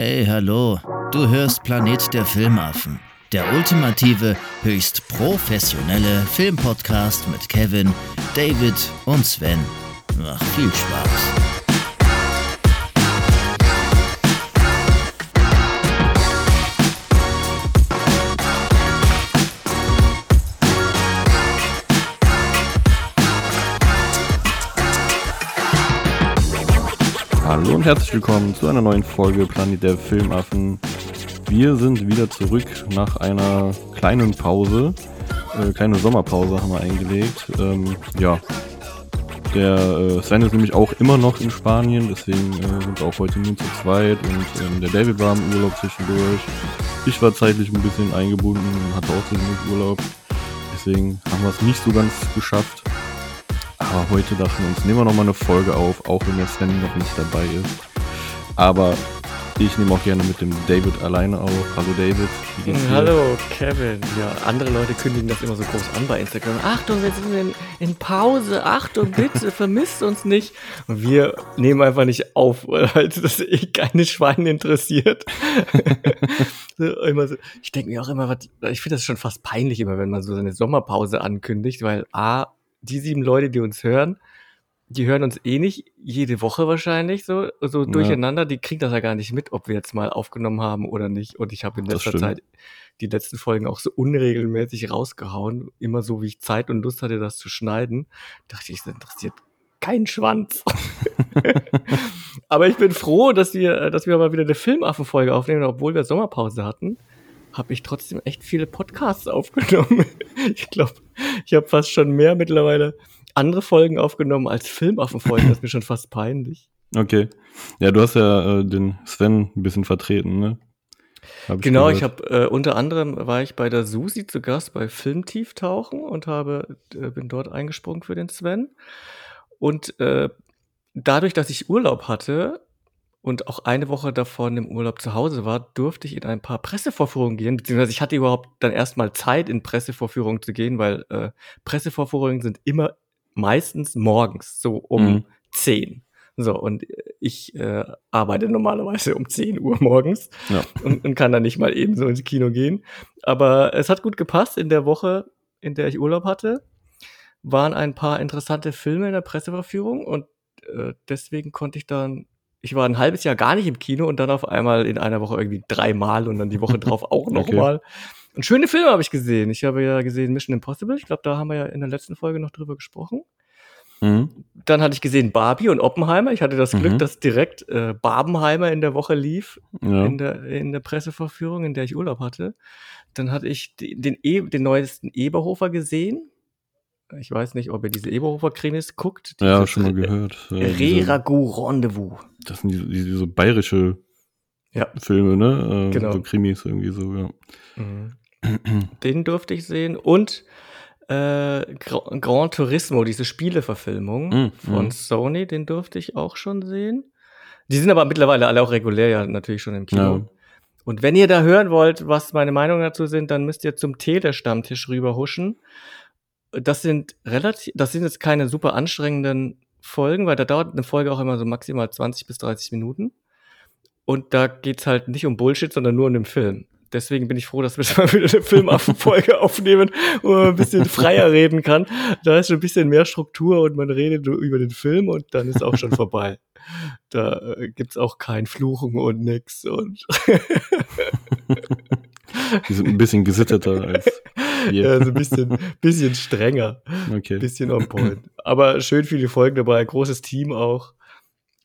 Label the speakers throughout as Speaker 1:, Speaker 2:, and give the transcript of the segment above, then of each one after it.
Speaker 1: Hey, hallo. Du hörst Planet der Filmaffen. Der ultimative, höchst professionelle Filmpodcast mit Kevin, David und Sven. Ach, viel Spaß.
Speaker 2: Hallo und herzlich willkommen zu einer neuen Folge Planet der Filmaffen. Wir sind wieder zurück nach einer kleinen Pause. Äh, kleine Sommerpause haben wir eingelegt. Ähm, ja, der äh, Sven ist nämlich auch immer noch in Spanien, deswegen äh, sind wir auch heute nur zu zweit und ähm, der David war im Urlaub zwischendurch. Ich war zeitlich ein bisschen eingebunden und hatte auch zwischendurch Urlaub. Deswegen haben wir es nicht so ganz geschafft. Aber heute dachten uns, nehmen wir nochmal eine Folge auf, auch wenn der Sven noch nicht dabei ist. Aber ich nehme auch gerne mit dem David alleine auf. Hallo David?
Speaker 3: Hallo Kevin. Ja, andere Leute kündigen das immer so groß an bei Instagram. Achtung, wir sind in, in Pause. Achtung, bitte, vermisst uns nicht. Und wir nehmen einfach nicht auf, weil halt das eh keine Schweine interessiert. so. Ich denke mir auch immer, was, ich finde das schon fast peinlich immer, wenn man so eine Sommerpause ankündigt, weil A, die sieben Leute, die uns hören, die hören uns eh nicht jede Woche wahrscheinlich so, so ja. durcheinander. Die kriegen das ja gar nicht mit, ob wir jetzt mal aufgenommen haben oder nicht. Und ich habe in letzter Zeit die letzten Folgen auch so unregelmäßig rausgehauen. Immer so, wie ich Zeit und Lust hatte, das zu schneiden. Dachte ich, das interessiert keinen Schwanz. Aber ich bin froh, dass wir, dass wir mal wieder eine Filmaffenfolge aufnehmen, obwohl wir Sommerpause hatten habe ich trotzdem echt viele Podcasts aufgenommen. ich glaube, ich habe fast schon mehr mittlerweile andere Folgen aufgenommen als Filmaffenfolgen. Das ist mir schon fast peinlich.
Speaker 2: Okay. Ja, du hast ja äh, den Sven ein bisschen vertreten, ne?
Speaker 3: Hab genau, ich habe äh, unter anderem war ich bei der Susi zu Gast bei Filmtieftauchen und habe äh, bin dort eingesprungen für den Sven. Und äh, dadurch, dass ich Urlaub hatte, und auch eine Woche davon im Urlaub zu Hause war, durfte ich in ein paar Pressevorführungen gehen, beziehungsweise ich hatte überhaupt dann erstmal Zeit, in Pressevorführungen zu gehen, weil äh, Pressevorführungen sind immer meistens morgens, so um mhm. 10. So, und ich äh, arbeite normalerweise um 10 Uhr morgens ja. und, und kann dann nicht mal eben so ins Kino gehen. Aber es hat gut gepasst. In der Woche, in der ich Urlaub hatte, waren ein paar interessante Filme in der Presseverführung und äh, deswegen konnte ich dann ich war ein halbes Jahr gar nicht im Kino und dann auf einmal in einer Woche irgendwie dreimal und dann die Woche drauf auch nochmal. Okay. Und schöne Filme habe ich gesehen. Ich habe ja gesehen Mission Impossible. Ich glaube, da haben wir ja in der letzten Folge noch drüber gesprochen. Mhm. Dann hatte ich gesehen Barbie und Oppenheimer. Ich hatte das Glück, mhm. dass direkt äh, Barbenheimer in der Woche lief, ja. in, der, in der Presseverführung, in der ich Urlaub hatte. Dann hatte ich den, e den neuesten Eberhofer gesehen. Ich weiß nicht, ob ihr diese Eberhofer-Krimis guckt.
Speaker 2: Ja, schon mal gehört.
Speaker 3: Re-Ragout Rendezvous.
Speaker 2: Das sind diese, diese bayerische ja. Filme, ne? Äh, genau. So Krimis irgendwie so, ja.
Speaker 3: Mhm. Den durfte ich sehen. Und äh, Grand Turismo, diese Spieleverfilmung mhm. von mhm. Sony, den durfte ich auch schon sehen. Die sind aber mittlerweile alle auch regulär ja natürlich schon im Kino. Ja. Und wenn ihr da hören wollt, was meine Meinungen dazu sind, dann müsst ihr zum Tele-Stammtisch rüberhuschen das sind relativ, das sind jetzt keine super anstrengenden Folgen, weil da dauert eine Folge auch immer so maximal 20 bis 30 Minuten. Und da geht's halt nicht um Bullshit, sondern nur um den Film. Deswegen bin ich froh, dass wir mal wieder eine Filmaffenfolge aufnehmen, wo man ein bisschen freier reden kann. Da ist schon ein bisschen mehr Struktur und man redet über den Film und dann ist auch schon vorbei. Da äh, gibt's auch kein Fluchen und nix und
Speaker 2: Die sind ein bisschen gesitteter als
Speaker 3: Ja, so ein bisschen, bisschen strenger. Okay. Bisschen on point. Aber schön viele Folgen dabei, großes Team auch.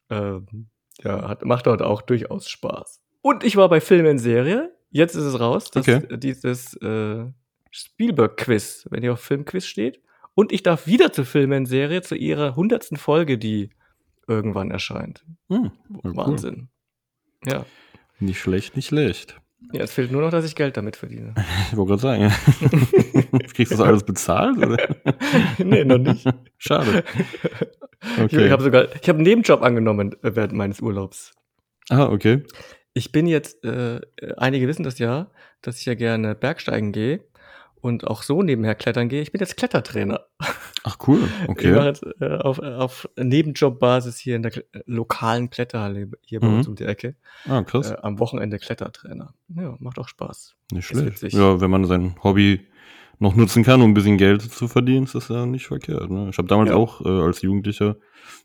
Speaker 3: Ähm, ja, hat, macht dort auch durchaus Spaß. Und ich war bei Film in Serie. Jetzt ist es raus, das, okay. dieses äh, Spielberg-Quiz, wenn ihr auf Filmquiz steht. Und ich darf wieder zu Film in Serie, zu ihrer hundertsten Folge, die irgendwann erscheint. Hm, Wahnsinn.
Speaker 2: Cool. Ja. Nicht schlecht, nicht schlecht.
Speaker 3: Ja, es fehlt nur noch, dass ich Geld damit verdiene.
Speaker 2: Ich wollte gerade sagen. Kriegst du das alles bezahlt? Oder?
Speaker 3: nee, noch nicht.
Speaker 2: Schade.
Speaker 3: Okay. Ich, ich habe sogar, ich habe einen Nebenjob angenommen äh, während meines Urlaubs.
Speaker 2: Ah, okay.
Speaker 3: Ich bin jetzt, äh, einige wissen das ja, dass ich ja gerne Bergsteigen gehe. Und auch so nebenher klettern gehe. Ich bin jetzt Klettertrainer.
Speaker 2: Ach cool, okay.
Speaker 3: Ich mache jetzt äh, auf, auf Nebenjobbasis hier in der Kle lokalen Kletterhalle hier bei
Speaker 2: Mhm.
Speaker 3: uns um die Ecke.
Speaker 2: Ah, krass.
Speaker 3: Äh, am Wochenende Klettertrainer. Ja, macht auch Spaß.
Speaker 2: Nicht schlecht. Ja, wenn man sein Hobby noch nutzen kann, um ein bisschen Geld zu verdienen, ist das ja nicht verkehrt. Ne? Ich habe damals
Speaker 3: Ja.
Speaker 2: auch äh, als Jugendlicher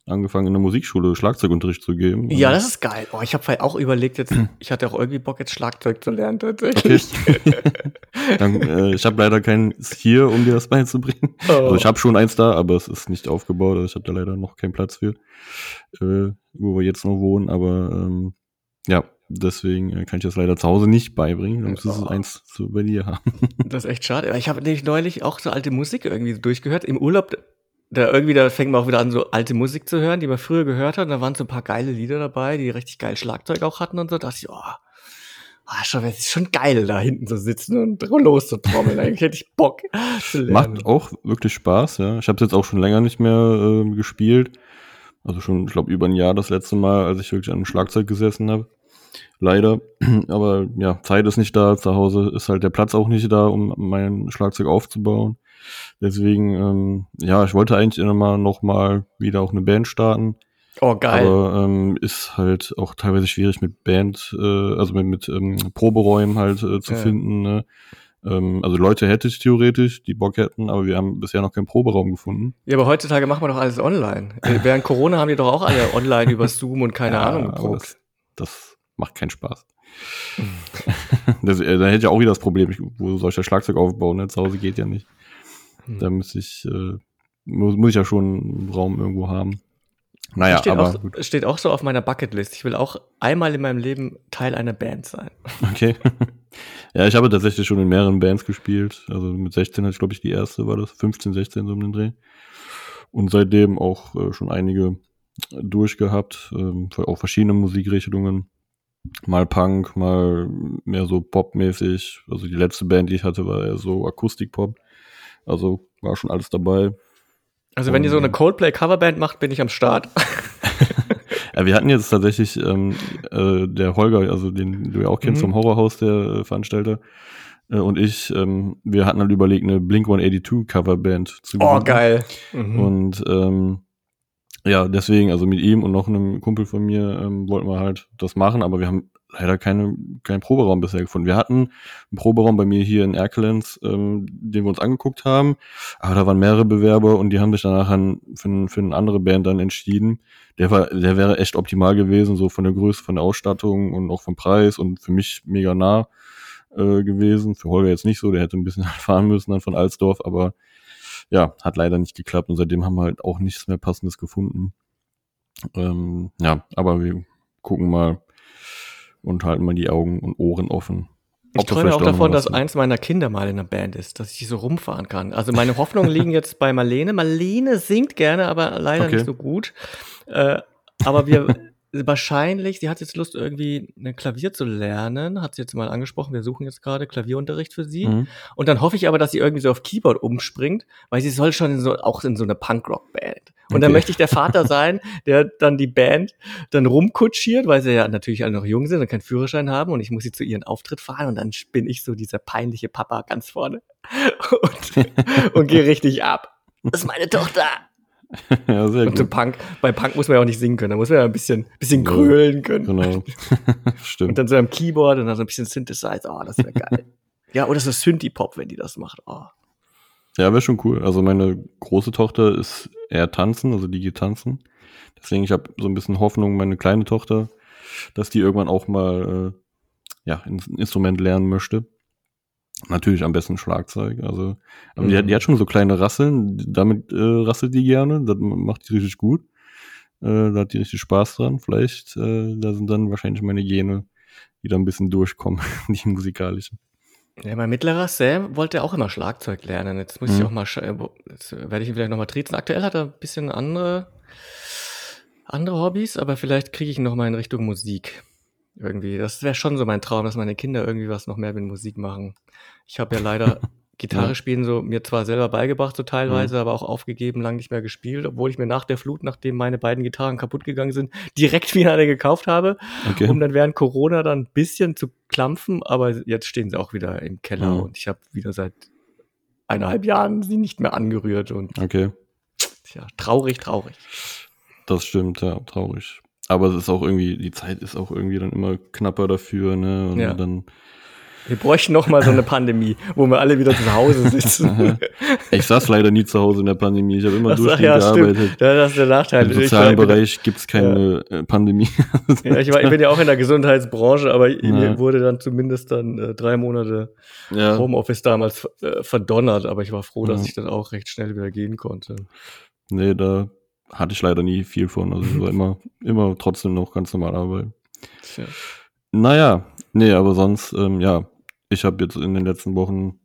Speaker 2: angefangen, in der Musikschule Schlagzeugunterricht zu geben.
Speaker 3: Ja, das ist geil. Oh, ich habe auch überlegt, jetzt, ich hatte auch irgendwie Bock, jetzt Schlagzeug zu lernen,
Speaker 2: Okay.
Speaker 3: tatsächlich.
Speaker 2: Dann, äh, ich habe leider keins hier, um dir das beizubringen.
Speaker 3: Oh.
Speaker 2: Also ich habe schon eins da, aber es ist nicht aufgebaut. Also ich habe da leider noch keinen Platz für, äh, wo wir jetzt noch wohnen. Aber ähm, ja, deswegen äh, kann ich das leider zu Hause nicht beibringen. Dann müsstest du eins zu bei dir haben.
Speaker 3: Das ist echt schade. Ich habe nämlich neulich auch so alte Musik irgendwie durchgehört. Im Urlaub, da irgendwie, da fängt man auch wieder an, so alte Musik zu hören, die man früher gehört hat. Und da waren so ein paar geile Lieder dabei, die richtig geil Schlagzeug auch hatten und so. Da dachte ich, oh, ah, schon, es ist schon geil, da hinten zu sitzen und loszutrommeln. Eigentlich hätte ich Bock zu lernen.
Speaker 2: Macht auch wirklich Spaß, ja. Ich habe jetzt auch schon länger nicht mehr äh, gespielt. Also schon, ich glaube, über ein Jahr das letzte Mal, als ich wirklich an einem Schlagzeug gesessen habe. Leider. Aber ja, Zeit ist nicht da. Zu Hause ist halt der Platz auch nicht da, um mein Schlagzeug aufzubauen. Deswegen, ähm, ja, ich wollte eigentlich immer noch mal wieder auch eine Band starten.
Speaker 3: Oh, geil.
Speaker 2: Aber ähm, ist halt auch teilweise schwierig mit Band, äh, also mit, mit ähm, Proberäumen halt äh, zu
Speaker 3: Ja.
Speaker 2: finden. Ne? Ähm, also Leute hätte ich theoretisch, die Bock hätten, aber wir haben bisher noch keinen Proberaum gefunden.
Speaker 3: ja, aber heutzutage macht man doch alles online. Äh, Während Corona haben die doch auch alle online über Zoom und keine
Speaker 2: Ja,
Speaker 3: Ahnung geprobt.
Speaker 2: Das, das macht keinen Spaß. das, äh, da hätte ich auch wieder das Problem, ich, wo soll ich das Schlagzeug aufbauen? Ne? Zu Hause geht ja nicht.
Speaker 3: Hm.
Speaker 2: Da muss ich, äh, muss, muss ich ja schon einen Raum irgendwo haben. Naja,
Speaker 3: steht,
Speaker 2: aber
Speaker 3: auch,
Speaker 2: gut.
Speaker 3: steht auch so auf meiner Bucketlist. Ich will auch einmal in meinem Leben Teil einer Band sein.
Speaker 2: Okay. ja, ich habe tatsächlich schon in mehreren Bands gespielt. Also mit 16 hatte ich, glaube ich, die erste war das. 15, 16 so um den Dreh. Und seitdem auch äh, schon einige durchgehabt. Ähm, auch verschiedene Musikrichtungen. Mal Punk, mal mehr so popmäßig. Also die letzte Band, die ich hatte, war eher so Akustikpop. Also war schon alles dabei.
Speaker 3: Also wenn ihr so eine. Coldplay-Coverband macht, bin ich am Start.
Speaker 2: Ja, wir hatten jetzt tatsächlich ähm, äh, der Holger, also den du ja auch kennst
Speaker 3: Mhm.
Speaker 2: vom Horrorhaus, der äh, Veranstalter, äh, und ich, ähm, wir hatten halt überlegt, eine Blink 182 Coverband zu
Speaker 3: Oh,
Speaker 2: gründen.
Speaker 3: geil. Mhm.
Speaker 2: Und ähm, ja, deswegen, also mit ihm und noch einem Kumpel von mir ähm, wollten wir halt das machen, aber wir haben leider keine, keinen Proberaum bisher gefunden. Wir hatten einen Proberaum bei mir hier in Erkelenz, ähm, den wir uns angeguckt haben, aber da waren mehrere Bewerber und die haben sich danach an, für, für eine andere Band dann entschieden. Der war, der wäre echt optimal gewesen, so von der Größe, von der Ausstattung und auch vom Preis und für mich mega nah äh, gewesen. Für Holger jetzt nicht so, der hätte ein bisschen fahren müssen dann von Alsdorf, aber ja, hat leider nicht geklappt und seitdem haben wir halt auch nichts mehr Passendes gefunden. Ähm, ja, aber wir gucken mal und halten mal die Augen und Ohren offen.
Speaker 3: Ich träume auch davon, dass eins meiner Kinder mal in einer Band ist, dass ich so rumfahren kann. Also meine Hoffnungen liegen jetzt bei Marlene. Marlene singt gerne, aber leider
Speaker 2: Okay.
Speaker 3: nicht so gut. Äh, aber wir wahrscheinlich, sie hat jetzt Lust, irgendwie ein Klavier zu lernen, hat sie jetzt mal angesprochen. Wir suchen jetzt gerade Klavierunterricht für sie.
Speaker 2: Mhm.
Speaker 3: Und dann hoffe ich aber, dass sie irgendwie so auf Keyboard umspringt, weil sie soll schon in so, auch in so eine Punkrock-Band. Und dann
Speaker 2: Okay.
Speaker 3: möchte ich der Vater sein, der dann die Band dann rumkutschiert, weil sie ja natürlich alle noch jung sind und keinen Führerschein haben und ich muss sie zu ihren Auftritt fahren und dann bin ich so dieser peinliche Papa ganz vorne und, und gehe richtig ab. Das ist meine Tochter.
Speaker 2: ja, sehr
Speaker 3: Und
Speaker 2: gut.
Speaker 3: Punk, bei Punk muss man ja auch nicht singen können, da muss man ja ein bisschen, bisschen
Speaker 2: Ja,
Speaker 3: grölen können.
Speaker 2: Genau.
Speaker 3: Und
Speaker 2: Stimmt.
Speaker 3: dann so am Keyboard und dann so ein bisschen Synthesizer, oh, das wäre geil. ja, oder so Synthie-Pop, wenn die das macht. Oh.
Speaker 2: Ja, wäre schon cool. Also meine große Tochter ist eher tanzen, also die geht tanzen. Deswegen, ich habe so ein bisschen Hoffnung, meine kleine Tochter, dass die irgendwann auch mal äh, ja, ein Instrument lernen möchte. Natürlich am besten Schlagzeug. Also, aber die, hat, die hat schon so kleine Rasseln, damit äh, rasselt die gerne. Das macht die richtig gut. Äh, da hat die richtig Spaß dran. Vielleicht, äh, da sind dann wahrscheinlich meine Gene, die da ein bisschen durchkommen, die musikalischen.
Speaker 3: Ja, mein mittlerer Sam wollte auch immer Schlagzeug lernen. Jetzt muss ich
Speaker 2: Mhm.
Speaker 3: auch mal, äh, jetzt werde ich ihn vielleicht noch mal triezen. Aktuell hat er ein bisschen andere, andere Hobbys, aber vielleicht kriege ich ihn noch mal in Richtung Musik. Irgendwie. Das wäre schon so mein Traum, dass meine Kinder irgendwie was noch mehr mit Musik machen. Ich habe ja leider Gitarre spielen so mir zwar selber beigebracht, so teilweise, aber auch aufgegeben, lang nicht mehr gespielt, obwohl ich mir nach der Flut, nachdem meine beiden Gitarren kaputt gegangen sind, direkt wieder eine gekauft habe
Speaker 2: Okay.
Speaker 3: um dann während Corona dann ein bisschen zu klampfen, aber jetzt stehen sie auch wieder im Keller
Speaker 2: Mhm.
Speaker 3: und ich habe wieder seit eineinhalb Jahren sie nicht mehr angerührt und
Speaker 2: Okay,
Speaker 3: tja, traurig, traurig.
Speaker 2: das stimmt, ja, traurig. Aber es ist auch irgendwie, die Zeit ist auch irgendwie dann immer knapper dafür, ne? Und
Speaker 3: Ja.
Speaker 2: dann,
Speaker 3: Wir bräuchten noch mal so eine Pandemie, wo wir alle wieder zu Hause sitzen.
Speaker 2: ich saß leider nie zu Hause in der Pandemie. Ich habe immer durchgehend
Speaker 3: ja,
Speaker 2: gearbeitet.
Speaker 3: Ja, das ist der Nachteil.
Speaker 2: Im sozialen Bereich gibt es keine äh, Pandemie.
Speaker 3: Ja, ich, war, ich bin ja auch in der Gesundheitsbranche, aber
Speaker 2: Ja.
Speaker 3: mir wurde dann zumindest dann äh, drei Monate
Speaker 2: ja,
Speaker 3: Homeoffice damals äh, verdonnert, aber ich war froh, dass
Speaker 2: Ja.
Speaker 3: ich dann auch recht schnell wieder gehen konnte.
Speaker 2: nee, da hatte ich leider nie viel von. Also war immer, immer trotzdem noch ganz normal arbeiten.
Speaker 3: Tja.
Speaker 2: Naja, nee, aber sonst, ähm, ja, ich habe jetzt in den letzten Wochen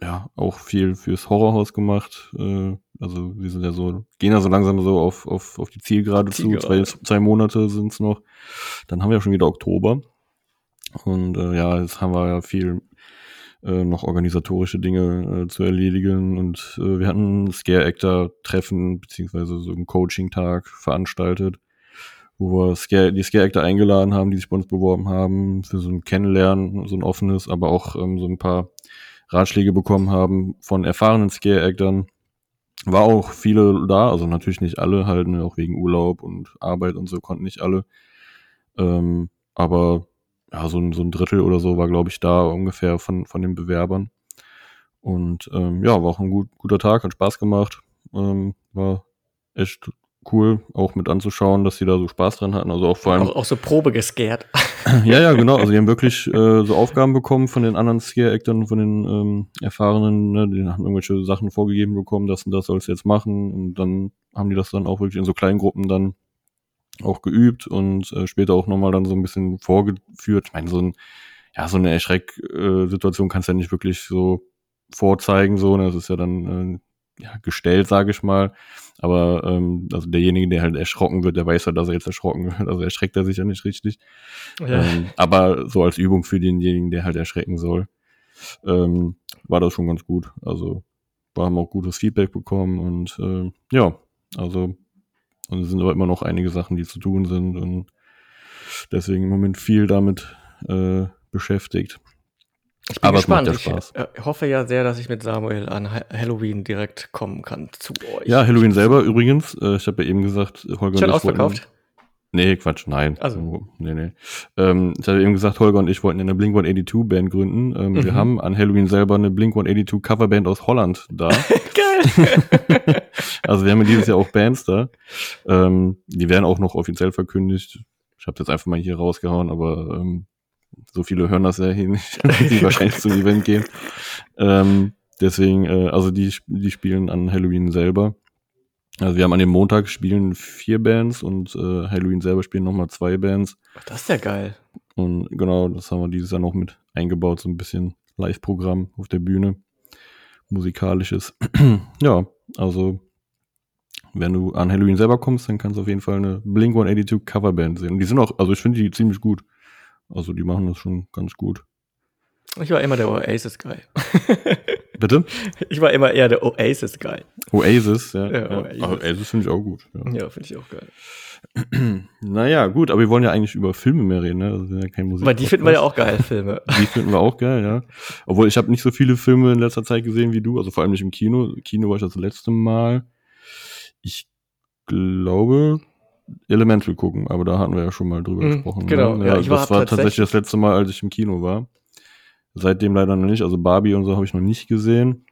Speaker 2: ja auch viel fürs Horrorhaus gemacht. Äh, also wir sind ja so, gehen ja so langsam so auf, auf, auf die Zielgerade zu. Zwei,
Speaker 3: Zielgerade.
Speaker 2: zwei Monate sind's noch. Dann haben wir ja schon wieder Oktober. Und äh, ja, jetzt haben wir ja viel äh, noch organisatorische Dinge äh, zu erledigen. Und äh, wir hatten Scare-Actor-Treffen, beziehungsweise so einen Coaching-Tag veranstaltet wo wir Scare, die Scare-Actor eingeladen haben, die sich bei uns beworben haben, für so ein Kennenlernen, so ein offenes, aber auch ähm, so ein paar Ratschläge bekommen haben von erfahrenen Scare-Actern. War auch viele da, also natürlich nicht alle, halt ne, auch wegen Urlaub und Arbeit und so konnten nicht alle. Ähm, aber ja, so ein, so ein Drittel oder so war, glaube ich, da ungefähr von, von den Bewerbern. Und ähm, ja, war auch ein gut, guter Tag, hat Spaß gemacht. Ähm, war echt cool, auch mit anzuschauen, dass sie da so Spaß dran hatten. Also auch vor allem
Speaker 3: Auch, auch so Probe gescared.
Speaker 2: ja, ja, genau. Also die haben wirklich äh, so Aufgaben bekommen von den anderen Scare-Actern, von den ähm, Erfahrenen. Ne? Die haben irgendwelche Sachen vorgegeben bekommen, das und das sollst du jetzt machen. Und dann haben die das dann auch wirklich in so kleinen Gruppen dann auch geübt und äh, später auch nochmal dann so ein bisschen vorgeführt. Ich meine, so ein, ja, so eine Erschreck-Situation kannst du ja nicht wirklich so vorzeigen, so, ne? Das ist ja dann äh, ja, gestellt, sage ich mal. Aber ähm, also derjenige, der halt erschrocken wird, der weiß ja, dass er jetzt erschrocken wird. Also erschreckt er sich ja nicht richtig.
Speaker 3: Ja.
Speaker 2: Ähm, aber so als Übung für denjenigen, der halt erschrecken soll, ähm, war das schon ganz gut. Also wir haben auch gutes Feedback bekommen und äh, ja, also und es sind aber immer noch einige Sachen, die zu tun sind und deswegen im Moment viel damit äh, beschäftigt.
Speaker 3: Ich bin
Speaker 2: Aber es macht
Speaker 3: gespannt.
Speaker 2: ja Spaß.
Speaker 3: Ich äh, hoffe ja sehr, dass ich mit Samuel an Ha- Halloween direkt kommen kann zu euch.
Speaker 2: Ja, Halloween selber übrigens. Äh, ich habe ja eben gesagt, Holger
Speaker 3: Schon
Speaker 2: und ich wollten-
Speaker 3: ausverkauft?
Speaker 2: Nee, Quatsch, nein.
Speaker 3: Also.
Speaker 2: Oh, Nee, nee. Ähm, ich hatte eben gesagt, Holger und ich wollten eine Blink 182 Band gründen. Ähm, Wir
Speaker 3: Mhm.
Speaker 2: haben an Halloween selber eine Blink 182 Coverband aus Holland da. Also wir haben ja dieses Jahr auch Bands da. Ähm, die werden auch noch offiziell verkündigt. Ich habe jetzt einfach mal hier rausgehauen, aber ähm, so viele hören das ja hier nicht, die wahrscheinlich zum Event gehen. Ähm, deswegen, äh, also die, die spielen an Halloween selber. Also wir haben an dem Montag spielen vier Bands und äh, Halloween selber spielen nochmal zwei Bands.
Speaker 3: Das ist ja geil.
Speaker 2: Und genau, das haben wir dieses Jahr noch mit eingebaut, so ein bisschen Live-Programm auf der Bühne. Musikalisches. ja, also wenn du an Halloween selber kommst, dann kannst du auf jeden Fall eine Blink 182 Coverband sehen. Und die sind auch, also ich finde die ziemlich gut. Also die machen das schon ganz gut.
Speaker 3: Ich war immer der Oasis-Guy.
Speaker 2: Bitte?
Speaker 3: Ich war immer eher der Oasis-Guy.
Speaker 2: Oasis, ja.
Speaker 3: Ja,
Speaker 2: ja.
Speaker 3: Oasis.
Speaker 2: Oasis finde ich auch gut. Ja.
Speaker 3: Ja, finde ich auch geil.
Speaker 2: Naja, gut, aber wir wollen ja eigentlich über Filme mehr reden, ne? Das ist ja kein Musik.
Speaker 3: Weil die finden wir ja auch geil, Filme.
Speaker 2: Die finden wir auch geil, ja. Obwohl ich habe nicht so viele Filme in letzter Zeit gesehen wie du, also vor allem nicht im Kino. Kino war ich das letzte Mal. Ich glaube Elemental gucken, aber da hatten wir ja schon mal drüber
Speaker 3: Mhm,
Speaker 2: gesprochen.
Speaker 3: genau,
Speaker 2: ne?
Speaker 3: ja, ich war
Speaker 2: das war tatsächlich
Speaker 3: tatsächlich-
Speaker 2: das letzte Mal, als ich im Kino war. Seitdem leider noch nicht. Also Barbie und so habe ich noch nicht gesehen.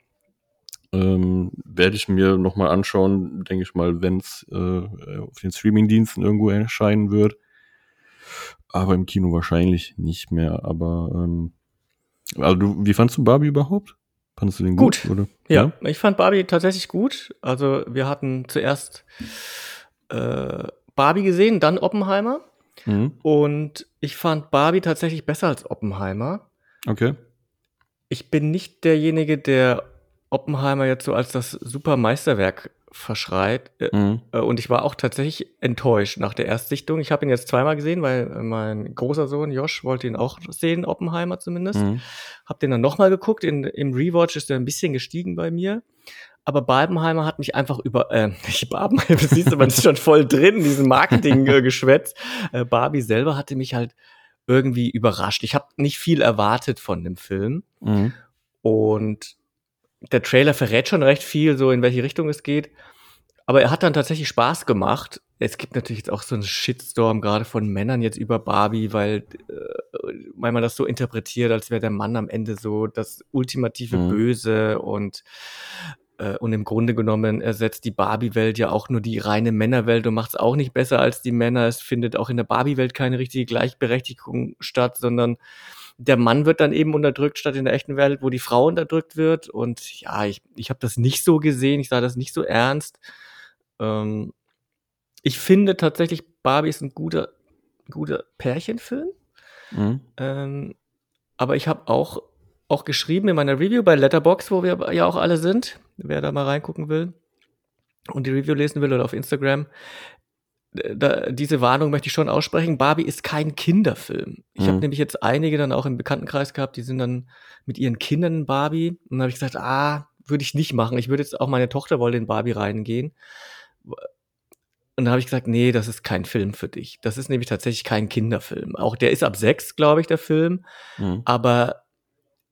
Speaker 2: Ähm, Werde ich mir noch mal anschauen, denke ich mal, wenn es äh, auf den Streamingdiensten irgendwo erscheinen wird. Aber im Kino wahrscheinlich nicht mehr. Aber ähm, also du, wie fandst du Barbie überhaupt? Fandest du den gut?
Speaker 3: Gut.
Speaker 2: oder?
Speaker 3: Ja, ich fand Barbie tatsächlich gut. Also wir hatten zuerst äh, Barbie gesehen, dann Oppenheimer.
Speaker 2: Mhm.
Speaker 3: Und ich fand Barbie tatsächlich besser als Oppenheimer.
Speaker 2: Okay.
Speaker 3: Ich bin nicht derjenige, der Oppenheimer jetzt so als das super Meisterwerk verschreit. Äh,
Speaker 2: Mhm.
Speaker 3: äh, Und ich war auch tatsächlich enttäuscht nach der Erstsichtung. Ich habe ihn jetzt zweimal gesehen, weil äh, mein großer Sohn Josh wollte ihn auch sehen, Oppenheimer zumindest.
Speaker 2: Mhm.
Speaker 3: Hab den dann nochmal geguckt. In, Im Rewatch ist er ein bisschen gestiegen bei mir. Aber Barbenheimer hat mich einfach über, äh, nicht Barbenheimer, siehst du, man ist schon voll drin, in diesem Marketing-Geschwätz. Äh, Barbie selber hatte mich halt irgendwie überrascht. Ich habe nicht viel erwartet von dem Film.
Speaker 2: Mhm.
Speaker 3: Und der Trailer verrät schon recht viel, so in welche Richtung es geht. Aber er hat dann tatsächlich Spaß gemacht. Es gibt natürlich jetzt auch so einen Shitstorm gerade von Männern jetzt über Barbie, weil, äh, weil man das so interpretiert, als wäre der Mann am Ende so das ultimative mhm. Böse und äh, und im Grunde genommen ersetzt die Barbie-Welt ja auch nur die reine Männerwelt und macht es auch nicht besser als die Männer. Es findet auch in der Barbie-Welt keine richtige Gleichberechtigung statt, sondern der Mann wird dann eben unterdrückt, statt in der echten Welt, wo die Frau unterdrückt wird. Und ja, ich, ich habe das nicht so gesehen, ich sah das nicht so ernst. Ähm, ich finde tatsächlich, Barbie ist ein guter, guter Pärchenfilm. Mhm. Ähm, aber ich habe auch, auch geschrieben in meiner Review bei Letterbox, wo wir ja auch alle sind, wer da mal reingucken will und die Review lesen will oder auf Instagram, da, diese Warnung möchte ich schon aussprechen. Barbie ist kein Kinderfilm. Ich mhm. habe nämlich jetzt einige dann auch im Bekanntenkreis gehabt, die sind dann mit ihren Kindern in Barbie. Und dann habe ich gesagt, ah, würde ich nicht machen. Ich würde jetzt auch meine Tochter wollte in Barbie reingehen. Und dann habe ich gesagt, nee, das ist kein Film für dich. Das ist nämlich tatsächlich kein Kinderfilm. Auch der ist ab sechs, glaube ich, der Film. Mhm. Aber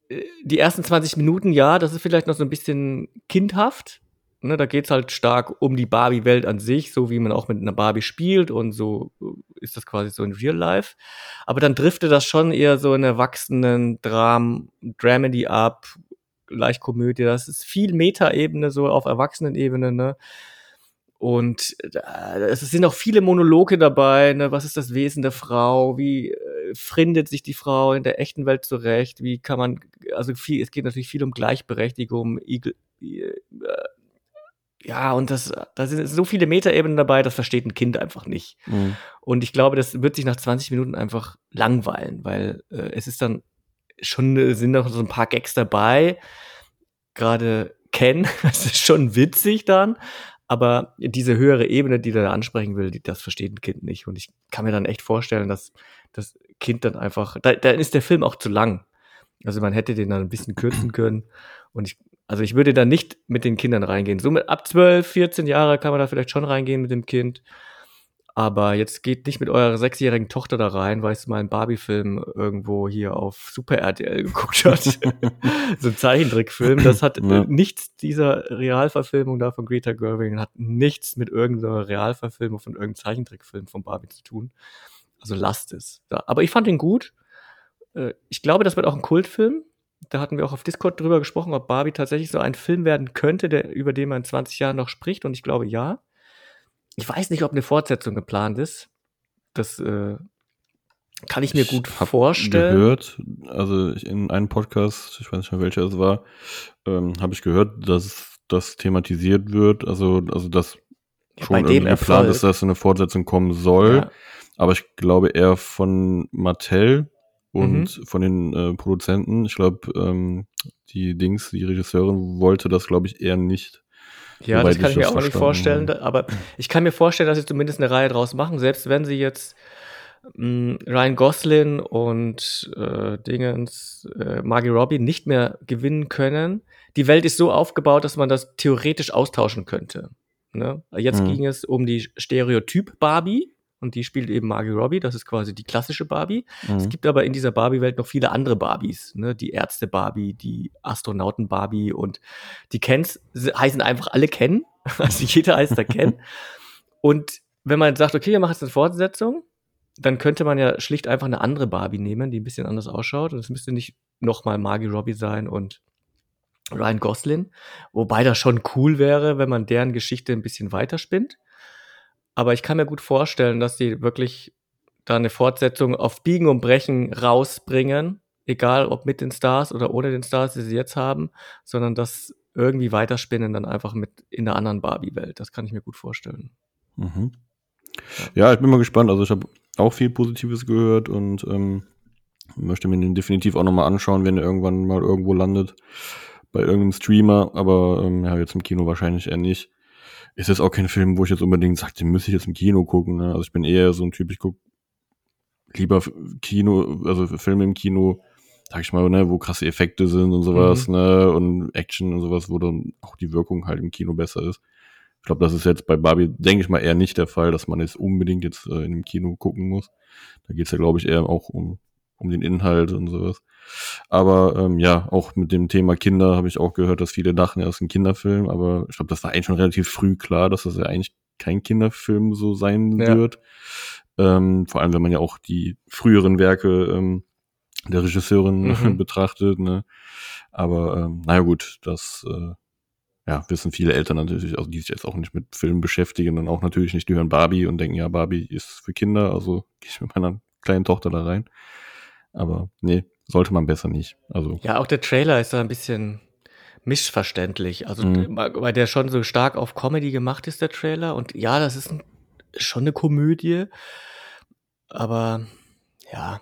Speaker 3: äh, die ersten 20 Minuten, ja, das ist vielleicht noch so ein bisschen kindhaft. Ne, da geht's halt stark um die Barbie-Welt an sich, so wie man auch mit einer Barbie spielt und so äh, ist das quasi so in Real Life. Aber dann driftet das schon eher so in erwachsenen Dram Dramedy ab, leicht Komödie. Das ist viel Meta-Ebene, so auf Erwachsenen-Ebene, ne? Und äh, es sind auch viele Monologe dabei. Ne? Was ist das Wesen der Frau? Wie äh, findet sich die Frau in der echten Welt zurecht? Wie kann man, also viel, es geht natürlich viel um Gleichberechtigung, äh, ja, und das, da sind so viele Metaebenen dabei, das versteht ein Kind einfach nicht. Mhm. Und ich glaube, das wird sich nach 20 Minuten einfach langweilen, weil äh, es ist dann schon, äh, sind noch so ein paar Gags dabei. Gerade Ken, das ist schon witzig dann, aber diese höhere Ebene, die der ansprechen will, die, das versteht ein Kind nicht. Und ich kann mir dann echt vorstellen, dass das Kind dann einfach, da, da ist der Film auch zu lang. Also man hätte den dann ein bisschen kürzen können. Und ich also ich würde da nicht mit den Kindern reingehen. So mit ab 12, 14 Jahre kann man da vielleicht schon reingehen mit dem Kind. Aber jetzt geht nicht mit eurer sechsjährigen Tochter da rein, weil es mal einen Barbie-Film irgendwo hier auf Super RTL geguckt hat. so ein Zeichentrickfilm. Das hat ja. nichts dieser Realverfilmung da von Greta Gerwig hat nichts mit irgendeiner Realverfilmung von irgendeinem Zeichentrickfilm von Barbie zu tun. Also lasst es. Aber ich fand ihn gut. Äh, ich glaube, das wird auch ein Kultfilm da hatten wir auch auf Discord drüber gesprochen, ob Barbie tatsächlich so ein Film werden könnte, der, über den man in 20 Jahren noch spricht. Und ich glaube, ja. Ich weiß nicht, ob eine Fortsetzung geplant ist. Das äh, kann ich mir gut ich vorstellen.
Speaker 2: gehört, also in einem Podcast, ich weiß nicht mehr welcher es war, ähm, habe ich gehört, dass das thematisiert wird, also, also dass ja, schon irgendwie geplant ist, dass eine Fortsetzung kommen soll. Ja. Aber ich glaube eher von Mattel, und mhm. von den äh, Produzenten. Ich glaube, ähm, die Dings, die Regisseurin wollte das, glaube ich, eher nicht.
Speaker 3: Ja, das kann ich mir auch nicht vorstellen, habe. aber ich kann mir vorstellen, dass sie zumindest eine Reihe draus machen, selbst wenn sie jetzt mh, hm, Ryan Gosling und äh, Dingens, äh, Margie Robbie nicht mehr gewinnen können. Die Welt ist so aufgebaut, dass man das theoretisch austauschen könnte. Ne? Jetzt mhm. ging es um die Stereotyp Barbie, und die spielt eben Margie Robbie, das ist quasi die klassische Barbie. Mhm. Es gibt aber in dieser Barbie-Welt noch viele andere Barbies, ne? die Ärzte-Barbie, die Astronauten-Barbie und die Kens heißen einfach alle Ken, also jeder heißt da Ken. und wenn man sagt, okay, wir machen jetzt eine Fortsetzung, dann könnte man ja schlicht einfach eine andere Barbie nehmen, die ein bisschen anders ausschaut und es müsste nicht nochmal Margie Robbie sein und Ryan Gosling, wobei das schon cool wäre, wenn man deren Geschichte ein bisschen weiterspinnt. Aber ich kann mir gut vorstellen, dass die wirklich da eine Fortsetzung auf Biegen und Brechen rausbringen, egal ob mit den Stars oder ohne den Stars, die sie jetzt haben, sondern das irgendwie weiterspinnen dann einfach mit in der anderen Barbie-Welt. Das kann ich mir gut vorstellen.
Speaker 2: Mhm. Ja. ich bin mal gespannt. Also ich habe auch viel Positives gehört und ähm, möchte mir den definitiv auch nochmal anschauen, wenn er irgendwann mal irgendwo landet. Bei irgendeinem Streamer, aber ähm, ja, jetzt im Kino wahrscheinlich eher nicht ist das auch kein Film, wo ich jetzt unbedingt sage, den müsste ich jetzt im Kino gucken. Ne? Also ich bin eher so ein Typ, ich gucke lieber Kino, also Filme im Kino, sag ich mal, ne, wo krasse Effekte sind und sowas, mhm. ne, und Action und sowas, wo dann auch die Wirkung halt im Kino besser ist. Ich glaube, das ist jetzt bei Barbie, denke ich mal, eher nicht der Fall, dass man jetzt unbedingt jetzt äh, in dem Kino gucken muss. Da geht's ja, glaube ich, eher auch um, um den Inhalt und sowas. Aber ähm, ja, auch mit dem Thema Kinder habe ich auch gehört, dass viele dachten, er ist ein Kinderfilm, aber ich glaube, das war eigentlich schon relativ früh klar, dass das ja eigentlich kein Kinderfilm so sein ja. wird. Ähm, vor allem, wenn man ja auch die früheren Werke ähm, der Regisseurin mhm. betrachtet. Ne? Aber ähm, naja gut, das äh, ja, wissen viele Eltern natürlich, also die sich jetzt auch nicht mit Filmen beschäftigen und auch natürlich nicht, die hören Barbie und denken, ja, Barbie ist für Kinder, also gehe ich mit meiner kleinen Tochter da rein. Aber nee, sollte man besser nicht. Also.
Speaker 3: Ja, auch der Trailer ist da ein bisschen missverständlich. Also, mhm. weil der schon so stark auf Comedy gemacht ist, der Trailer. Und ja, das ist ein, schon eine Komödie. Aber ja.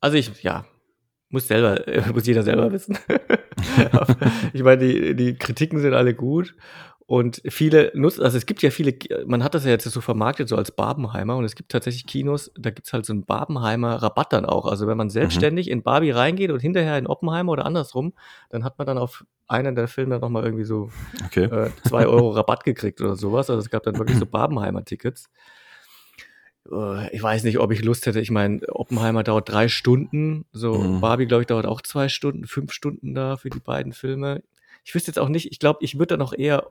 Speaker 3: Also ich, ja, muss selber, muss jeder selber wissen. ich meine, die, die Kritiken sind alle gut. Und viele nutzen, also es gibt ja viele, man hat das ja jetzt so vermarktet, so als Barbenheimer. Und es gibt tatsächlich Kinos, da gibt's halt so einen Barbenheimer Rabatt dann auch. Also wenn man selbstständig mhm. in Barbie reingeht und hinterher in Oppenheimer oder andersrum, dann hat man dann auf einen der Filme nochmal irgendwie so okay. äh, zwei Euro Rabatt gekriegt oder sowas. Also es gab dann wirklich so Barbenheimer-Tickets. Äh, ich weiß nicht, ob ich Lust hätte. Ich meine, Oppenheimer dauert drei Stunden. So, mhm. Barbie, glaube ich, dauert auch zwei Stunden, fünf Stunden da für die beiden Filme. Ich wüsste jetzt auch nicht, ich glaube, ich würde da noch eher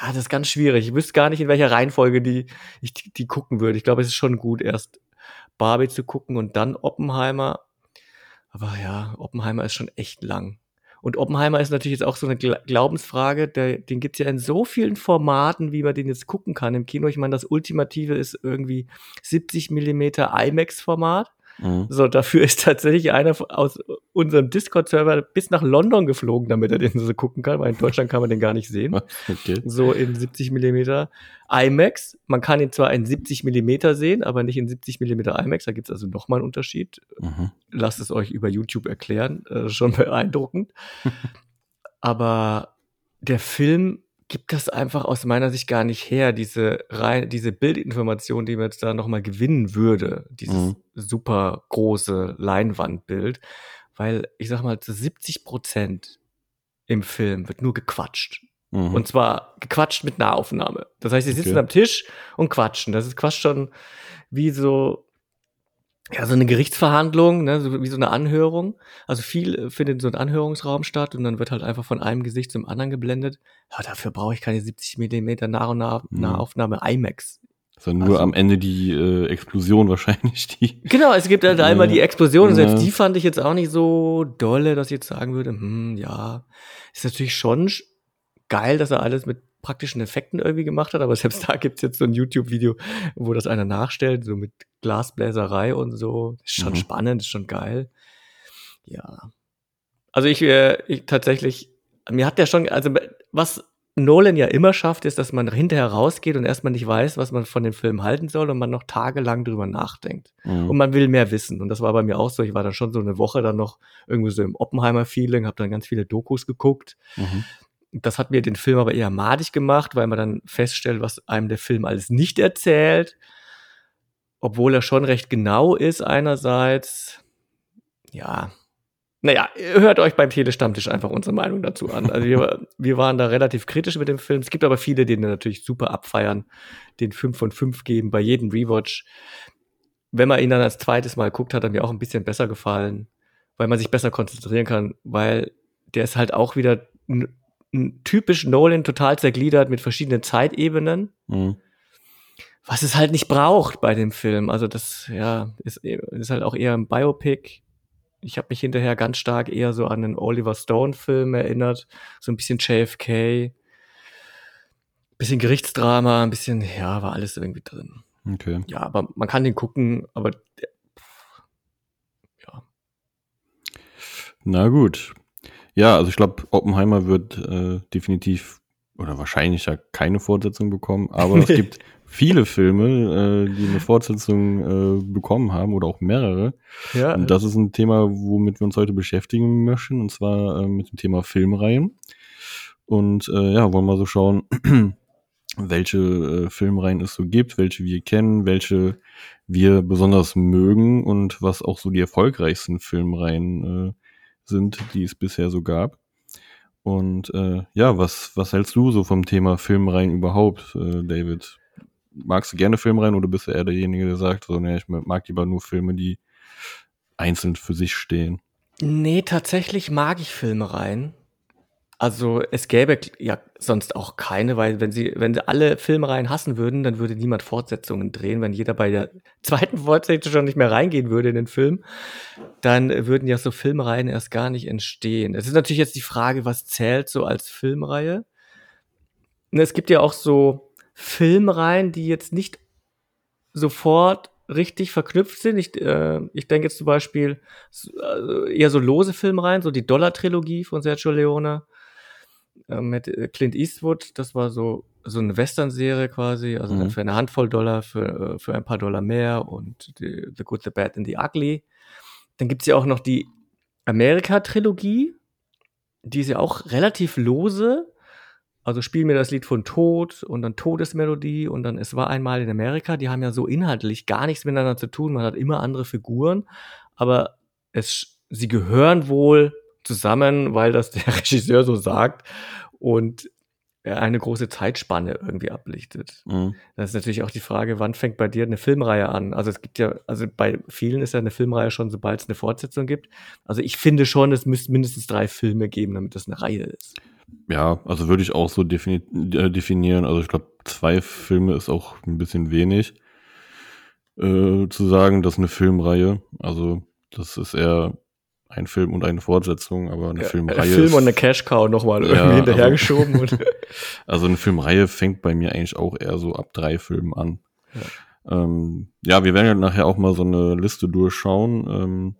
Speaker 3: ja, das ist ganz schwierig. Ich wüsste gar nicht, in welcher Reihenfolge die, ich die, die gucken würde. Ich glaube, es ist schon gut, erst Barbie zu gucken und dann Oppenheimer. Aber ja, Oppenheimer ist schon echt lang. Und Oppenheimer ist natürlich jetzt auch so eine Glaubensfrage, der, den gibt's ja in so vielen Formaten, wie man den jetzt gucken kann im Kino. Ich meine, das Ultimative ist irgendwie 70 Millimeter IMAX-Format. Mhm. So, dafür ist tatsächlich einer aus unserem Discord-Server bis nach London geflogen, damit er den so gucken kann, weil in Deutschland kann man den gar nicht sehen. Okay. So in 70 Millimeter IMAX. Man kann ihn zwar in 70 Millimeter sehen, aber nicht in 70 Millimeter IMAX. Da gibt es also nochmal einen Unterschied. Mhm. Lasst es euch über YouTube erklären. Äh, schon beeindruckend. aber der Film gibt das einfach aus meiner Sicht gar nicht her, diese rein, diese Bildinformation, die man jetzt da nochmal gewinnen würde, dieses mhm. super große Leinwandbild, weil ich sag mal, zu 70 Prozent im Film wird nur gequatscht. Mhm. Und zwar gequatscht mit Nahaufnahme. Das heißt, sie sitzen okay. am Tisch und quatschen. Das ist quasi schon wie so ja, so eine Gerichtsverhandlung, ne, so wie so eine Anhörung. Also viel findet in so einem Anhörungsraum statt und dann wird halt einfach von einem Gesicht zum anderen geblendet. Ja, dafür brauche ich keine 70 Millimeter Nah- und nah mhm. Nahaufnahme IMAX.
Speaker 2: Sondern nur also, am Ende die äh, Explosion wahrscheinlich. Die,
Speaker 3: genau, es gibt halt einmal die Explosion. Ja. Selbst die fand ich jetzt auch nicht so dolle, dass ich jetzt sagen würde, hm, ja, ist natürlich schon geil, dass er alles mit praktischen Effekten irgendwie gemacht hat, aber selbst da gibt's jetzt so ein YouTube-Video, wo das einer nachstellt, so mit Glasbläserei und so. Ist schon mhm. spannend, ist schon geil. Ja. Also ich, äh, ich tatsächlich, mir hat der schon, also was Nolan ja immer schafft, ist, dass man hinterher rausgeht und erstmal nicht weiß, was man von dem Film halten soll und man noch tagelang drüber nachdenkt. Mhm. Und man will mehr wissen. Und das war bei mir auch so. Ich war dann schon so eine Woche dann noch irgendwie so im Oppenheimer-Feeling, habe dann ganz viele Dokus geguckt. Mhm. Das hat mir den Film aber eher madig gemacht, weil man dann feststellt, was einem der Film alles nicht erzählt. Obwohl er schon recht genau ist einerseits. Ja. Naja, hört euch beim Telestammtisch einfach unsere Meinung dazu an. Also wir, wir waren da relativ kritisch mit dem Film. Es gibt aber viele, die den natürlich super abfeiern, den 5 von 5 geben bei jedem Rewatch. Wenn man ihn dann als zweites Mal guckt, hat er mir auch ein bisschen besser gefallen, weil man sich besser konzentrieren kann, weil der ist halt auch wieder typisch Nolan total zergliedert mit verschiedenen Zeitebenen. Mhm. Was es halt nicht braucht bei dem Film. Also das, ja, ist, ist halt auch eher ein Biopic. Ich habe mich hinterher ganz stark eher so an den Oliver Stone-Film erinnert. So ein bisschen JFK, bisschen Gerichtsdrama, ein bisschen, ja, war alles irgendwie drin. Okay. Ja, aber man kann den gucken, aber
Speaker 2: ja. Na gut. Ja, also ich glaube, Oppenheimer wird äh, definitiv oder wahrscheinlich ja keine Fortsetzung bekommen, aber es gibt viele Filme, äh, die eine Fortsetzung äh, bekommen haben oder auch mehrere. Ja. Und das ist ein Thema, womit wir uns heute beschäftigen möchten, und zwar äh, mit dem Thema Filmreihen. Und äh, ja, wollen wir so schauen, welche äh, Filmreihen es so gibt, welche wir kennen, welche wir besonders mögen und was auch so die erfolgreichsten Filmreihen äh, sind, die es bisher so gab. Und äh, ja, was, was hältst du so vom Thema Filmreihen überhaupt, äh, David? Magst du gerne Filmreihen oder bist du eher derjenige, der sagt, so, ne, ich mag lieber nur Filme, die einzeln für sich stehen?
Speaker 3: Nee, tatsächlich mag ich Filmereien. Also es gäbe ja sonst auch keine, weil wenn sie, wenn sie alle Filmreihen hassen würden, dann würde niemand Fortsetzungen drehen. Wenn jeder bei der zweiten Fortsetzung schon nicht mehr reingehen würde in den Film, dann würden ja so Filmreihen erst gar nicht entstehen. Es ist natürlich jetzt die Frage, was zählt so als Filmreihe? Und es gibt ja auch so Filmreihen, die jetzt nicht sofort richtig verknüpft sind. Ich, äh, ich denke jetzt zum Beispiel äh, eher so lose Filmreihen, so die Dollar-Trilogie von Sergio Leone äh, mit äh, Clint Eastwood. Das war so, so eine Western-Serie quasi, also mhm. für eine Handvoll Dollar, für, äh, für ein paar Dollar mehr und die, The Good, The Bad and The Ugly. Dann gibt's ja auch noch die Amerika-Trilogie. Die ist ja auch relativ lose. Also spiel mir das Lied von Tod und dann Todesmelodie und dann Es war einmal in Amerika. Die haben ja so inhaltlich gar nichts miteinander zu tun. Man hat immer andere Figuren, aber es, sie gehören wohl zusammen, weil das der Regisseur so sagt und er eine große Zeitspanne irgendwie ablichtet. Mhm. Das ist natürlich auch die Frage, wann fängt bei dir eine Filmreihe an? Also es gibt ja, also bei vielen ist ja eine Filmreihe schon, sobald es eine Fortsetzung gibt. Also ich finde schon, es müsste mindestens drei Filme geben, damit das eine Reihe ist.
Speaker 2: Ja, also würde ich auch so defini äh, definieren. Also ich glaube, zwei Filme ist auch ein bisschen wenig äh, zu sagen, das ist eine Filmreihe. Also das ist eher ein Film und eine Fortsetzung, aber eine ja, Filmreihe. Ein
Speaker 3: Film und eine Cash Cow nochmal ja, irgendwie hinterhergeschoben.
Speaker 2: Also, also eine Filmreihe fängt bei mir eigentlich auch eher so ab drei Filmen an. Ja, ähm, ja wir werden ja nachher auch mal so eine Liste durchschauen. Ähm,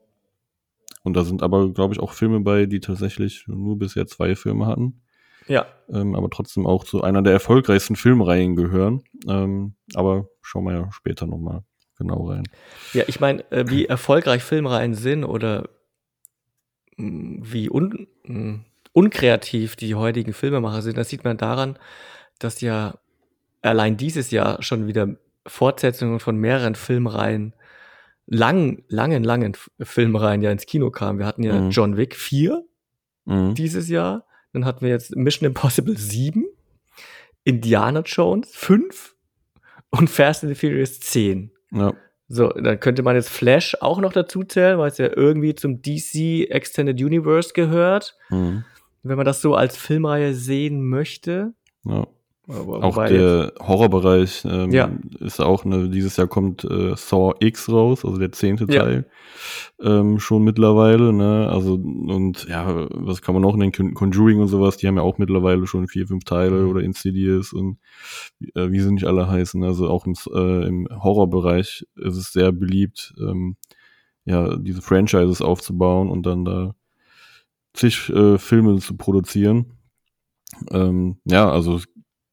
Speaker 2: und da sind aber, glaube ich, auch Filme bei, die tatsächlich nur bisher zwei Filme hatten.
Speaker 3: Ja.
Speaker 2: Ähm, aber trotzdem auch zu einer der erfolgreichsten Filmreihen gehören. Ähm, aber schauen wir ja später nochmal genau rein.
Speaker 3: Ja, ich meine, äh, wie erfolgreich Filmreihen sind oder wie un, unkreativ die heutigen Filmemacher sind, das sieht man daran, dass ja allein dieses Jahr schon wieder Fortsetzungen von mehreren Filmreihen, lang, langen, langen Filmreihen ja ins Kino kamen. Wir hatten ja mhm. John Wick 4 mhm. dieses Jahr, dann hatten wir jetzt Mission Impossible 7, Indiana Jones 5 und Fast and the Furious 10. Ja. So, dann könnte man jetzt Flash auch noch dazu zählen, weil es ja irgendwie zum DC Extended Universe gehört. Mhm. Wenn man das so als Filmreihe sehen möchte.
Speaker 2: Ja. Aber, auch der Horrorbereich ähm, ja. ist auch eine, dieses Jahr kommt äh, Saw X raus, also der zehnte Teil ja. ähm, schon mittlerweile, ne? Also und ja, was kann man noch nennen? Conjuring und sowas, die haben ja auch mittlerweile schon vier, fünf Teile mhm. oder Insidious und äh, wie sie nicht alle heißen. Also auch im, äh, im Horrorbereich ist es sehr beliebt, ähm, ja, diese Franchises aufzubauen und dann da zig äh, Filme zu produzieren. Ähm, ja, also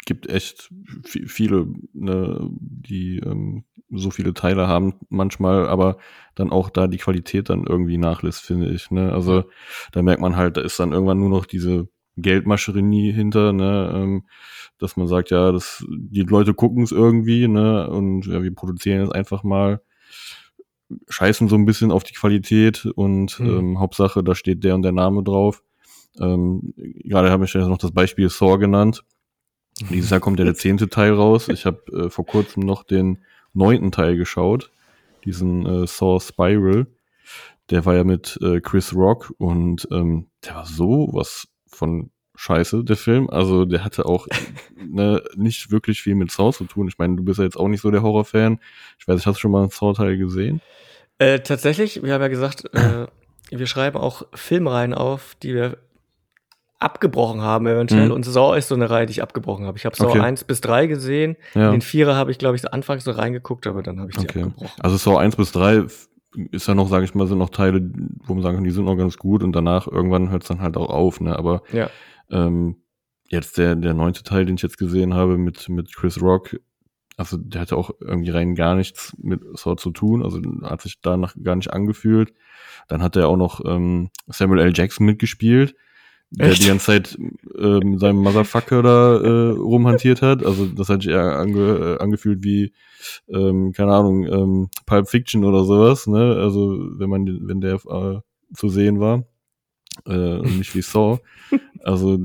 Speaker 2: gibt echt viele, ne, die ähm, so viele Teile haben manchmal, aber dann auch da die Qualität dann irgendwie nachlässt, finde ich. Ne? Also da merkt man halt, da ist dann irgendwann nur noch diese Geldmascherie hinter, ne, ähm, dass man sagt, ja, das, die Leute gucken es irgendwie, ne, und ja, wir produzieren jetzt einfach mal, scheißen so ein bisschen auf die Qualität und mhm. ähm, Hauptsache, da steht der und der Name drauf. Ähm, gerade habe ich ja noch das Beispiel Saw genannt. Dieses Jahr kommt ja der zehnte Teil raus. Ich habe äh, vor kurzem noch den neunten Teil geschaut, diesen äh, Saw Spiral. Der war ja mit äh, Chris Rock und ähm, der war so was von scheiße, der Film. Also der hatte auch ne, nicht wirklich viel mit Saw zu tun. Ich meine, du bist ja jetzt auch nicht so der Horrorfan. Ich weiß nicht, hast du schon mal einen Saw-Teil gesehen?
Speaker 3: Äh, tatsächlich, wir haben ja gesagt, äh, wir schreiben auch Filmreihen auf, die wir abgebrochen haben eventuell. Mhm. Und Saw ist so eine Reihe, die ich abgebrochen habe. Ich habe Saw okay. 1 bis 3 gesehen. Ja. Den Vierer habe ich, glaube ich, so anfangs so reingeguckt, aber dann habe ich die okay. abgebrochen.
Speaker 2: Also Saw 1 bis 3 ist ja noch, sage ich mal, sind noch Teile, wo man sagen kann, die sind noch ganz gut und danach irgendwann hört es dann halt auch auf, ne? Aber ja. ähm, jetzt der, der neunte Teil, den ich jetzt gesehen habe mit, mit Chris Rock, also der hatte auch irgendwie rein gar nichts mit Saw zu tun, also hat sich danach gar nicht angefühlt. Dann hat er auch noch ähm, Samuel L. Jackson mitgespielt der Echt? die ganze Zeit äh, mit seinem Motherfucker da äh, rumhantiert hat. Also das hat sich eher ange, äh, angefühlt wie, ähm, keine Ahnung, ähm, Pulp Fiction oder sowas, ne? Also wenn man, wenn der äh, zu sehen war. Äh, und nicht wie Saw. Also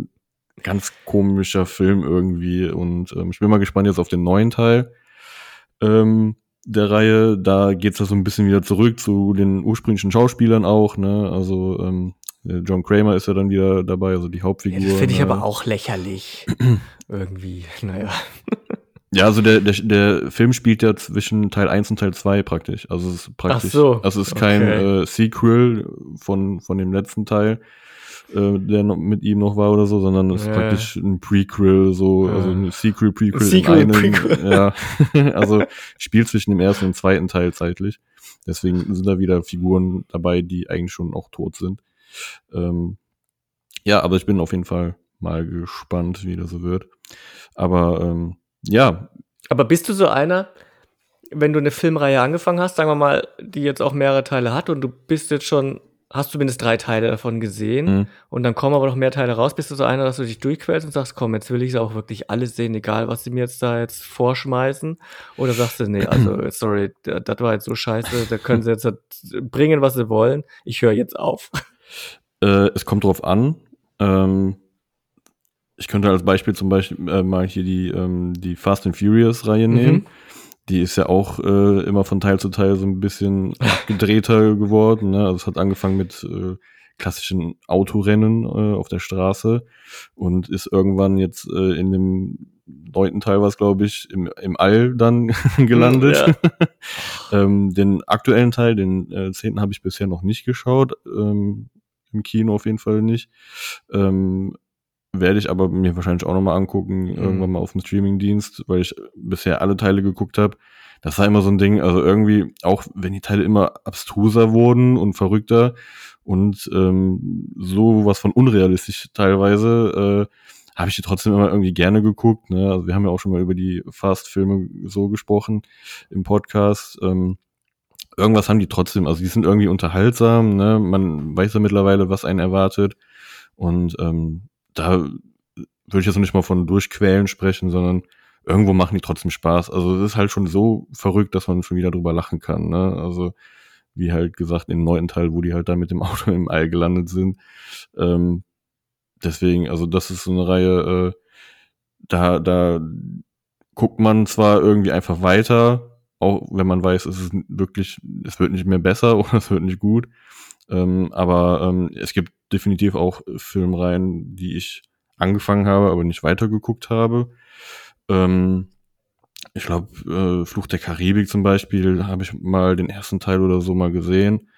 Speaker 2: ganz komischer Film irgendwie. Und ähm, ich bin mal gespannt jetzt auf den neuen Teil. Ähm, der Reihe. Da geht's ja so ein bisschen wieder zurück zu den ursprünglichen Schauspielern auch, ne? Also ähm, John Kramer ist ja dann wieder dabei, also die Hauptfigur. Ja,
Speaker 3: Finde ich
Speaker 2: ne?
Speaker 3: aber auch lächerlich. Irgendwie, naja.
Speaker 2: Ja, also der, der, der Film spielt ja zwischen Teil 1 und Teil 2 praktisch. Also es ist praktisch. Ach so. Also es ist kein okay. äh, Sequel von, von dem letzten Teil, äh, der noch mit ihm noch war oder so, sondern es ja. ist praktisch ein Prequel, so, ja. also ein Sequel, Prequel Sequel, in einem. Prequel. Ja. also spielt zwischen dem ersten und zweiten Teil zeitlich. Deswegen sind da wieder Figuren dabei, die eigentlich schon auch tot sind. Ähm, ja, aber ich bin auf jeden Fall mal gespannt, wie das so wird. Aber ähm, ja.
Speaker 3: Aber bist du so einer, wenn du eine Filmreihe angefangen hast, sagen wir mal, die jetzt auch mehrere Teile hat und du bist jetzt schon, hast zumindest drei Teile davon gesehen mhm. und dann kommen aber noch mehr Teile raus, bist du so einer, dass du dich durchquälst und sagst, komm, jetzt will ich es auch wirklich alles sehen, egal was sie mir jetzt da jetzt vorschmeißen? Oder sagst du, nee, also, sorry, das war jetzt so scheiße, da können sie jetzt bringen, was sie wollen, ich höre jetzt auf.
Speaker 2: Äh, es kommt drauf an. Ähm ich könnte als Beispiel zum Beispiel äh, mal hier die, ähm, die Fast and Furious Reihe mhm. nehmen. Die ist ja auch äh, immer von Teil zu Teil so ein bisschen gedrehter geworden. Ne? Also es hat angefangen mit äh, klassischen Autorennen äh, auf der Straße und ist irgendwann jetzt äh, in dem neunten Teil was glaube ich im, im All dann gelandet. Ähm, den aktuellen Teil, den äh, zehnten habe ich bisher noch nicht geschaut. Ähm, Im Kino auf jeden Fall nicht. Ähm, werde ich aber mir wahrscheinlich auch nochmal angucken, mhm. irgendwann mal auf dem Streamingdienst, weil ich bisher alle Teile geguckt habe. Das war immer so ein Ding, also irgendwie, auch wenn die Teile immer abstruser wurden und verrückter und ähm, so was von unrealistisch teilweise, äh, habe ich die trotzdem immer irgendwie gerne geguckt. Ne? Also wir haben ja auch schon mal über die Fast-Filme so gesprochen im Podcast. Ähm, irgendwas haben die trotzdem, also die sind irgendwie unterhaltsam, ne? Man weiß ja mittlerweile, was einen erwartet. Und ähm, da würde ich jetzt nicht mal von durchquälen sprechen, sondern irgendwo machen die trotzdem Spaß. Also es ist halt schon so verrückt, dass man schon wieder drüber lachen kann. Ne? Also wie halt gesagt, im neunten Teil, wo die halt da mit dem Auto im All gelandet sind. Ähm, deswegen, also das ist so eine Reihe, äh, da, da guckt man zwar irgendwie einfach weiter, auch wenn man weiß, es ist wirklich, es wird nicht mehr besser oder es wird nicht gut. Ähm, aber ähm, es gibt definitiv auch Filmreihen, die ich angefangen habe, aber nicht weitergeguckt habe. Ähm, ich glaube, äh, Fluch der Karibik zum Beispiel habe ich mal den ersten Teil oder so mal gesehen.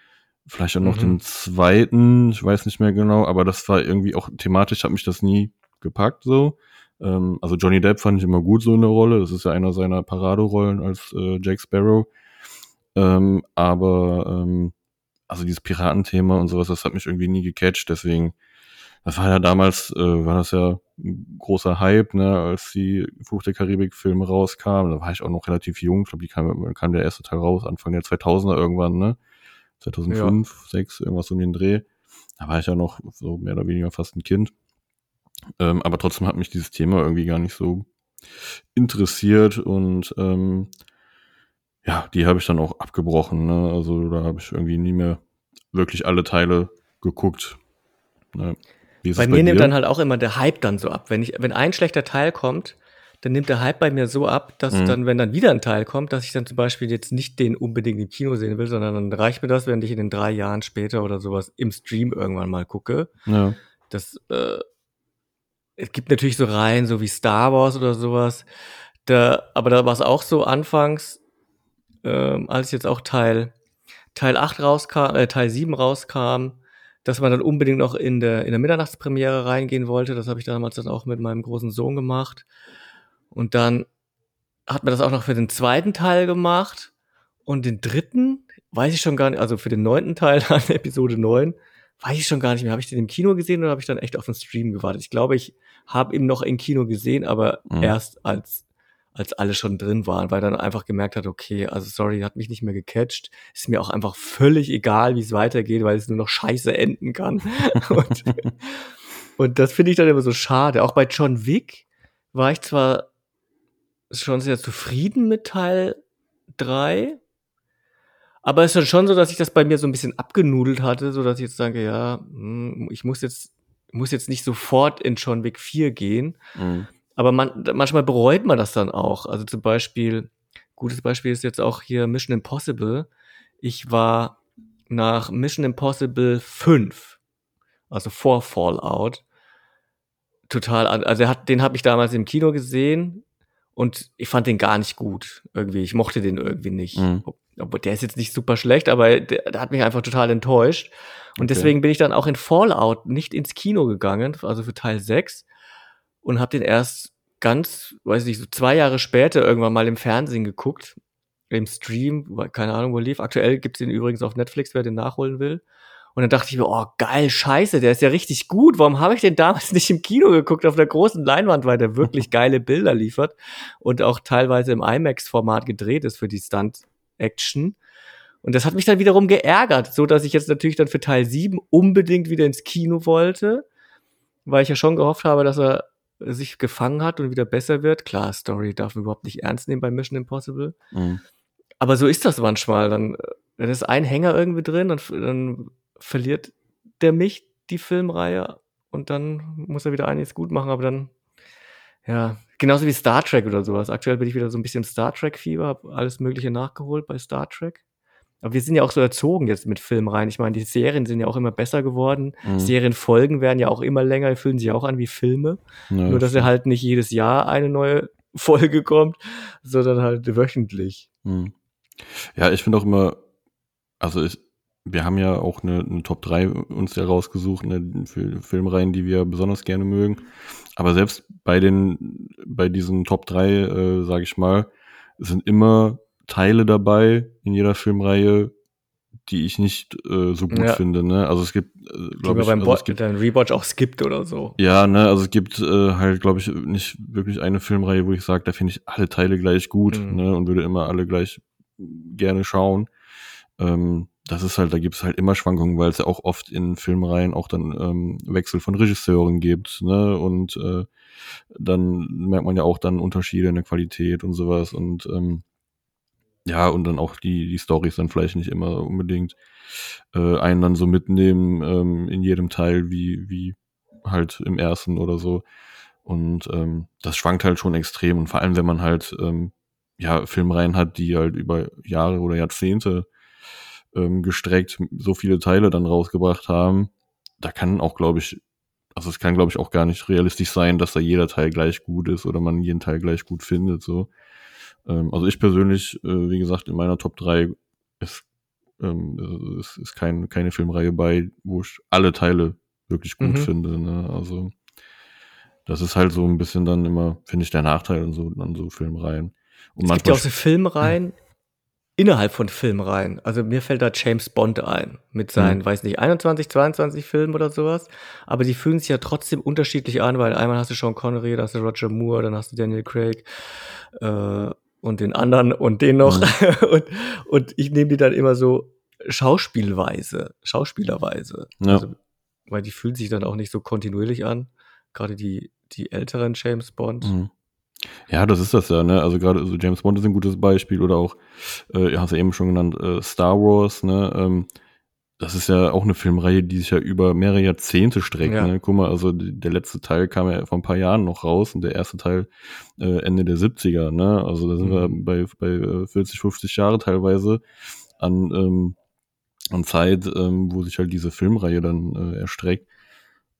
Speaker 2: Vielleicht auch noch mhm. den zweiten, ich weiß nicht mehr genau, aber das war irgendwie auch thematisch, hat mich das nie gepackt so. Ähm, also Johnny Depp fand ich immer gut so in der Rolle, das ist ja einer seiner Paraderollen als äh, Jack Sparrow. Ähm, aber ähm, also dieses Piratenthema und sowas, das hat mich irgendwie nie gecatcht, deswegen, das war ja damals, äh, war das ja ein großer Hype, ne, als die Fluch der Karibik-Filme rauskamen, da war ich auch noch relativ jung, ich glaube, die kam, kam der erste Teil raus, Anfang der 2000er irgendwann, ne, 2005, ja. 6, irgendwas um den Dreh, da war ich ja noch so mehr oder weniger fast ein Kind, ähm, aber trotzdem hat mich dieses Thema irgendwie gar nicht so interessiert und ähm, ja, die habe ich dann auch abgebrochen. Ne? Also da habe ich irgendwie nie mehr wirklich alle Teile geguckt.
Speaker 3: Ne? bei, bei mir dir? nimmt dann halt auch immer der Hype dann so ab. Wenn ich, wenn ein schlechter Teil kommt, dann nimmt der Hype bei mir so ab, dass mhm. dann, wenn dann wieder ein Teil kommt, dass ich dann zum Beispiel jetzt nicht den unbedingt im Kino sehen will, sondern dann reicht mir das, wenn ich in den drei Jahren später oder sowas im Stream irgendwann mal gucke. Ja. Das, äh, es gibt natürlich so Reihen, so wie Star Wars oder sowas. Da, aber da war es auch so anfangs, ähm, als jetzt auch Teil, Teil 8 rauskam, äh, Teil 7 rauskam, dass man dann unbedingt noch in der, in der Mitternachtspremiere reingehen wollte. Das habe ich damals dann auch mit meinem großen Sohn gemacht. Und dann hat man das auch noch für den zweiten Teil gemacht. Und den dritten, weiß ich schon gar nicht, also für den neunten Teil an Episode 9, weiß ich schon gar nicht mehr. Habe ich den im Kino gesehen oder habe ich dann echt auf den Stream gewartet? Ich glaube, ich habe ihn noch im Kino gesehen, aber mhm. erst als als alle schon drin waren, weil dann einfach gemerkt hat, okay, also sorry, hat mich nicht mehr gecatcht. Ist mir auch einfach völlig egal, wie es weitergeht, weil es nur noch scheiße enden kann. und, und das finde ich dann immer so schade. Auch bei John Wick war ich zwar schon sehr zufrieden mit Teil 3, aber es ist dann schon so, dass ich das bei mir so ein bisschen abgenudelt hatte, so dass ich jetzt sage, ja, hm, ich muss jetzt, muss jetzt nicht sofort in John Wick 4 gehen. Mhm aber man, manchmal bereut man das dann auch. Also zum Beispiel, gutes Beispiel ist jetzt auch hier Mission Impossible. Ich war nach Mission Impossible 5, also vor Fallout, total, also hat, den habe ich damals im Kino gesehen und ich fand den gar nicht gut irgendwie. Ich mochte den irgendwie nicht. Mhm. Obwohl der ist jetzt nicht super schlecht, aber der, der hat mich einfach total enttäuscht. Und okay. deswegen bin ich dann auch in Fallout nicht ins Kino gegangen, also für Teil 6 und habe den erst ganz, weiß ich, so zwei Jahre später irgendwann mal im Fernsehen geguckt, im Stream, keine Ahnung, wo lief. Aktuell gibt's den übrigens auf Netflix, wer den nachholen will. Und dann dachte ich mir, oh geil, scheiße, der ist ja richtig gut. Warum habe ich den damals nicht im Kino geguckt auf der großen Leinwand, weil der wirklich geile Bilder liefert und auch teilweise im IMAX-Format gedreht ist für die Stunt-Action. Und das hat mich dann wiederum geärgert, so dass ich jetzt natürlich dann für Teil 7 unbedingt wieder ins Kino wollte, weil ich ja schon gehofft habe, dass er sich gefangen hat und wieder besser wird. Klar, Story darf man überhaupt nicht ernst nehmen bei Mission Impossible. Mhm. Aber so ist das manchmal. Dann, dann ist ein Hänger irgendwie drin und dann verliert der mich die Filmreihe und dann muss er wieder einiges gut machen, aber dann, ja, genauso wie Star Trek oder sowas. Aktuell bin ich wieder so ein bisschen Star Trek-Fieber, habe alles Mögliche nachgeholt bei Star Trek. Aber wir sind ja auch so erzogen jetzt mit Filmreihen. Ich meine, die Serien sind ja auch immer besser geworden. Mhm. Serienfolgen werden ja auch immer länger, fühlen sich auch an wie Filme. Ja, Nur, dass ja halt nicht jedes Jahr eine neue Folge kommt, sondern halt wöchentlich. Mhm.
Speaker 2: Ja, ich finde auch immer, also ich, wir haben ja auch eine, eine Top 3 uns ja rausgesucht, eine Filmreihen, die wir besonders gerne mögen. Aber selbst bei den, bei diesen Top 3, äh, sage ich mal, sind immer Teile dabei in jeder Filmreihe, die ich nicht äh, so gut ja. finde. Ne? Also es gibt,
Speaker 3: äh, glaube ich, beim also es gibt, dein Rewatch auch skippt oder so.
Speaker 2: Ja, ne, also es gibt äh, halt, glaube ich, nicht wirklich eine Filmreihe, wo ich sage, da finde ich alle Teile gleich gut mhm. ne, und würde immer alle gleich gerne schauen. Ähm, das ist halt, da gibt es halt immer Schwankungen, weil es ja auch oft in Filmreihen auch dann ähm, Wechsel von Regisseuren gibt, ne? Und äh, dann merkt man ja auch dann Unterschiede in der Qualität und sowas. Und ähm, ja, und dann auch die, die Storys dann vielleicht nicht immer unbedingt äh, einen dann so mitnehmen ähm, in jedem Teil wie, wie halt im ersten oder so. Und ähm, das schwankt halt schon extrem. Und vor allem, wenn man halt ähm, ja Filmreihen hat, die halt über Jahre oder Jahrzehnte ähm, gestreckt so viele Teile dann rausgebracht haben, da kann auch, glaube ich, also es kann, glaube ich, auch gar nicht realistisch sein, dass da jeder Teil gleich gut ist oder man jeden Teil gleich gut findet. So. Ähm, also ich persönlich, äh, wie gesagt, in meiner Top 3 ist, ähm, ist, ist kein, keine Filmreihe bei, wo ich alle Teile wirklich gut mhm. finde. Ne? Also das ist halt so ein bisschen dann immer, finde ich, der Nachteil an so, an so Filmreihen.
Speaker 3: Und es gibt ja auch so Filmreihen, innerhalb von Filmreihen. Also mir fällt da James Bond ein mit seinen, mhm. weiß nicht, 21, 22 Filmen oder sowas. Aber die fühlen sich ja trotzdem unterschiedlich an, weil einmal hast du Sean Connery, dann hast du Roger Moore, dann hast du Daniel Craig äh, und den anderen und den noch. Mhm. und, und ich nehme die dann immer so schauspielweise, schauspielerweise. Ja. Also, weil die fühlen sich dann auch nicht so kontinuierlich an. Gerade die, die älteren James Bond. Mhm.
Speaker 2: Ja, das ist das ja, ne? Also gerade so James Bond ist ein gutes Beispiel oder auch, äh, ihr hast ja eben schon genannt, äh, Star Wars, ne? Ähm, das ist ja auch eine Filmreihe, die sich ja über mehrere Jahrzehnte streckt. Ja. Ne? Guck mal, also der letzte Teil kam ja vor ein paar Jahren noch raus und der erste Teil äh, Ende der 70er. Ne? Also da sind mhm. wir bei, bei 40, äh, 50 Jahre teilweise an, ähm, an Zeit, ähm, wo sich halt diese Filmreihe dann äh, erstreckt.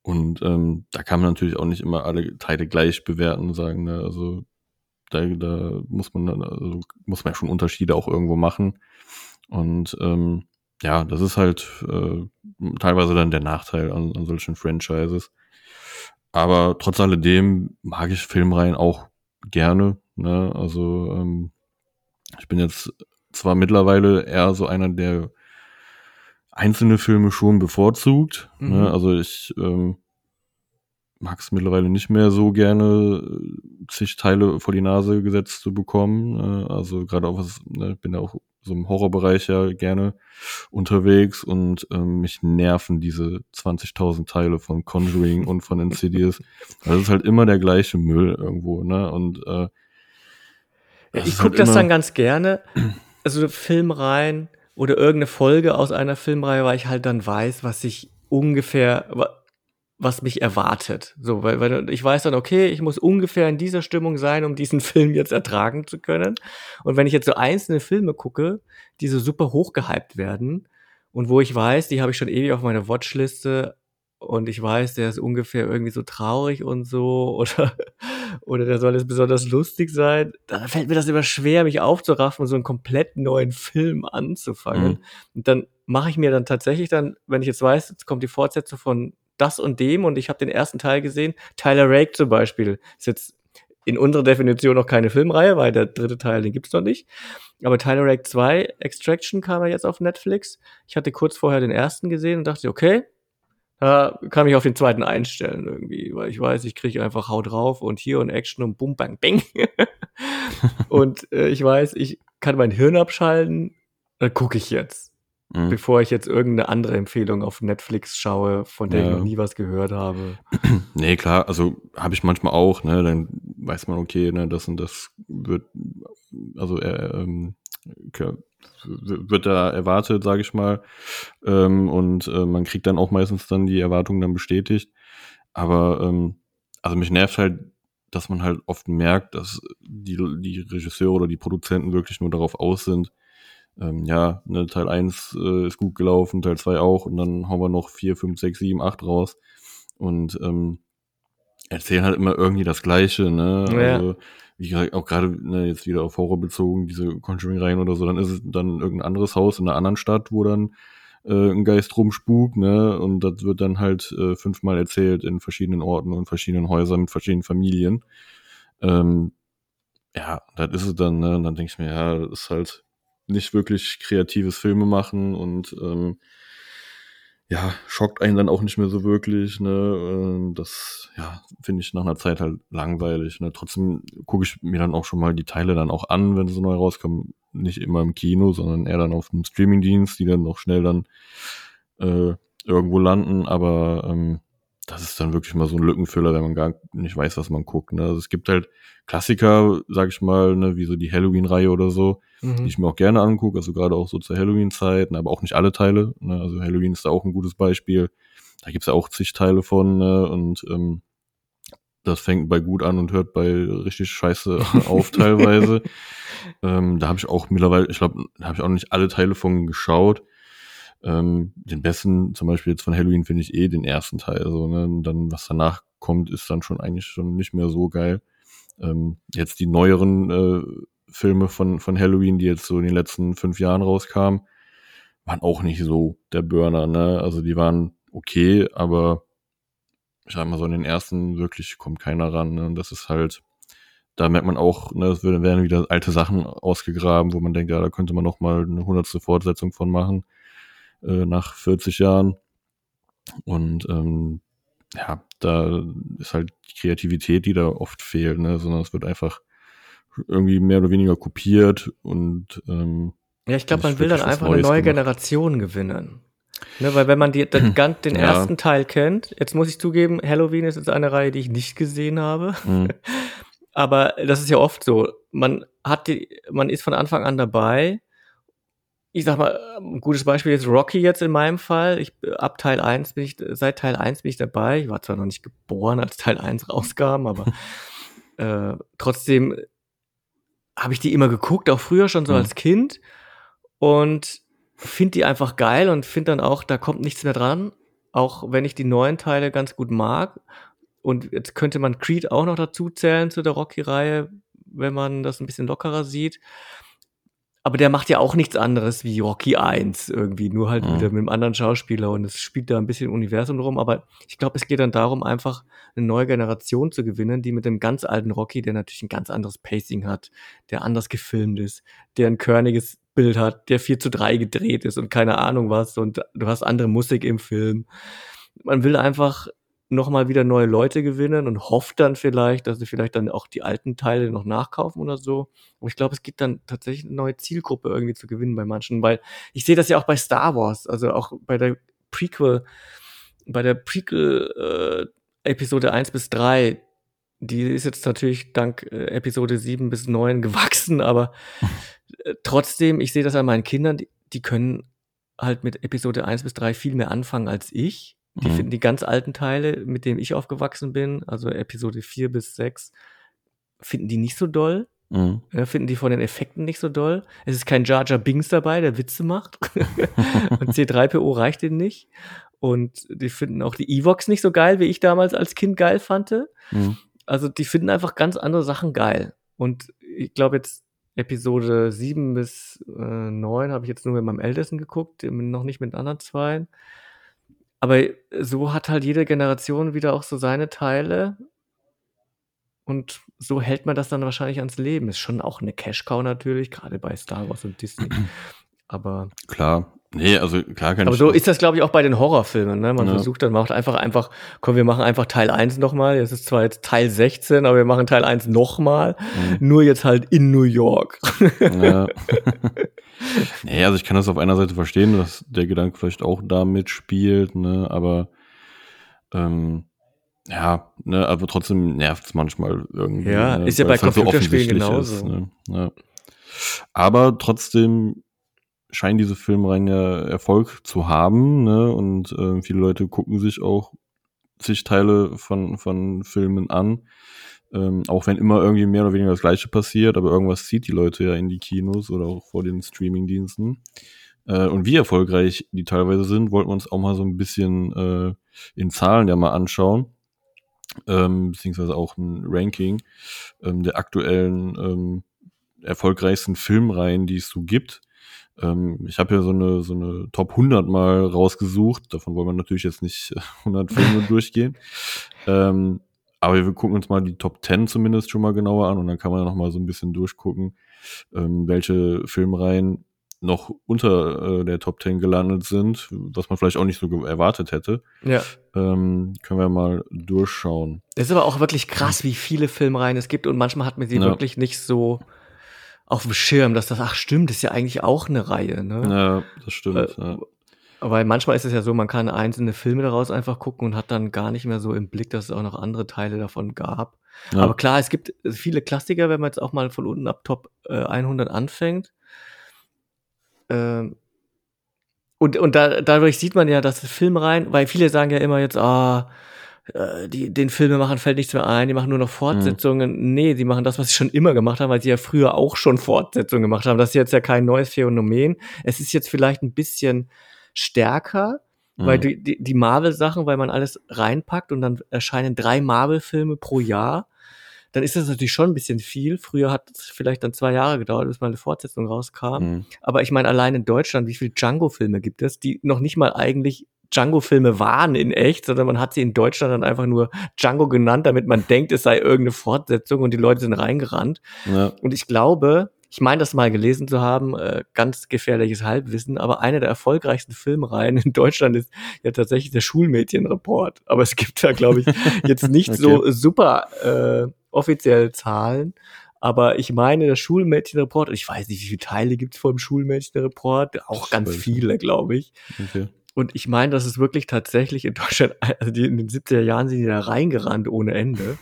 Speaker 2: Und ähm, da kann man natürlich auch nicht immer alle Teile gleich bewerten und sagen, ne, also da, da muss man also muss man ja schon Unterschiede auch irgendwo machen. Und ähm, ja, das ist halt äh, teilweise dann der Nachteil an, an solchen Franchises. Aber trotz alledem mag ich Filmreihen auch gerne. Ne? Also ähm, ich bin jetzt zwar mittlerweile eher so einer, der einzelne Filme schon bevorzugt. Ne? Mhm. Ne? Also ich ähm, mag es mittlerweile nicht mehr so gerne, zig Teile vor die Nase gesetzt zu bekommen. Äh, also gerade auch was, ne, bin ja auch so im Horrorbereich ja gerne unterwegs und ähm, mich nerven diese 20.000 Teile von Conjuring und von Insidious. Das ist halt immer der gleiche Müll irgendwo, ne? Und äh,
Speaker 3: ich gucke halt das dann ganz gerne, also Film rein oder irgendeine Folge aus einer Filmreihe, weil ich halt dann weiß, was ich ungefähr, was mich erwartet. So, weil, weil ich weiß dann, okay, ich muss ungefähr in dieser Stimmung sein, um diesen Film jetzt ertragen zu können. Und wenn ich jetzt so einzelne Filme gucke, die so super hochgehypt werden und wo ich weiß, die habe ich schon ewig auf meiner Watchliste und ich weiß, der ist ungefähr irgendwie so traurig und so oder oder der soll jetzt besonders lustig sein, dann fällt mir das immer schwer, mich aufzuraffen und so einen komplett neuen Film anzufangen. Mhm. Und dann mache ich mir dann tatsächlich dann, wenn ich jetzt weiß, jetzt kommt die Fortsetzung von das und dem und ich habe den ersten Teil gesehen. Tyler Rake zum Beispiel ist jetzt in unserer Definition noch keine Filmreihe, weil der dritte Teil, den gibt's noch nicht. Aber Tyler Rake 2 Extraction kam ja jetzt auf Netflix. Ich hatte kurz vorher den ersten gesehen und dachte, okay, da kann ich auf den zweiten einstellen irgendwie, weil ich weiß, ich kriege einfach Haut drauf und hier und Action und bum, bang, bang. und äh, ich weiß, ich kann mein Hirn abschalten, dann gucke ich jetzt mhm. bevor ich jetzt irgendeine andere Empfehlung auf Netflix schaue, von der ja. ich noch nie was gehört habe.
Speaker 2: Nee, klar, also habe ich manchmal auch, ne, dann weiß man, okay, ne, das und das wird, also äh, ähm, wird da erwartet, sage ich mal, ähm, und äh, man kriegt dann auch meistens dann die Erwartungen dann bestätigt. Aber ähm, also mich nervt halt, dass man halt oft merkt, dass die, die Regisseure oder die Produzenten wirklich nur darauf aus sind, ähm, ja, ne, Teil 1 äh, ist gut gelaufen, Teil 2 auch und dann hauen wir noch 4, 5, 6, 7, 8 raus und ähm, erzählen halt immer irgendwie das Gleiche, ne? Ja. Also, wie gesagt, auch gerade ne, jetzt wieder auf Horror bezogen, diese Conjuring-Reihen oder so, dann ist es dann irgendein anderes Haus in einer anderen Stadt, wo dann äh, ein Geist rumspukt, ne? Und das wird dann halt äh, fünfmal erzählt in verschiedenen Orten und verschiedenen Häusern mit verschiedenen Familien. Ähm, ja, das ist es dann, ne? Und dann denke ich mir, ja, das ist halt nicht wirklich kreatives Filme machen und ähm, ja, schockt einen dann auch nicht mehr so wirklich. Ne? Ähm, das ja, finde ich nach einer Zeit halt langweilig. Ne? Trotzdem gucke ich mir dann auch schon mal die Teile dann auch an, wenn sie neu rauskommen. Nicht immer im Kino, sondern eher dann auf einem Streamingdienst, die dann noch schnell dann äh, irgendwo landen. Aber ähm, das ist dann wirklich mal so ein Lückenfüller, wenn man gar nicht weiß, was man guckt. Ne? Also es gibt halt Klassiker, sag ich mal, ne, wie so die Halloween-Reihe oder so, mhm. die ich mir auch gerne angucke, also gerade auch so zur Halloween-Zeit, aber auch nicht alle Teile. Ne? Also Halloween ist da auch ein gutes Beispiel. Da gibt's ja auch zig Teile von ne? und ähm, das fängt bei gut an und hört bei richtig scheiße auf teilweise. ähm, da habe ich auch mittlerweile, ich glaube, da habe ich auch nicht alle Teile von geschaut. Ähm, den besten, zum Beispiel jetzt von Halloween, finde ich eh den ersten Teil. So, ne? Und dann, was danach kommt, ist dann schon eigentlich schon nicht mehr so geil. Ähm, jetzt die neueren äh, Filme von, von Halloween, die jetzt so in den letzten fünf Jahren rauskamen, waren auch nicht so der Burner, ne? Also die waren okay, aber ich sag mal so, in den ersten wirklich kommt keiner ran. Ne? Und das ist halt, da merkt man auch, ne, es werden wieder alte Sachen ausgegraben, wo man denkt, ja, da könnte man noch mal eine hundertste Fortsetzung von machen äh, nach 40 Jahren. Und ähm, ja, da ist halt die Kreativität, die da oft fehlt, ne? sondern es wird einfach irgendwie mehr oder weniger kopiert und ähm,
Speaker 3: ja, ich glaube, man will dann einfach eine neue gemacht. Generation gewinnen. Ne, weil wenn man die, den, den ja. ersten Teil kennt, jetzt muss ich zugeben, Halloween ist jetzt eine Reihe, die ich nicht gesehen habe. Mhm. Aber das ist ja oft so. Man hat die, man ist von Anfang an dabei ich sag mal, ein gutes Beispiel ist Rocky jetzt in meinem Fall. Ich, ab Teil 1 bin ich, seit Teil 1 bin ich dabei. Ich war zwar noch nicht geboren, als Teil 1 rauskam, aber äh, trotzdem habe ich die immer geguckt, auch früher schon so mhm. als Kind und finde die einfach geil und finde dann auch, da kommt nichts mehr dran, auch wenn ich die neuen Teile ganz gut mag. Und jetzt könnte man Creed auch noch dazu zählen zu der Rocky-Reihe, wenn man das ein bisschen lockerer sieht aber der macht ja auch nichts anderes wie Rocky 1 irgendwie, nur halt mhm. wieder mit einem anderen Schauspieler und es spielt da ein bisschen Universum rum, aber ich glaube, es geht dann darum, einfach eine neue Generation zu gewinnen, die mit dem ganz alten Rocky, der natürlich ein ganz anderes Pacing hat, der anders gefilmt ist, der ein körniges Bild hat, der 4 zu 3 gedreht ist und keine Ahnung was und du hast andere Musik im Film. Man will einfach nochmal wieder neue Leute gewinnen und hofft dann vielleicht, dass sie vielleicht dann auch die alten Teile noch nachkaufen oder so. Aber ich glaube, es gibt dann tatsächlich eine neue Zielgruppe irgendwie zu gewinnen bei manchen, weil ich sehe das ja auch bei Star Wars, also auch bei der Prequel, bei der Prequel äh, Episode 1 bis 3, die ist jetzt natürlich dank äh, Episode 7 bis 9 gewachsen, aber äh, trotzdem, ich sehe das an meinen Kindern, die, die können halt mit Episode 1 bis 3 viel mehr anfangen als ich Die mhm. finden die ganz alten Teile, mit denen ich aufgewachsen bin, also Episode 4 bis 6, finden die nicht so doll. Mhm. Finden die von den Effekten nicht so doll. Es ist kein Jar Jar Bings dabei, der Witze macht. Und C3PO reicht ihnen nicht. Und die finden auch die Evox nicht so geil, wie ich damals als Kind geil fand. Mhm. Also die finden einfach ganz andere Sachen geil. Und ich glaube jetzt Episode 7 bis äh, 9 habe ich jetzt nur mit meinem Ältesten geguckt, noch nicht mit anderen zwei. Aber so hat halt jede Generation wieder auch so seine Teile. Und so hält man das dann wahrscheinlich ans Leben. Ist schon auch eine Cash-Cow natürlich, gerade bei Star Wars und Disney. Aber.
Speaker 2: Klar, Nee, also klar
Speaker 3: kann Aber so ist das, glaube ich, auch bei den Horrorfilmen. Ne? Man ja. versucht dann, macht einfach, einfach, komm, wir machen einfach Teil 1 nochmal. Es ist zwar jetzt Teil 16, aber wir machen Teil 1 nochmal. Mhm. Nur jetzt halt in New York. Ja.
Speaker 2: nee, also ich kann das auf einer Seite verstehen, dass der Gedanke vielleicht auch da mitspielt, ne? Aber ähm, ja, ne, aber trotzdem nervt es manchmal irgendwie.
Speaker 3: Ja,
Speaker 2: ne?
Speaker 3: ist ja bei Computerspielen halt so genauso. Ist, ne? ja.
Speaker 2: Aber trotzdem scheinen diese Filmreihen ja Erfolg zu haben, ne? Und äh, viele Leute gucken sich auch zig Teile von, von Filmen an. Ähm, auch wenn immer irgendwie mehr oder weniger das Gleiche passiert, aber irgendwas zieht die Leute ja in die Kinos oder auch vor den Streamingdiensten. Äh, und wie erfolgreich die teilweise sind, wollten wir uns auch mal so ein bisschen äh, in Zahlen ja mal anschauen. Ähm, beziehungsweise auch ein Ranking ähm, der aktuellen ähm, erfolgreichsten Filmreihen, die es so gibt. Ähm, ich habe ja so eine, so eine Top 100 mal rausgesucht. Davon wollen wir natürlich jetzt nicht 100 Filme durchgehen. Ähm, aber wir gucken uns mal die Top 10 zumindest schon mal genauer an und dann kann man ja noch mal so ein bisschen durchgucken, ähm, welche Filmreihen noch unter äh, der Top 10 gelandet sind, was man vielleicht auch nicht so erwartet hätte.
Speaker 3: Ja.
Speaker 2: Ähm, können wir mal durchschauen.
Speaker 3: Es ist aber auch wirklich krass, wie viele Filmreihen es gibt und manchmal hat man sie ja. wirklich nicht so auf dem Schirm, dass das, ach stimmt, ist ja eigentlich auch eine Reihe, ne?
Speaker 2: Ja, das stimmt. Äh, ja.
Speaker 3: Weil manchmal ist es ja so, man kann einzelne Filme daraus einfach gucken und hat dann gar nicht mehr so im Blick, dass es auch noch andere Teile davon gab. Ja. Aber klar, es gibt viele Klassiker, wenn man jetzt auch mal von unten ab Top äh, 100 anfängt. Ähm, und und da, dadurch sieht man ja, dass Film rein, weil viele sagen ja immer jetzt, ah, äh, die, den Filmemachern fällt nichts mehr ein, die machen nur noch Fortsetzungen. Mhm. Nee, die machen das, was sie schon immer gemacht haben, weil sie ja früher auch schon Fortsetzungen gemacht haben. Das ist jetzt ja kein neues Phänomen. Es ist jetzt vielleicht ein bisschen stärker, mhm. weil die, die, die Marvel-Sachen, weil man alles reinpackt und dann erscheinen drei Marvel-Filme pro Jahr dann ist das natürlich schon ein bisschen viel. Früher hat es vielleicht dann zwei Jahre gedauert, bis mal eine Fortsetzung rauskam. Mhm. Aber ich meine, allein in Deutschland, wie viele Django-Filme gibt es, die noch nicht mal eigentlich Django-Filme waren in echt, sondern man hat sie in Deutschland dann einfach nur Django genannt, damit man denkt, es sei irgendeine Fortsetzung und die Leute sind reingerannt. Ja. Und ich glaube, ich meine das mal gelesen zu haben, äh, ganz gefährliches Halbwissen, aber eine der erfolgreichsten Filmreihen in Deutschland ist ja tatsächlich der Schulmädchenreport. Aber es gibt da, glaube ich, jetzt nicht okay. so super äh, offiziell Zahlen. Aber ich meine, der Schulmädchenreport, ich weiß nicht, wie viele Teile gibt es vom Schulmädchenreport, auch ganz viele, glaube ich. Okay. Und ich meine, das ist wirklich tatsächlich in Deutschland, also die, in den 70er Jahren sind die da reingerannt ohne Ende.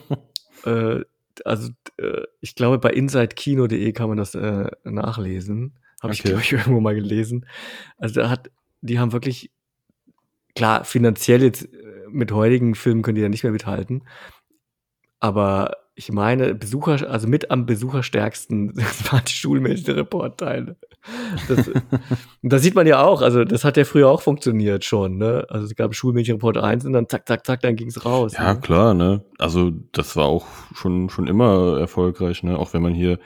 Speaker 3: äh, also äh, ich glaube, bei insidekino.de kann man das äh, nachlesen. Habe okay. ich, glaube ich, irgendwo mal gelesen. Also da hat, die haben wirklich, klar, finanziell jetzt äh, mit heutigen Filmen können die ja nicht mehr mithalten. Aber ich meine, Besucher, also mit am besucherstärksten waren die Schulmädchen-Reportteile. Das, das sieht man ja auch, also das hat ja früher auch funktioniert schon, ne? Also es gab Schulmädchen-Report 1 und dann zack, zack, zack, dann ging's raus.
Speaker 2: Ja,
Speaker 3: ne?
Speaker 2: klar, ne? Also das war auch schon, schon immer erfolgreich, ne? Auch wenn man hier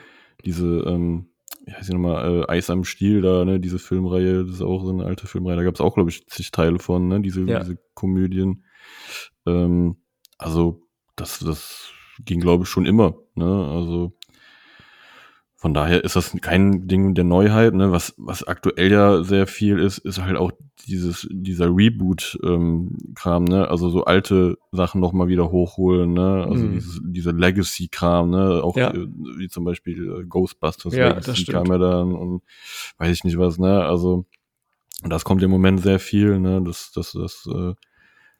Speaker 2: diese, ähm, wie heißt die nochmal, äh, Eis am Stiel da, ne? Diese Filmreihe, das ist auch so eine alte Filmreihe, da gab es auch, glaube ich, zig Teile von, ne? Diese, ja. diese Komödien. Ähm, also das, das ging, glaube ich, schon immer. Ne? Also von daher ist das kein Ding der Neuheit. Ne? Was, was aktuell ja sehr viel ist, ist halt auch dieses, dieser Reboot-Kram, ähm, ne? Also so alte Sachen nochmal wieder hochholen, ne? Also mhm. dieses, dieser Legacy-Kram, ne? Auch ja. äh, wie zum Beispiel äh, Ghostbusters
Speaker 3: ja, Legacy
Speaker 2: kam ja dann und weiß ich nicht was, ne? Also das kommt im Moment sehr viel, ne? Das, das, das äh,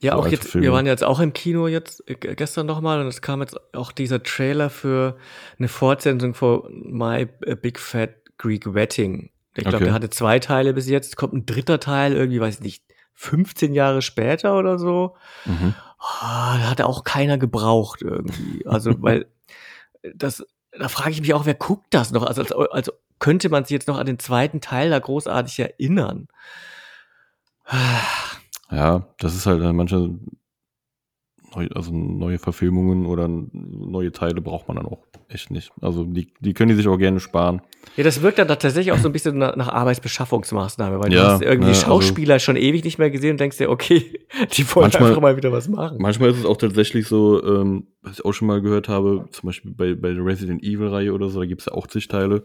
Speaker 3: ja, so auch jetzt, Filme. wir waren jetzt auch im Kino jetzt äh, gestern nochmal und es kam jetzt auch dieser Trailer für eine Fortsetzung von My Big Fat Greek Wedding. Ich glaube, okay. der hatte zwei Teile bis jetzt, kommt ein dritter Teil, irgendwie, weiß ich nicht, 15 Jahre später oder so. Mhm. Oh, da hat auch keiner gebraucht irgendwie. Also, weil das, da frage ich mich auch, wer guckt das noch? Also, also, also könnte man sich jetzt noch an den zweiten Teil da großartig erinnern.
Speaker 2: Ja, das ist halt äh, manche also neue Verfilmungen oder neue Teile braucht man dann auch echt nicht. Also die, die können die sich auch gerne sparen.
Speaker 3: Ja, das wirkt dann tatsächlich auch so ein bisschen nach, nach Arbeitsbeschaffungsmaßnahme, weil ja, du hast irgendwie ne, Schauspieler also, schon ewig nicht mehr gesehen und denkst dir, okay, die wollen manchmal, einfach mal wieder was machen.
Speaker 2: Manchmal ist es auch tatsächlich so, ähm, was ich auch schon mal gehört habe, zum Beispiel bei, bei der Resident Evil-Reihe oder so, da gibt es ja auch zig Teile.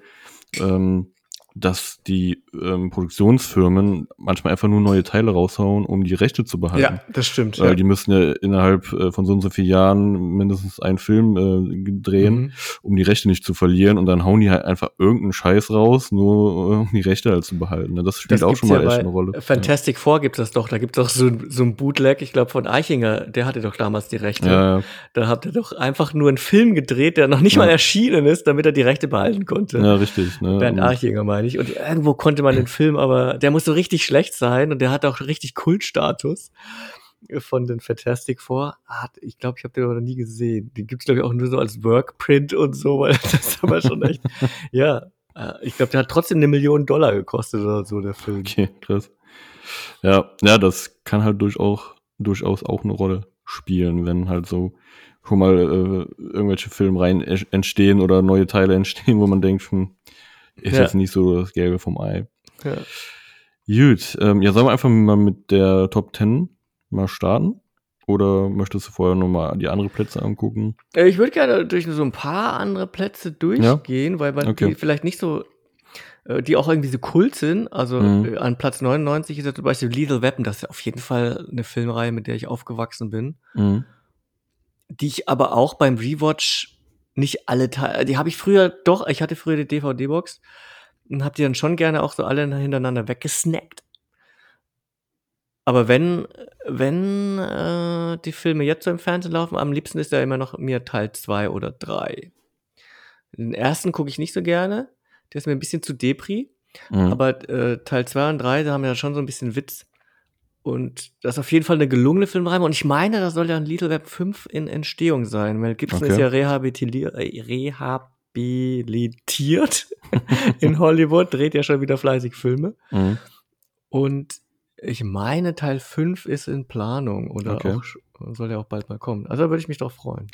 Speaker 2: Ähm, dass die ähm, Produktionsfirmen manchmal einfach nur neue Teile raushauen, um die Rechte zu behalten.
Speaker 3: Ja, das stimmt.
Speaker 2: Weil ja. die müssen ja innerhalb äh, von so und so vielen Jahren mindestens einen Film äh, drehen, mhm. um die Rechte nicht zu verlieren. Und dann hauen die halt einfach irgendeinen Scheiß raus, nur um die Rechte halt zu behalten. Das spielt das auch schon mal ja echt eine Rolle.
Speaker 3: Fantastic ja. Four gibt es doch. Da gibt es doch so, so ein Bootleg, ich glaube von Eichinger, der hatte doch damals die Rechte. Ja. Da habt ihr doch einfach nur einen Film gedreht, der noch nicht mal erschienen ist, damit er die Rechte behalten konnte.
Speaker 2: Ja, richtig.
Speaker 3: Ne? Bernd Eichinger meine ich. Und irgendwo konnte man den Film, aber der muss so richtig schlecht sein und der hat auch richtig Kultstatus von den Fantastic Four. Ich glaube, ich habe den aber noch nie gesehen. Den gibt's glaube ich auch nur so als Workprint und so, weil das ist aber schon echt, ja. Äh, ich glaube, der hat trotzdem eine Million Dollar gekostet oder so, der Film.
Speaker 2: Okay, krass. Ja, ja, das kann halt durchaus, durchaus auch eine Rolle spielen, wenn halt so schon mal äh, irgendwelche Filmreihen entstehen oder neue Teile entstehen, wo man denkt, hm, ist ja. jetzt nicht so das Gelbe vom Ei. Ja. Gut, ähm, ja, sollen wir einfach mal mit der Top 10 mal starten? Oder möchtest du vorher nochmal die anderen Plätze angucken?
Speaker 3: Äh, ich würde gerne durch so ein paar andere Plätze durchgehen, ja? weil man okay. die vielleicht nicht so, äh, die auch irgendwie so kult sind. Also mhm. Äh, an Platz 99 ist ja zum Beispiel Lethal Weapon. Das ist auf jeden Fall eine Filmreihe, mit der ich aufgewachsen bin. Mhm. Die ich aber auch beim Rewatch nicht alle Teile, die habe ich früher doch, ich hatte früher die DVD-Box und habe die dann schon gerne auch so alle hintereinander weggesnackt. Aber wenn, wenn äh, die Filme jetzt so im Fernsehen laufen, am liebsten ist ja immer noch mir Teil 2 oder 3. Den ersten gucke ich nicht so gerne, der ist mir ein bisschen zu Depri. Mhm. Aber äh, Teil 2 und 3, da haben ja schon so ein bisschen Witz. Und das ist auf jeden Fall eine gelungene Filmreihe. Und ich meine, das soll ja ein Little Web 5 in Entstehung sein. Mel Gibson okay. ist ja rehabilitiert, äh, rehabilitiert in Hollywood, dreht ja schon wieder fleißig Filme. Mhm. Und ich meine, Teil 5 ist in Planung oder okay. auch, soll ja auch bald mal kommen. Also da würde ich mich doch freuen.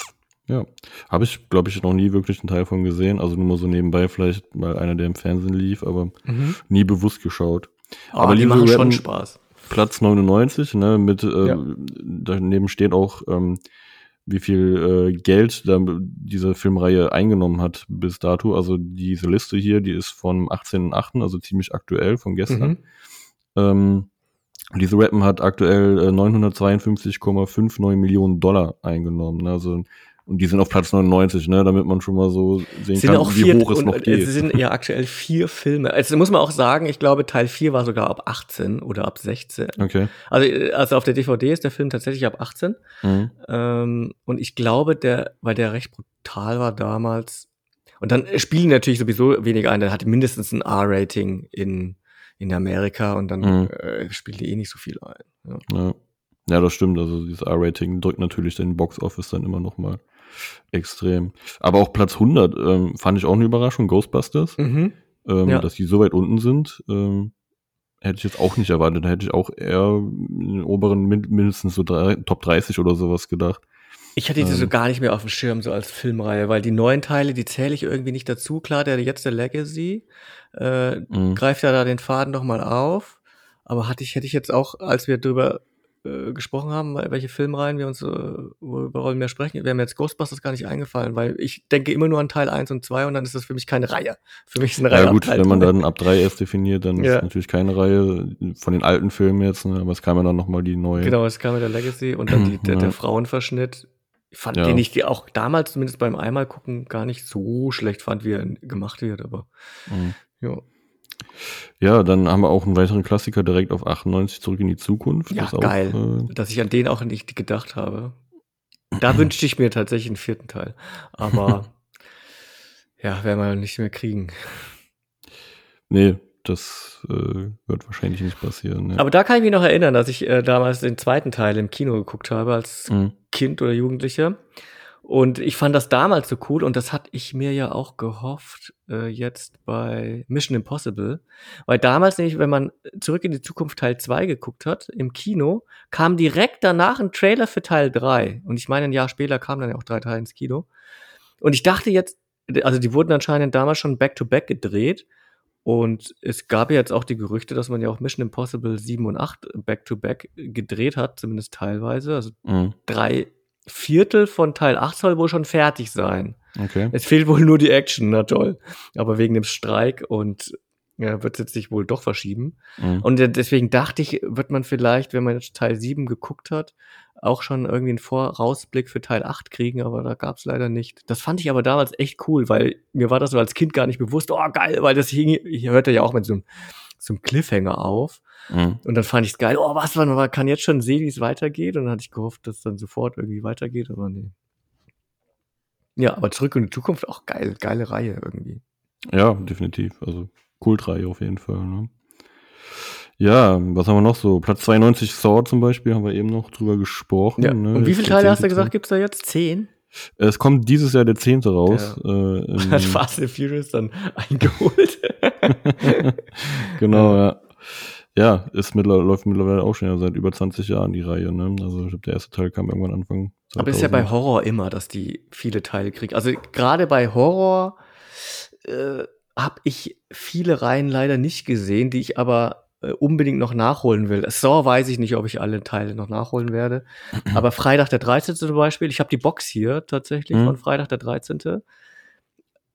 Speaker 2: Ja, habe ich, glaube ich, noch nie wirklich einen Teil von gesehen. Also nur mal so nebenbei vielleicht mal einer, der im Fernsehen lief, aber mhm. nie bewusst geschaut.
Speaker 3: Oh, aber die machen schon Spaß.
Speaker 2: Platz 99, ne, mit, äh, ja. daneben steht auch, ähm, wie viel äh, Geld da diese Filmreihe eingenommen hat bis dato. Also diese Liste hier, die ist vom 18.8., also ziemlich aktuell, von gestern. Mhm. Ähm, diese Rappen hat aktuell äh, 952,59 Millionen Dollar eingenommen. Ne? Also und die sind auf Platz 99, ne, damit man schon mal so sehen
Speaker 3: sind kann, auch wie hoch es noch geht. Es sind ja aktuell vier Filme. Also muss man auch sagen, ich glaube, Teil 4 war sogar ab 18 oder ab 16.
Speaker 2: Okay.
Speaker 3: Also, also auf der DVD ist der Film tatsächlich ab 18. Mhm. Ähm, und ich glaube, der, weil der recht brutal war damals, und dann spielen natürlich sowieso weniger ein, der hatte mindestens ein R-Rating in, in Amerika und dann mhm. äh, spielt die eh nicht so viel ein.
Speaker 2: Ja. ja. Ja, das stimmt. Also dieses R-Rating drückt natürlich den Box-Office dann immer noch mal extrem. Aber auch Platz 100 ähm, fand ich auch eine Überraschung, Ghostbusters. Mhm. Ähm, ja. Dass die so weit unten sind, ähm, hätte ich jetzt auch nicht erwartet. Da hätte ich auch eher in den oberen mindestens so drei, Top 30 oder sowas gedacht.
Speaker 3: Ich hatte die ähm. so gar nicht mehr auf dem Schirm, so als Filmreihe, weil die neuen Teile, die zähle ich irgendwie nicht dazu. Klar, der jetzt der Legacy äh, mhm. greift ja da den Faden noch mal auf. Aber hatte ich, hätte ich jetzt auch, als wir drüber äh, gesprochen haben, welche Filmreihen wir uns äh, worüber wir sprechen. Wäre mir jetzt Ghostbusters gar nicht eingefallen, weil ich denke immer nur an Teil 1 und 2 und dann ist das für mich keine Reihe. Für mich ist eine Reihe.
Speaker 2: Ja gut, wenn man dann ab 3 erst definiert, dann ja. ist natürlich keine Reihe von den alten Filmen jetzt, ne? aber es kam ja dann nochmal die neue.
Speaker 3: Genau, es kam ja der Legacy und dann die, der, der Frauenverschnitt. Ich fand ja. den ich auch damals zumindest beim einmal gucken gar nicht so schlecht fand, wie er gemacht wird, aber mhm. ja.
Speaker 2: Ja, dann haben wir auch einen weiteren Klassiker direkt auf 98 zurück in die Zukunft.
Speaker 3: Ja, das geil, auch, äh, dass ich an den auch nicht gedacht habe. Da wünschte ich mir tatsächlich einen vierten Teil. Aber ja, werden wir nicht mehr kriegen.
Speaker 2: Nee, das äh, wird wahrscheinlich nicht passieren. Ja.
Speaker 3: Aber da kann ich mich noch erinnern, dass ich äh, damals den zweiten Teil im Kino geguckt habe als mhm. Kind oder Jugendlicher. Und ich fand das damals so cool und das hatte ich mir ja auch gehofft äh, jetzt bei Mission Impossible. Weil damals nämlich, wenn man zurück in die Zukunft Teil 2 geguckt hat, im Kino, kam direkt danach ein Trailer für Teil 3. Und ich meine, ein Jahr später kamen dann ja auch drei Teile ins Kino. Und ich dachte jetzt, also die wurden anscheinend damals schon back-to-back -back gedreht. Und es gab ja jetzt auch die Gerüchte, dass man ja auch Mission Impossible 7 und 8 back-to-back -back gedreht hat, zumindest teilweise. Also mhm. drei Viertel von Teil 8 soll wohl schon fertig sein. Okay. Es fehlt wohl nur die Action, na toll. Aber wegen dem Streik und ja, wird es jetzt sich wohl doch verschieben. Mhm. Und deswegen dachte ich, wird man vielleicht, wenn man jetzt Teil 7 geguckt hat, auch schon irgendwie einen Vorausblick für Teil 8 kriegen, aber da gab es leider nicht. Das fand ich aber damals echt cool, weil mir war das so als Kind gar nicht bewusst, oh geil, weil das hing, ich hörte ja auch mit so einem, so einem Cliffhanger auf. Mhm. Und dann fand ich es geil, oh was, man kann jetzt schon sehen, wie es weitergeht. Und dann hatte ich gehofft, dass es dann sofort irgendwie weitergeht, aber nee. Ja, aber zurück in die Zukunft auch geil, geile Reihe irgendwie.
Speaker 2: Ja, definitiv. Also Kultreihe auf jeden Fall. Ne? Ja, was haben wir noch so? Platz 92 Saw zum Beispiel, haben wir eben noch drüber gesprochen. Ja.
Speaker 3: Ne? Und wie viele Teile hast du gesagt, gibt es da jetzt? Zehn?
Speaker 2: Es kommt dieses Jahr der zehnte raus.
Speaker 3: Ja. Äh, Hat Fast and Furious dann eingeholt.
Speaker 2: genau, ja. Ja, ist mittlerweile, läuft mittlerweile auch schon ja seit über 20 Jahren die Reihe. Ne? Also ich glaube, der erste Teil kam irgendwann Anfang.
Speaker 3: 2000. Aber ist ja bei Horror immer, dass die viele Teile kriegen. Also gerade bei Horror äh, habe ich viele Reihen leider nicht gesehen, die ich aber äh, unbedingt noch nachholen will. Saw weiß ich nicht, ob ich alle Teile noch nachholen werde. Aber Freitag der 13. zum Beispiel, ich habe die Box hier tatsächlich mhm. von Freitag der 13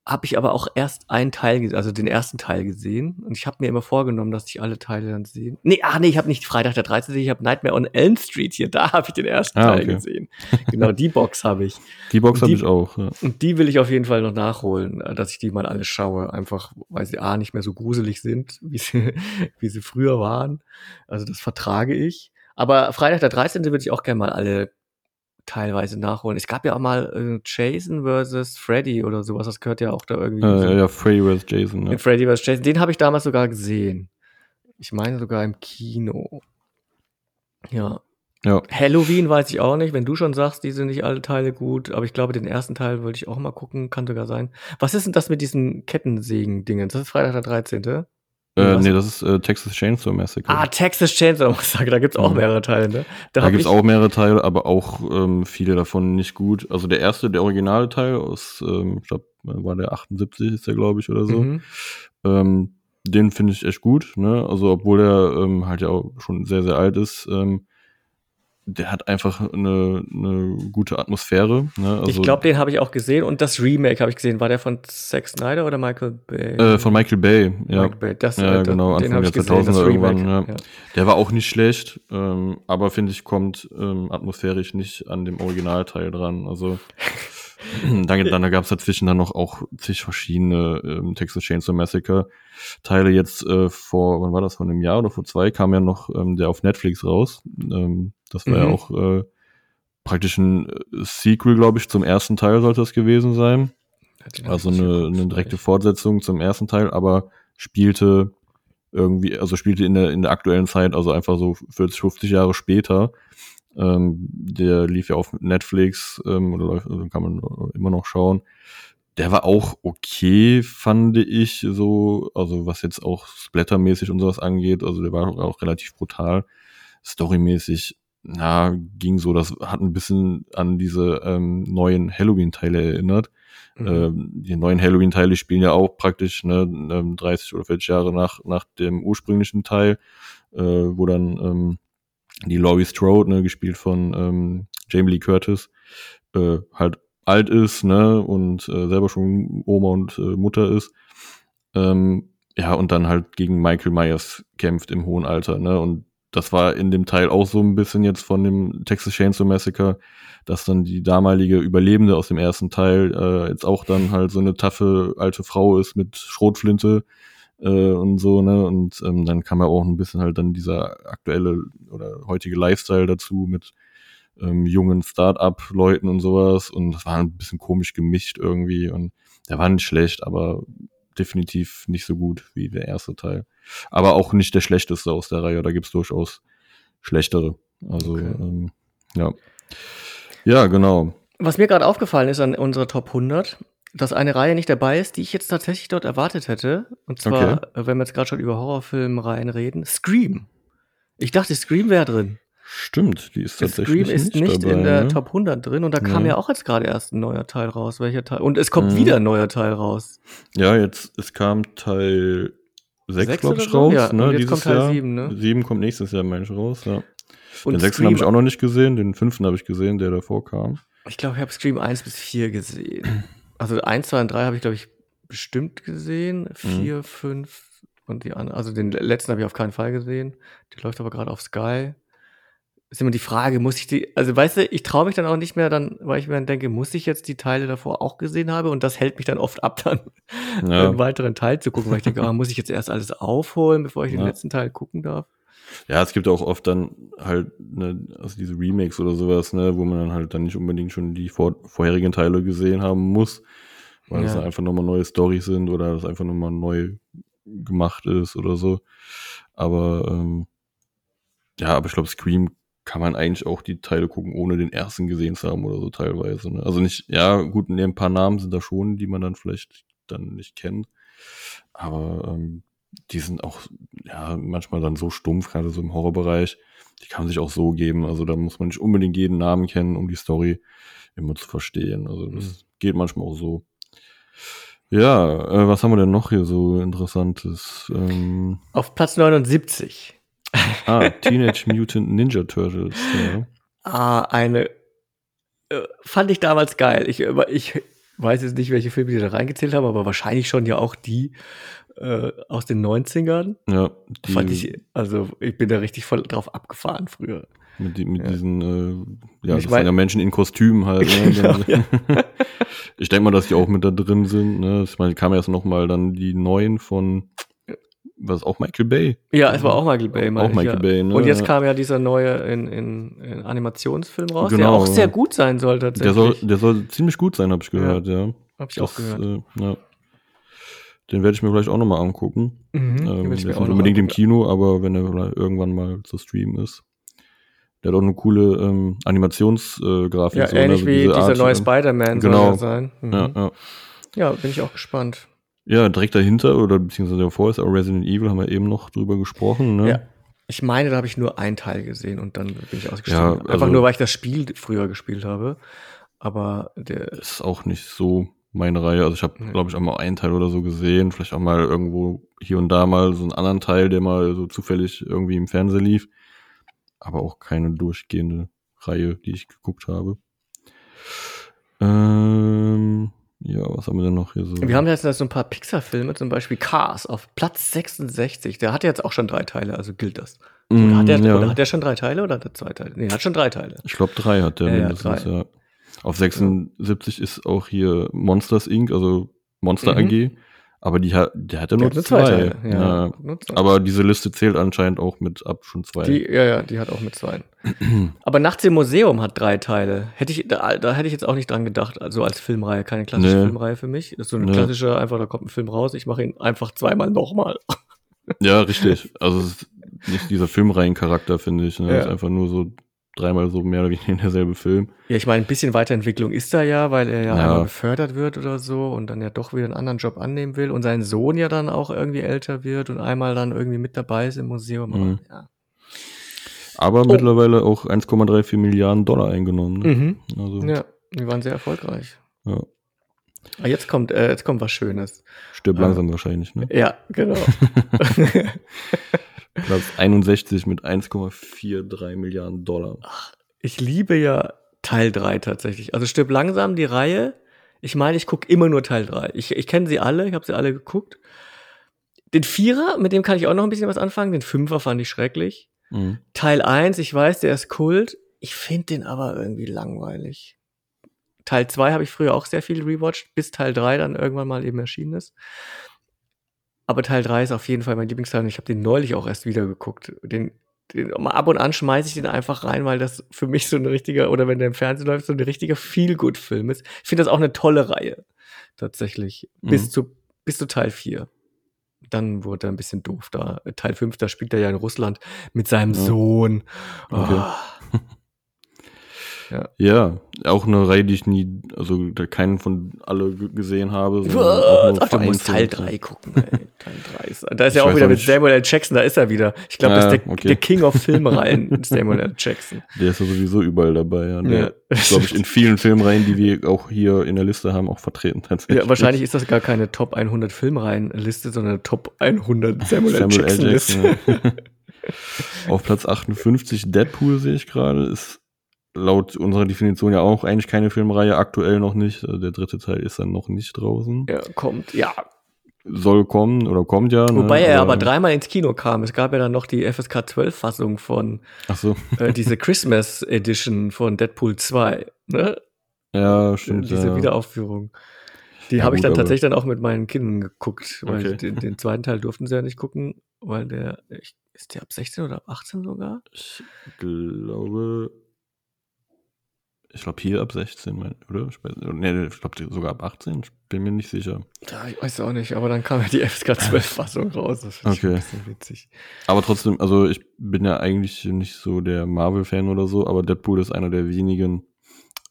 Speaker 3: habe ich aber auch erst einen Teil, also den ersten Teil gesehen. Und ich habe mir immer vorgenommen, dass ich alle Teile dann sehe. Nee, ach nee, ich habe nicht Freitag der 13. Ich habe Nightmare on Elm Street hier. Da habe ich den ersten ah, Teil okay. gesehen. Genau, die Box habe ich.
Speaker 2: Die Box habe ich auch. Ja.
Speaker 3: Und die will ich auf jeden Fall noch nachholen, äh, dass ich die mal alle schaue. Einfach, weil sie A, nicht mehr so gruselig sind, wie sie, wie sie früher waren. Also das vertrage ich. Aber Freitag der 13. würde ich auch gerne mal alle teilweise nachholen. Es gab ja auch mal äh, Jason versus Freddy oder sowas, das gehört ja auch da irgendwie.
Speaker 2: Äh, so. Ja, Freddy vs. Jason. Ja.
Speaker 3: Freddy vs. Jason, den habe ich damals sogar gesehen. Ich meine sogar im Kino. Ja. ja. Halloween weiß ich auch nicht. Wenn du schon sagst, die sind nicht alle Teile gut, aber ich glaube, den ersten Teil würde ich auch mal gucken, kann sogar sein. Was ist denn das mit diesen Kettensägen-Dingen? Das ist Freitag der 13.
Speaker 2: Äh, nee, das ist äh, Texas Chainsaw Massacre.
Speaker 3: Ah, Texas Chainsaw Massacre, da gibt's auch mhm. mehrere Teile, ne?
Speaker 2: Da, da gibt's auch mehrere Teile, aber auch ähm, viele davon nicht gut. Also der erste, der originale Teil aus, ähm, ich glaube, war der 78 ist der, glaube ich, oder so. Mhm. Ähm, den finde ich echt gut, ne? Also obwohl er ähm, halt ja auch schon sehr, sehr alt ist, ähm, der hat einfach eine, eine gute Atmosphäre. Ne?
Speaker 3: Also, ich glaube, den habe ich auch gesehen und das Remake habe ich gesehen. War der von Zack Snyder oder Michael Bay?
Speaker 2: Äh, von Michael Bay, ja. Michael Bay. Das, ja, äh, genau, Anfang der 2000er irgendwann. Ja. ja. Der war auch nicht schlecht, ähm, aber finde ich, kommt ähm, atmosphärisch nicht an dem Originalteil dran. Also dann, dann gab es dazwischen dann noch auch zig verschiedene ähm, Texas Chainsaw Massacre Teile. Jetzt äh, vor, wann war das, vor einem Jahr oder vor zwei, kam ja noch ähm, der auf Netflix raus. Ähm, das war mhm. ja auch äh, praktisch ein äh, Sequel, glaube ich, zum ersten Teil sollte das gewesen sein. Also eine, eine direkte Fortsetzung zum ersten Teil, aber spielte irgendwie, also spielte in der, in der aktuellen Zeit, also einfach so 40, 50 Jahre später. Ähm, der lief ja auf Netflix, ähm, oder läuft, also kann man immer noch schauen. Der war auch okay, fand ich so, also was jetzt auch splattermäßig und sowas angeht, also der war auch relativ brutal. Storymäßig, na, ging so, das hat ein bisschen an diese ähm, neuen Halloween-Teile erinnert. Mhm. Ähm, die neuen Halloween-Teile spielen ja auch praktisch ne, 30 ähm, oder 40 Jahre nach, nach dem ursprünglichen Teil, äh, wo dann ähm, die Laurie Strode, ne, gespielt von ähm, Jamie Lee Curtis, äh, halt alt ist, ne, und äh, selber schon Oma und äh, Mutter ist. Ähm, ja, und dann halt gegen Michael Myers kämpft im hohen Alter, ne, und das war in dem Teil auch so ein bisschen jetzt von dem Texas Chainsaw Massacre, dass dann die damalige Überlebende aus dem ersten Teil äh, jetzt auch dann halt so eine taffe alte Frau ist mit Schrotflinte äh, und so, ne? Und ähm, dann kam ja auch ein bisschen halt dann dieser aktuelle oder heutige Lifestyle dazu mit ähm, jungen Start-up-Leuten und sowas. Und das war ein bisschen komisch gemischt irgendwie. Und der war nicht schlecht, aber definitiv nicht so gut wie der erste Teil. Aber auch nicht der schlechteste aus der Reihe. Da gibt's durchaus schlechtere. Also, okay. ähm, ja. Ja, genau.
Speaker 3: Was mir gerade aufgefallen ist an unserer Top 100, dass eine Reihe nicht dabei ist, die ich jetzt tatsächlich dort erwartet hätte. Und zwar, okay. wenn wir jetzt gerade schon über Horrorfilmreihen reden, Scream. Ich dachte, Scream wäre drin.
Speaker 2: Stimmt, die ist tatsächlich
Speaker 3: Scream ist nicht, dabei, in der ne? Top 100 drin und da kam ja, ja auch jetzt gerade erst ein neuer Teil raus. Welcher Teil? Und es kommt mhm. wieder ein neuer Teil raus.
Speaker 2: Ja, jetzt, es kam Teil 6, glaube ich, raus. Ja, ne,
Speaker 3: jetzt kommt Teil Jahr. 7, ne?
Speaker 2: 7 kommt nächstes Jahr, Mensch, raus, ja. Und den sechsten habe ich auch noch nicht gesehen, den fünften habe ich gesehen, der davor kam.
Speaker 3: Ich glaube, ich habe Scream 1 bis 4 gesehen. Also 1, 2 und 3 habe ich, glaube ich, bestimmt gesehen. 4, mhm. 5 und die anderen. Also den letzten habe ich auf keinen Fall gesehen. Der läuft aber gerade auf Sky ist immer die Frage, muss ich die, also weißt du, ich traue mich dann auch nicht mehr dann, weil ich mir dann denke, muss ich jetzt die Teile davor auch gesehen habe und das hält mich dann oft ab, dann ja. einen weiteren Teil zu gucken, weil ich denke, ah, muss ich jetzt erst alles aufholen, bevor ich ja. den letzten Teil gucken darf?
Speaker 2: Ja, es gibt auch oft dann halt ne, also diese Remakes oder sowas, ne, wo man dann halt dann nicht unbedingt schon die vor, vorherigen Teile gesehen haben muss, weil ja. es einfach nochmal neue Storys sind oder es einfach nochmal neu gemacht ist oder so. Aber ähm, ja, aber ich glaube, Scream kann man eigentlich auch die Teile gucken, ohne den ersten gesehen zu haben oder so teilweise. Ne? Also nicht, ja, gut, ne, ein paar Namen sind da schon, die man dann vielleicht dann nicht kennt. Aber ähm, die sind auch, ja, manchmal dann so stumpf, gerade so im Horrorbereich. Die kann man sich auch so geben. Also da muss man nicht unbedingt jeden Namen kennen, um die Story immer zu verstehen. Also das mhm. geht manchmal auch so. Ja, äh, was haben wir denn noch hier so Interessantes? Ähm,
Speaker 3: Auf Platz 79
Speaker 2: Ah, Teenage Mutant Ninja Turtles. Ja.
Speaker 3: Ah, eine. Äh, fand ich damals geil. Ich, ich weiß jetzt nicht, welche Filme die da reingezählt haben, aber wahrscheinlich schon ja auch die äh, aus den 90ern.
Speaker 2: Ja.
Speaker 3: Die, fand ich, also ich bin da richtig voll drauf abgefahren früher.
Speaker 2: Mit, die, mit ja. diesen, äh, ja, das ich mein, sind ja Menschen in Kostümen halt. Ne? genau, ja. ich denke mal, dass die auch mit da drin sind. Ne? Ich meine, kam erst noch mal dann die neuen von was auch Michael Bay?
Speaker 3: Ja, es war auch Michael Bay.
Speaker 2: Auch Michael ja. Bay, ne?
Speaker 3: Und jetzt kam ja dieser neue in, in, in Animationsfilm raus, genau, der auch sehr gut sein soll tatsächlich.
Speaker 2: Der soll, der soll ziemlich gut sein, habe ich gehört, ja. ja.
Speaker 3: Habe ich das, auch gehört. Äh, ja.
Speaker 2: Den werde ich mir vielleicht auch nochmal angucken. Mhm, ähm, jetzt nicht unbedingt im Kino, aber wenn er irgendwann mal zu streamen ist. Der hat auch eine coole ähm, Animationsgrafik. Äh,
Speaker 3: ja, so, ne? ähnlich also wie dieser Art, neue Spider-Man
Speaker 2: genau. soll
Speaker 3: sein. Mhm.
Speaker 2: Ja, ja.
Speaker 3: ja, bin ich auch gespannt.
Speaker 2: Ja, direkt dahinter oder beziehungsweise davor ist auch Resident Evil, haben wir eben noch drüber gesprochen. Ne? Ja.
Speaker 3: Ich meine, da habe ich nur einen Teil gesehen und dann bin ich ausgestiegen. Ja, also Einfach nur, weil ich das Spiel früher gespielt habe. Aber der
Speaker 2: ist auch nicht so meine Reihe. Also ich habe, nee. glaube ich, auch mal einen Teil oder so gesehen. Vielleicht auch mal irgendwo hier und da mal so einen anderen Teil, der mal so zufällig irgendwie im Fernsehen lief. Aber auch keine durchgehende Reihe, die ich geguckt habe. Ähm, ja, was haben wir denn noch hier so?
Speaker 3: Wir haben jetzt so ein paar Pixar-Filme, zum Beispiel Cars auf Platz 66. Der hat jetzt auch schon drei Teile, also gilt das. Oder, mm, hat, der, ja. oder hat der schon drei Teile oder hat er zwei Teile? Nee, hat schon drei Teile.
Speaker 2: Ich glaube, drei hat der ja, mindestens, ja. Auf 76 ist auch hier Monsters Inc., also Monster mhm. AG. Aber die hat, der hat ja nur, zwei. zwei. Ja, ja. Aber diese Liste zählt anscheinend auch mit ab schon zwei.
Speaker 3: Die, ja, ja, die hat auch mit zwei. Aber Nachts im Museum hat drei Teile. Hätte ich, da, da hätte ich jetzt auch nicht dran gedacht. Also als Filmreihe, keine klassische nee. Filmreihe für mich. Das ist so eine nee. klassische, einfach, da kommt ein Film raus, ich mache ihn einfach zweimal nochmal.
Speaker 2: Ja, richtig. Also es ist nicht dieser Filmreihencharakter, finde ich. Ne? Ja. Es ist einfach nur so dreimal so mehr oder weniger derselbe Film.
Speaker 3: Ja, ich meine, ein bisschen Weiterentwicklung ist da ja, weil er ja, ja, einmal befördert wird oder so und dann ja doch wieder einen anderen Job annehmen will und sein Sohn ja dann auch irgendwie älter wird und einmal dann irgendwie mit dabei ist im Museum. Mhm. Aber, ja.
Speaker 2: Aber oh. mittlerweile auch 1,34 Milliarden Dollar eingenommen. Ne?
Speaker 3: Mhm. Also. Ja, die waren sehr erfolgreich.
Speaker 2: Ja.
Speaker 3: Ah, jetzt kommt, äh, jetzt kommt was Schönes.
Speaker 2: Stirbt langsam wahrscheinlich, ne?
Speaker 3: Ja, genau.
Speaker 2: Platz 61 mit 1,43 Milliarden Dollar.
Speaker 3: Ach, ich liebe ja Teil 3 tatsächlich. Also stirb langsam die Reihe. Ich meine, ich gucke immer nur Teil 3. Ich, ich kenne sie alle, ich habe sie alle geguckt. Den Vierer, mit dem kann ich auch noch ein bisschen was anfangen. Den Fünfer fand ich schrecklich. Mhm. Teil 1, ich weiß, der ist Kult. Ich finde den aber irgendwie langweilig. Teil 2 habe ich früher auch sehr viel rewatcht, bis Teil 3 dann irgendwann mal eben erschienen ist. Aber Teil 3 ist auf jeden Fall mein Lieblingsteil und ich habe den neulich auch erst wieder geguckt. Den, den, ab und an schmeiße ich den einfach rein, weil das für mich so ein richtiger, oder wenn der im Fernsehen läuft, so ein richtiger Feel-Good-Film ist. Ich finde das auch eine tolle Reihe. Tatsächlich. Mhm. Bis zu bis zu Teil 4. Dann wurde er ein bisschen doof da. Teil 5, da spielt er ja in Russland mit seinem ja. Sohn. Okay. Oh.
Speaker 2: Ja. ja, auch eine Reihe, die ich nie, also keinen von alle gesehen habe.
Speaker 3: Ach, du musst Teil 3 gucken, ey. Teil 3 ist, da ist ja auch wieder mit Samuel L. Jackson, da ist er wieder. Ich glaube, ja, das ist der, okay. der, King of Filmreihen, Samuel L. Jackson.
Speaker 2: Der ist ja sowieso überall dabei, ja. Der ja. ist, glaube ich, in vielen Filmreihen, die wir auch hier in der Liste haben, auch vertreten
Speaker 3: tatsächlich. Ja, wahrscheinlich ist das gar keine Top 100 Filmreihen-Liste, sondern eine Top 100 Samuel, Samuel L. Jackson-Liste.
Speaker 2: Jackson, Auf Platz 58 Deadpool sehe ich gerade, ist laut unserer Definition ja auch eigentlich keine Filmreihe, aktuell noch nicht. Also der dritte Teil ist dann noch nicht draußen.
Speaker 3: Ja, kommt, ja.
Speaker 2: Soll kommen oder kommt ja.
Speaker 3: Ne? Wobei ne? er aber, aber dreimal ins Kino kam. Es gab ja dann noch die FSK 12 Fassung von
Speaker 2: Ach so.
Speaker 3: äh, diese Christmas Edition von Deadpool 2. Ne?
Speaker 2: Ja, stimmt.
Speaker 3: Diese
Speaker 2: ja.
Speaker 3: Wiederaufführung. Die ja, habe ich dann tatsächlich dann auch mit meinen Kindern geguckt, weil okay. den, den, zweiten Teil durften sie ja nicht gucken, weil der, ich, ist der ab 16 oder ab 18 sogar?
Speaker 2: Ich glaube, ich glaube hier ab 16, oder? Ich, nee, ich glaube sogar ab 18, ich bin mir nicht sicher.
Speaker 3: Ja, ich weiß auch nicht, aber dann kam ja die FSK 12-Fassung raus. Das finde
Speaker 2: okay. ich ein bisschen witzig. Aber trotzdem, also ich bin ja eigentlich nicht so der Marvel-Fan oder so, aber Deadpool ist einer der wenigen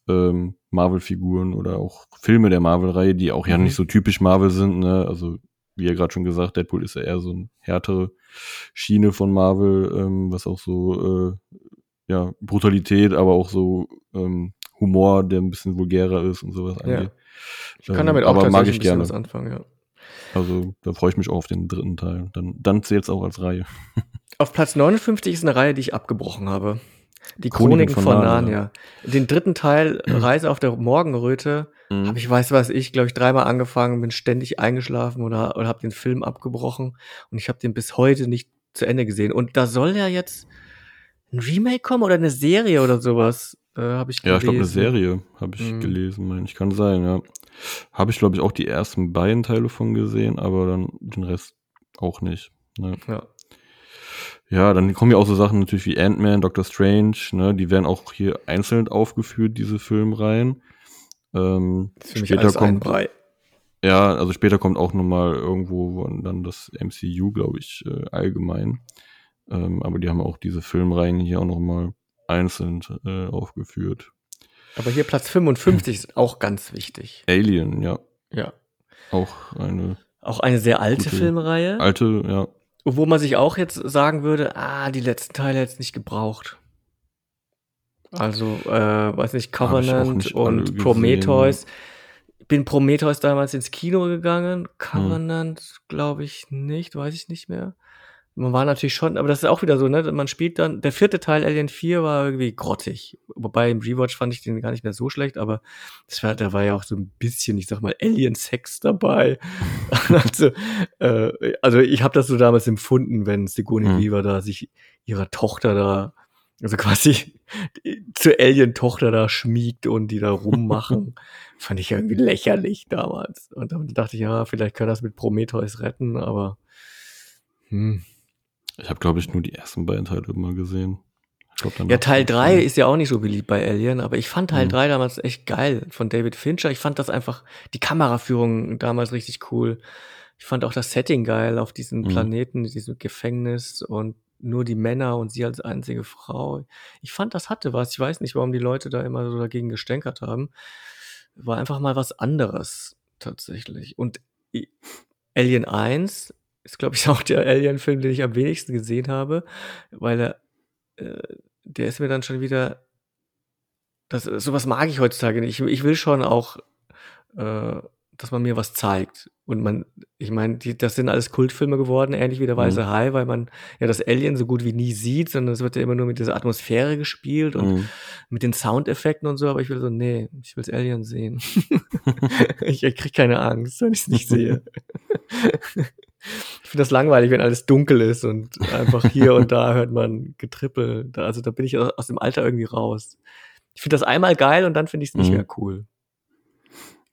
Speaker 2: ähm, Marvel-Figuren oder auch Filme der Marvel-Reihe, die auch mhm. ja nicht so typisch Marvel sind, ne? Also wie ja gerade schon gesagt, Deadpool ist ja eher so eine härtere Schiene von Marvel, ähm, was auch so äh, ja, Brutalität, aber auch so ähm, Humor, der ein bisschen vulgärer ist und sowas
Speaker 3: angeht. Ja. Ich kann damit ähm, auch aber mag ich gerne. was anfangen, ja.
Speaker 2: Also da freue ich mich auch auf den dritten Teil. Dann, dann zählt es auch als Reihe.
Speaker 3: Auf Platz 59 ist eine Reihe, die ich abgebrochen habe. Die Chroniken, von, von Narnia. Narnia. Den dritten Teil, Reise auf der Morgenröte, mhm. habe ich, weiß was ich, glaube ich, dreimal angefangen, bin ständig eingeschlafen oder, oder habe den Film abgebrochen und ich habe den bis heute nicht zu Ende gesehen. Und da soll ja jetzt ein Remake kommen oder eine Serie oder sowas, äh, habe ich
Speaker 2: gelesen. Ja, ich glaube, eine Serie habe ich mhm. gelesen, meine ich. Kann sein, ja. Habe ich, glaube ich, auch die ersten beiden Teile von gesehen, aber dann den Rest auch nicht. Ne?
Speaker 3: Ja.
Speaker 2: Ja, dann kommen ja auch so Sachen natürlich wie Ant-Man, Doctor Strange, ne, die werden auch hier einzeln aufgeführt, diese Filmreihen. Ähm, später kommt, Ja, also später kommt auch nochmal irgendwo dann das MCU, glaube ich, äh, allgemein. Ähm, aber die haben auch diese Filmreihen hier auch nochmal einzeln äh, aufgeführt.
Speaker 3: Aber hier Platz 55 ist auch ganz wichtig.
Speaker 2: Alien, ja.
Speaker 3: Ja.
Speaker 2: Auch eine.
Speaker 3: Auch eine sehr alte Filmreihe.
Speaker 2: Alte, ja.
Speaker 3: Wo man sich auch jetzt sagen würde, ah, die letzten Teile jetzt nicht gebraucht. Also, äh, weiß nicht, Covenant nicht und Prometheus. Bin Prometheus damals ins Kino gegangen. Covenant, hm. glaube ich nicht, weiß ich nicht mehr man war natürlich schon, aber das ist auch wieder so, ne? Man spielt dann, der vierte Teil Alien 4 war irgendwie grottig. Wobei im Rewatch fand ich den gar nicht mehr so schlecht, aber das war, da war ja auch so ein bisschen, ich sag mal, Alien-Sex dabei. also, äh, also ich habe das so damals empfunden, wenn Sigourney mhm. Weaver da sich ihrer Tochter da, also quasi zur Alien-Tochter da schmiegt und die da rummachen. fand ich irgendwie lächerlich damals. Und dann dachte ich, ja, vielleicht kann das mit Prometheus retten, aber hm.
Speaker 2: Ich habe, glaube ich, nur die ersten beiden Teile immer gesehen.
Speaker 3: Glaub, ja, Teil 3 ist ja auch nicht so beliebt bei Alien, aber ich fand Teil mhm. 3 damals echt geil von David Fincher. Ich fand das einfach, die Kameraführung damals richtig cool. Ich fand auch das Setting geil auf diesem mhm. Planeten, diesem Gefängnis und nur die Männer und sie als einzige Frau. Ich fand, das hatte was. Ich weiß nicht, warum die Leute da immer so dagegen gestänkert haben. War einfach mal was anderes, tatsächlich. Und Alien 1 ist, glaube ich, auch der Alien-Film, den ich am wenigsten gesehen habe, weil er, äh, der ist mir dann schon wieder, das, sowas mag ich heutzutage nicht. Ich, ich will schon auch, äh, dass man mir was zeigt. Und man, ich meine, das sind alles Kultfilme geworden, ähnlich wie der Weiße mhm. Hai, weil man ja das Alien so gut wie nie sieht, sondern es wird ja immer nur mit dieser Atmosphäre gespielt und mhm. mit den Soundeffekten und so, aber ich will so, nee, ich will das Alien sehen. ich, ich krieg keine Angst, wenn ich es nicht sehe. Ich finde das langweilig, wenn alles dunkel ist und einfach hier und da hört man Getrippel. Also da bin ich aus dem Alter irgendwie raus. Ich finde das einmal geil und dann finde ich es nicht mhm. mehr cool.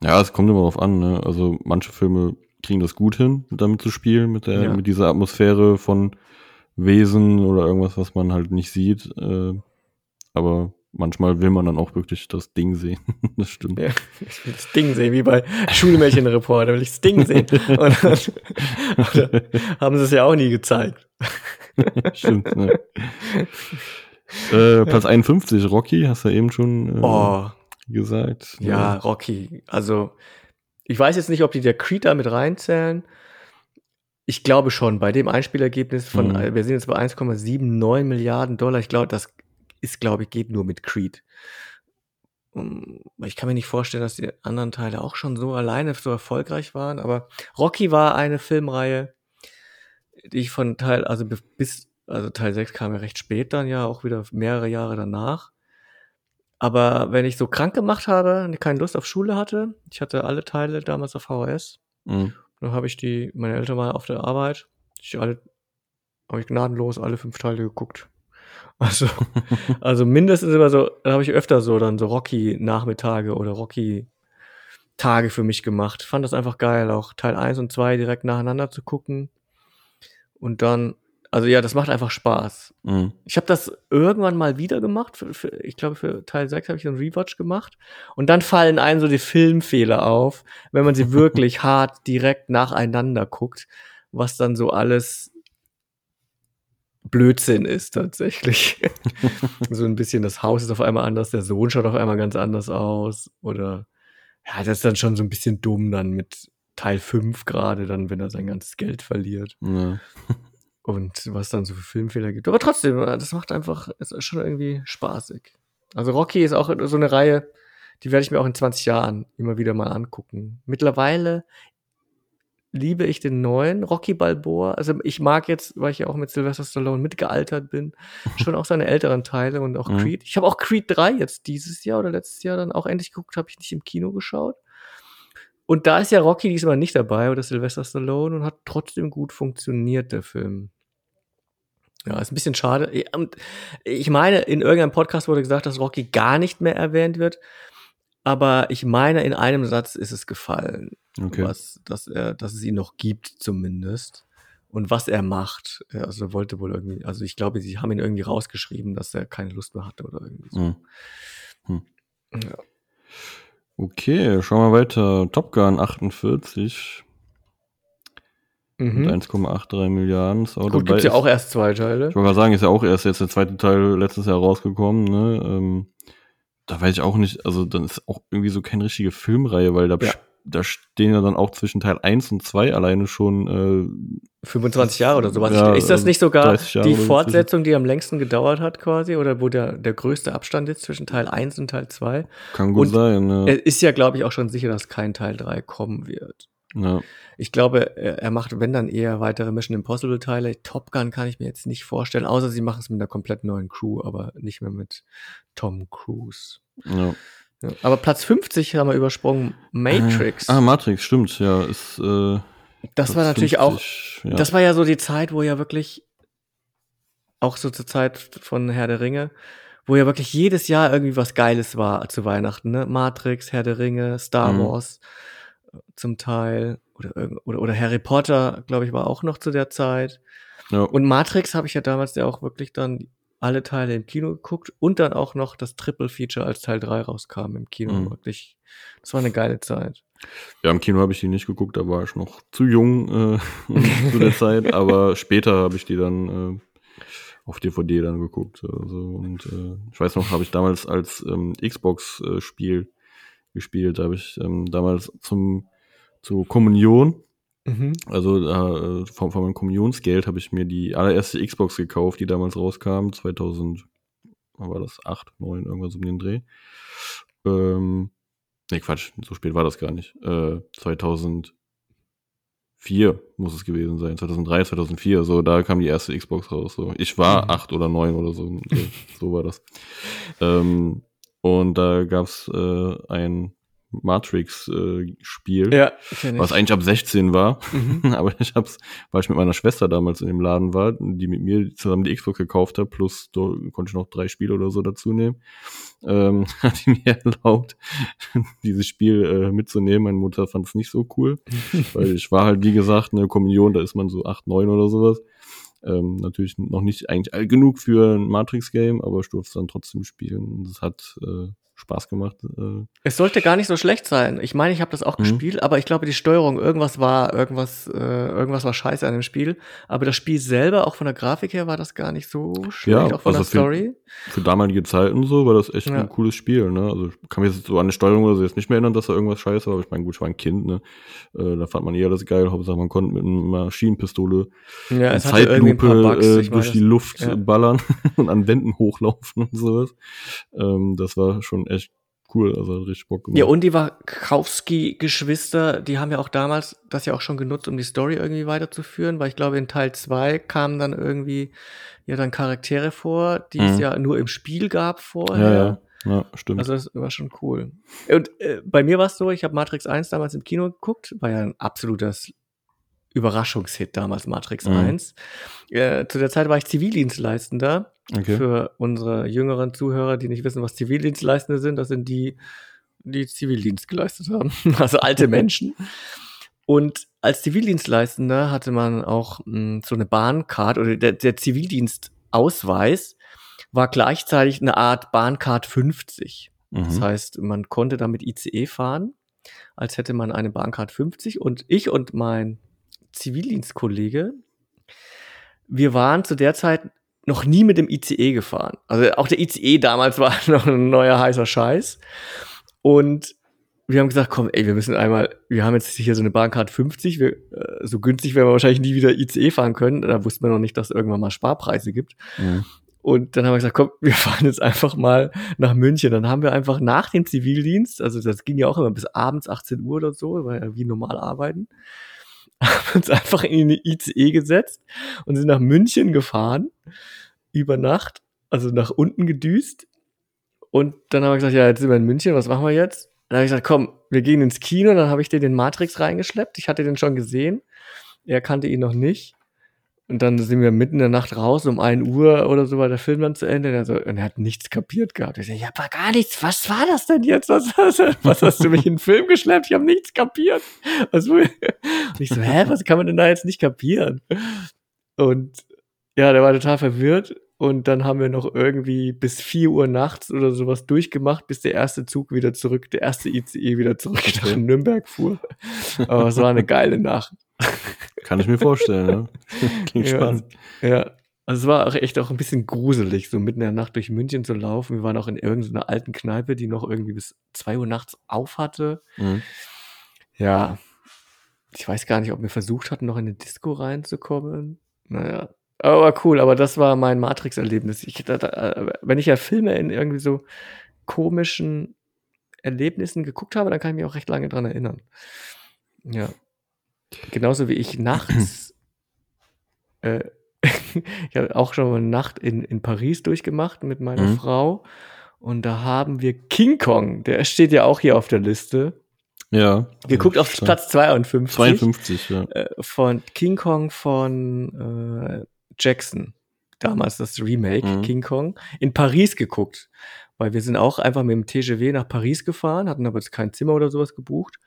Speaker 2: Ja, es kommt immer drauf an. Ne? Also manche Filme kriegen das gut hin, damit zu spielen, mit, der, ja. mit dieser Atmosphäre von Wesen oder irgendwas, was man halt nicht sieht. Äh, aber manchmal will man dann auch wirklich das Ding sehen. das stimmt. Ja,
Speaker 3: ich will das Ding sehen, wie bei Schulmärchenreporter, will ich das Ding sehen. Und dann, haben sie es ja auch nie gezeigt. stimmt, ne?
Speaker 2: äh, Platz 51, Rocky, hast du ja eben schon äh, oh, gesagt.
Speaker 3: Ja, ja, Rocky. Also, ich weiß jetzt nicht, ob die der Creed da mit reinzählen. Ich glaube schon, bei dem Einspielergebnis von, mhm. wir sind jetzt bei 1,79 Milliarden Dollar. Ich glaube, das ist, glaube ich, geht nur mit Creed. Ich kann mir nicht vorstellen, dass die anderen Teile auch schon so alleine so erfolgreich waren, aber Rocky war eine Filmreihe, die ich von Teil, also bis, also Teil 6 kam ja recht spät dann ja, auch wieder mehrere Jahre danach. Aber wenn ich so krank gemacht habe und keine Lust auf Schule hatte, ich hatte alle Teile damals auf VHS, mhm. dann habe ich die, meine Eltern waren auf der Arbeit, ich alle, habe ich gnadenlos alle fünf Teile geguckt. Also, also mindestens immer so, da habe ich öfter so dann so Rocky-Nachmittage oder Rocky-Tage für mich gemacht. Fand das einfach geil, auch Teil 1 und 2 direkt nacheinander zu gucken. Und dann, also ja, das macht einfach Spaß. Mhm. Ich habe das irgendwann mal wieder gemacht. Für, für, ich glaube, für Teil 6 habe ich einen Rewatch gemacht. Und dann fallen einem so die Filmfehler auf, wenn man sie wirklich hart direkt nacheinander guckt, was dann so alles Blödsinn ist tatsächlich. so ein bisschen, das Haus ist auf einmal anders, der Sohn schaut auf einmal ganz anders aus. Oder ja, das ist dann schon so ein bisschen dumm dann mit Teil 5 gerade, dann, wenn er sein ganzes Geld verliert. Ja. Und was dann so für Filmfehler gibt. Aber trotzdem, das macht einfach, es ist schon irgendwie spaßig. Also Rocky ist auch so eine Reihe, die werde ich mir auch in 20 Jahren immer wieder mal angucken. Mittlerweile liebe ich den neuen Rocky Balboa. Also ich mag jetzt, weil ich ja auch mit Sylvester Stallone mitgealtert bin, schon auch seine älteren Teile und auch mhm. Creed. Ich habe auch Creed 3 jetzt dieses Jahr oder letztes Jahr dann auch endlich geguckt, habe ich nicht im Kino geschaut. Und da ist ja Rocky diesmal nicht dabei oder Sylvester Stallone und hat trotzdem gut funktioniert, der Film. Ja, ist ein bisschen schade. Ich meine, in irgendeinem Podcast wurde gesagt, dass Rocky gar nicht mehr erwähnt wird aber ich meine, in einem Satz ist es gefallen, okay. was, dass, er, dass es ihn noch gibt zumindest und was er macht. Also er wollte wohl irgendwie, also ich glaube, sie haben ihn irgendwie rausgeschrieben, dass er keine Lust mehr hatte oder irgendwie so. Hm. Hm.
Speaker 2: Ja. Okay, schauen wir weiter. Top Gun 48 mhm. 1,83 Milliarden.
Speaker 3: Ist Gut, gibt ja auch erst zwei Teile.
Speaker 2: Ich wollte mal sagen, ist ja auch erst jetzt der zweite Teil letztes Jahr rausgekommen. Ne? Ähm, da weiß ich auch nicht, also dann ist auch irgendwie so keine richtige Filmreihe, weil da, ja. Da stehen ja dann auch zwischen Teil 1 und 2 alleine schon
Speaker 3: äh, 25 Jahre oder sowas. Ja, ist das nicht sogar die Fortsetzung, die am längsten gedauert hat quasi oder wo der, der größte Abstand ist zwischen Teil 1 und Teil 2?
Speaker 2: Kann gut und sein,
Speaker 3: ja. Es ist ja, glaube ich, auch schon sicher, dass kein Teil 3 kommen wird. Ja. Ich glaube, er macht, wenn dann eher weitere Mission Impossible Teile. Top Gun kann ich mir jetzt nicht vorstellen, außer sie machen es mit einer komplett neuen Crew, aber nicht mehr mit Tom Cruise. Ja. Ja. Aber Platz 50 haben wir übersprungen. Matrix.
Speaker 2: Äh, ah, Matrix, stimmt, ja. Ist, äh,
Speaker 3: das war natürlich 50, auch, ja. das war ja so die Zeit, wo ja wirklich, auch so zur Zeit von Herr der Ringe, wo ja wirklich jedes Jahr irgendwie was Geiles war zu Weihnachten, ne? Matrix, Herr der Ringe, Star mhm. Wars zum Teil oder, oder, oder Harry Potter, glaube ich, war auch noch zu der Zeit. Ja. Und Matrix habe ich ja damals ja auch wirklich dann alle Teile im Kino geguckt und dann auch noch das Triple Feature als Teil 3 rauskam im Kino. Mhm. Wirklich, das war eine geile Zeit.
Speaker 2: Ja, im Kino habe ich die nicht geguckt, da war ich noch zu jung äh, zu der Zeit, aber später habe ich die dann äh, auf DVD dann geguckt. Also, und äh, ich weiß noch, habe ich damals als ähm, Xbox-Spiel äh, gespielt. Da habe ich ähm, damals zum zur Kommunion, mhm. also äh, von, von meinem Kommunionsgeld habe ich mir die allererste Xbox gekauft, die damals rauskam, 2000, war das 8, 9, irgendwas um den Dreh. Ähm, nee, Quatsch, so spät war das gar nicht. Äh, 2004 muss es gewesen sein, 2003, 2004, so, da kam die erste Xbox raus. So. Ich war mhm. acht oder neun oder so, so, so war das. Ähm, und da gab's äh, ein Matrix-Spiel, äh, ja, was eigentlich ab 16 war. Mhm. Aber ich hab's, weil ich mit meiner Schwester damals in dem Laden war, die mit mir zusammen die Xbox gekauft hat, plus da konnte ich noch drei Spiele oder so dazu nehmen, ähm, hat die mir erlaubt, dieses Spiel äh, mitzunehmen. Meine Mutter fand es nicht so cool, weil ich war halt, wie gesagt, eine Kommunion, da ist man so acht, neun oder sowas. Ähm, natürlich noch nicht eigentlich alt genug für ein Matrix-Game, aber ich durfte es dann trotzdem spielen. Das hat äh, Spaß gemacht. Äh.
Speaker 3: Es sollte gar nicht so schlecht sein. Ich meine, ich habe das auch mhm. gespielt, aber ich glaube, die Steuerung, irgendwas war, irgendwas, äh, irgendwas war scheiße an dem Spiel. Aber das Spiel selber, auch von der Grafik her, war das gar nicht so schlecht, ja, auch von also der Story.
Speaker 2: Für, für damalige Zeiten so war das echt ja. ein cooles Spiel. Ne? Also ich kann mich jetzt so an die Steuerung oder so jetzt nicht mehr erinnern, dass da irgendwas scheiße war, aber ich meine, gut, ich war ein Kind, ne? Äh, da fand man eher das geil, Hauptsache man konnte mit einer Maschinenpistole
Speaker 3: ja, es Zeitlupe Bugs,
Speaker 2: äh, durch die Luft ja. ballern und an Wänden hochlaufen und sowas. Ähm, das war schon echt cool, also hat richtig Bock
Speaker 3: gemacht. Ja, und die Wachowski-Geschwister, die haben ja auch damals das ja auch schon genutzt, um die Story irgendwie weiterzuführen, weil ich glaube, in Teil 2 kamen dann irgendwie ja dann Charaktere vor, die mhm. es ja nur im Spiel gab vorher.
Speaker 2: Ja, ja. Ja, stimmt.
Speaker 3: Also das war schon cool. Und äh, bei mir war es so, ich habe Matrix 1 damals im Kino geguckt, war ja ein absolutes Überraschungshit damals, Matrix mhm. 1. Äh, zu der Zeit war ich Zivildienstleistender Okay. Für unsere jüngeren Zuhörer, die nicht wissen, was Zivildienstleistende sind, das sind die, die Zivildienst geleistet haben. Also alte Menschen. Und als Zivildienstleistender hatte man auch mh, hm, so eine Bahncard oder der, der Zivildienstausweis war gleichzeitig eine Art Bahncard 50. Mhm. Das heißt, man konnte damit ICE fahren, als hätte man eine Bahncard 50. Und ich und mein Zivildienstkollege, wir waren zu der Zeit noch nie mit dem ICE gefahren. Also auch der ICE damals war noch ein neuer heißer Scheiß. Und wir haben gesagt, komm, ey, wir müssen einmal, wir haben jetzt hier so eine Bahncard 50, wir, äh, so günstig werden wir wahrscheinlich nie wieder ICE fahren können. Da wussten wir noch nicht, dass es irgendwann mal Sparpreise gibt. Mhm. Und dann haben wir gesagt, komm, wir fahren jetzt einfach mal nach München. Dann haben wir einfach nach dem Zivildienst, also das ging ja auch immer bis abends 18 Uhr oder so, weil ja wie normal arbeiten, haben uns einfach in die ICE gesetzt und sind nach München gefahren über Nacht, also nach unten gedüst. Und dann haben wir gesagt, ja, jetzt sind wir in München, was machen wir jetzt? Dann habe ich gesagt, komm, wir gehen ins Kino. Dann habe ich dir den Matrix reingeschleppt. Ich hatte den schon gesehen. Er kannte ihn noch nicht. Und dann sind wir mitten in der Nacht raus, um 1 Uhr oder so war der Film dann zu Ende. Und er, so, und er hat nichts kapiert gehabt. Ich so, ja, aber gar nichts. Was war das denn jetzt? Was, was, was hast du mich in den Film geschleppt? Ich habe nichts kapiert. Also, und ich so, hä, was kann man denn da jetzt nicht kapieren? Und ja, der war total verwirrt. Und dann haben wir noch irgendwie bis 4 Uhr nachts oder sowas durchgemacht, bis der erste Zug wieder zurück, der erste ICE wieder zurück nach Nürnberg fuhr. Aber es war eine geile Nacht.
Speaker 2: Kann ich mir vorstellen, ja. Klingt
Speaker 3: ja,
Speaker 2: spannend.
Speaker 3: Ja. Also es war auch echt auch ein bisschen gruselig, so mitten in der Nacht durch München zu laufen. Wir waren auch in irgendeiner alten Kneipe, die noch irgendwie bis 2 Uhr nachts auf hatte. Mhm. Ja. Ich weiß gar nicht, ob wir versucht hatten, noch in eine Disco reinzukommen. Naja, aber cool, aber das war mein Matrix-Erlebnis. Ich, da, wenn ich ja Filme in irgendwie so komischen Erlebnissen geguckt habe, dann kann ich mich auch recht lange dran erinnern. Ja. Genauso wie ich nachts, äh, ich habe auch schon mal eine Nacht in, in Paris durchgemacht mit meiner mhm. Frau. Und da haben wir King Kong, der steht ja auch hier auf der Liste.
Speaker 2: Ja.
Speaker 3: Geguckt auf Platz 52.
Speaker 2: 52, ja.
Speaker 3: Äh, von King Kong von äh, Jackson, damals das Remake mhm. King Kong, in Paris geguckt. Weil wir sind auch einfach mit dem TGW nach Paris gefahren, hatten aber jetzt kein Zimmer oder sowas gebucht.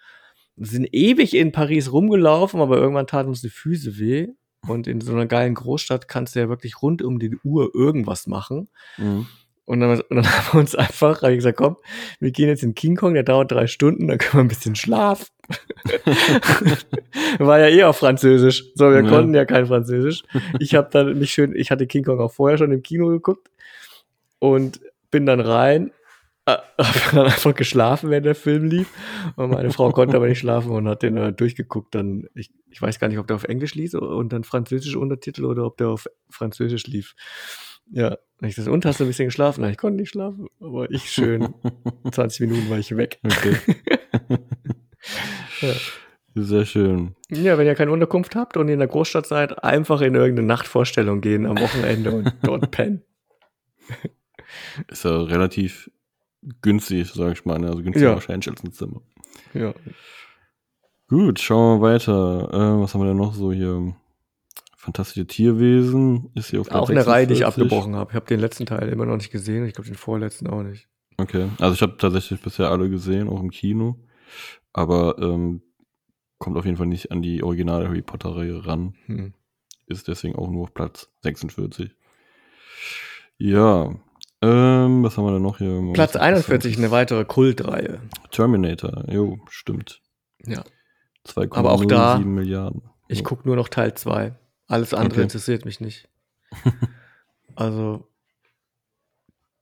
Speaker 3: Wir sind ewig in Paris rumgelaufen, aber irgendwann taten uns die Füße weh. Und in so einer geilen Großstadt kannst du ja wirklich rund um die Uhr irgendwas machen. Mhm. Und dann, und dann haben wir uns einfach, habe ich gesagt, komm, wir gehen jetzt in King Kong, der dauert drei Stunden, dann können wir ein bisschen schlafen. War ja eh auf Französisch. So, wir ja. konnten ja kein Französisch. Ich habe dann mich schön, ich hatte King Kong auch vorher schon im Kino geguckt und bin dann rein, äh, hab dann einfach geschlafen, während der Film lief. Und meine Frau konnte aber nicht schlafen und hat den äh, durchgeguckt. Dann, ich, ich weiß gar nicht, ob der auf Englisch lief und dann französische Untertitel oder ob der auf Französisch lief. Ja, ich das, und hast du ein bisschen geschlafen? Nein, ich konnte nicht schlafen, aber ich schön. 20 Minuten war ich weg. Okay.
Speaker 2: ja. Sehr schön.
Speaker 3: Ja, wenn ihr keine Unterkunft habt und in der Großstadt seid, einfach in irgendeine Nachtvorstellung gehen am Wochenende und dort pennen.
Speaker 2: Ist ja relativ günstig, sag ich mal. Ne? Also günstiger ja. wahrscheinlich als ein Zimmer.
Speaker 3: Ja.
Speaker 2: Gut, schauen wir weiter. Äh, was haben wir denn noch so hier? Fantastische Tierwesen ist hier auf
Speaker 3: Auch eine Reihe, die ich abgebrochen habe. Ich habe den letzten Teil immer noch nicht gesehen. Ich glaube, den vorletzten auch nicht.
Speaker 2: Okay, also ich habe tatsächlich bisher alle gesehen, auch im Kino. Aber ähm, kommt auf jeden Fall nicht an die originale Harry Potter-Reihe ran. Hm. ist deswegen auch nur auf Platz 46. Ja, ähm, was haben wir denn noch hier?
Speaker 3: Platz 41, eine weitere Kultreihe.
Speaker 2: Terminator, jo, stimmt.
Speaker 3: Ja.
Speaker 2: 2,07 Milliarden.
Speaker 3: Ich gucke nur noch Teil 2. Alles andere okay. interessiert mich nicht. also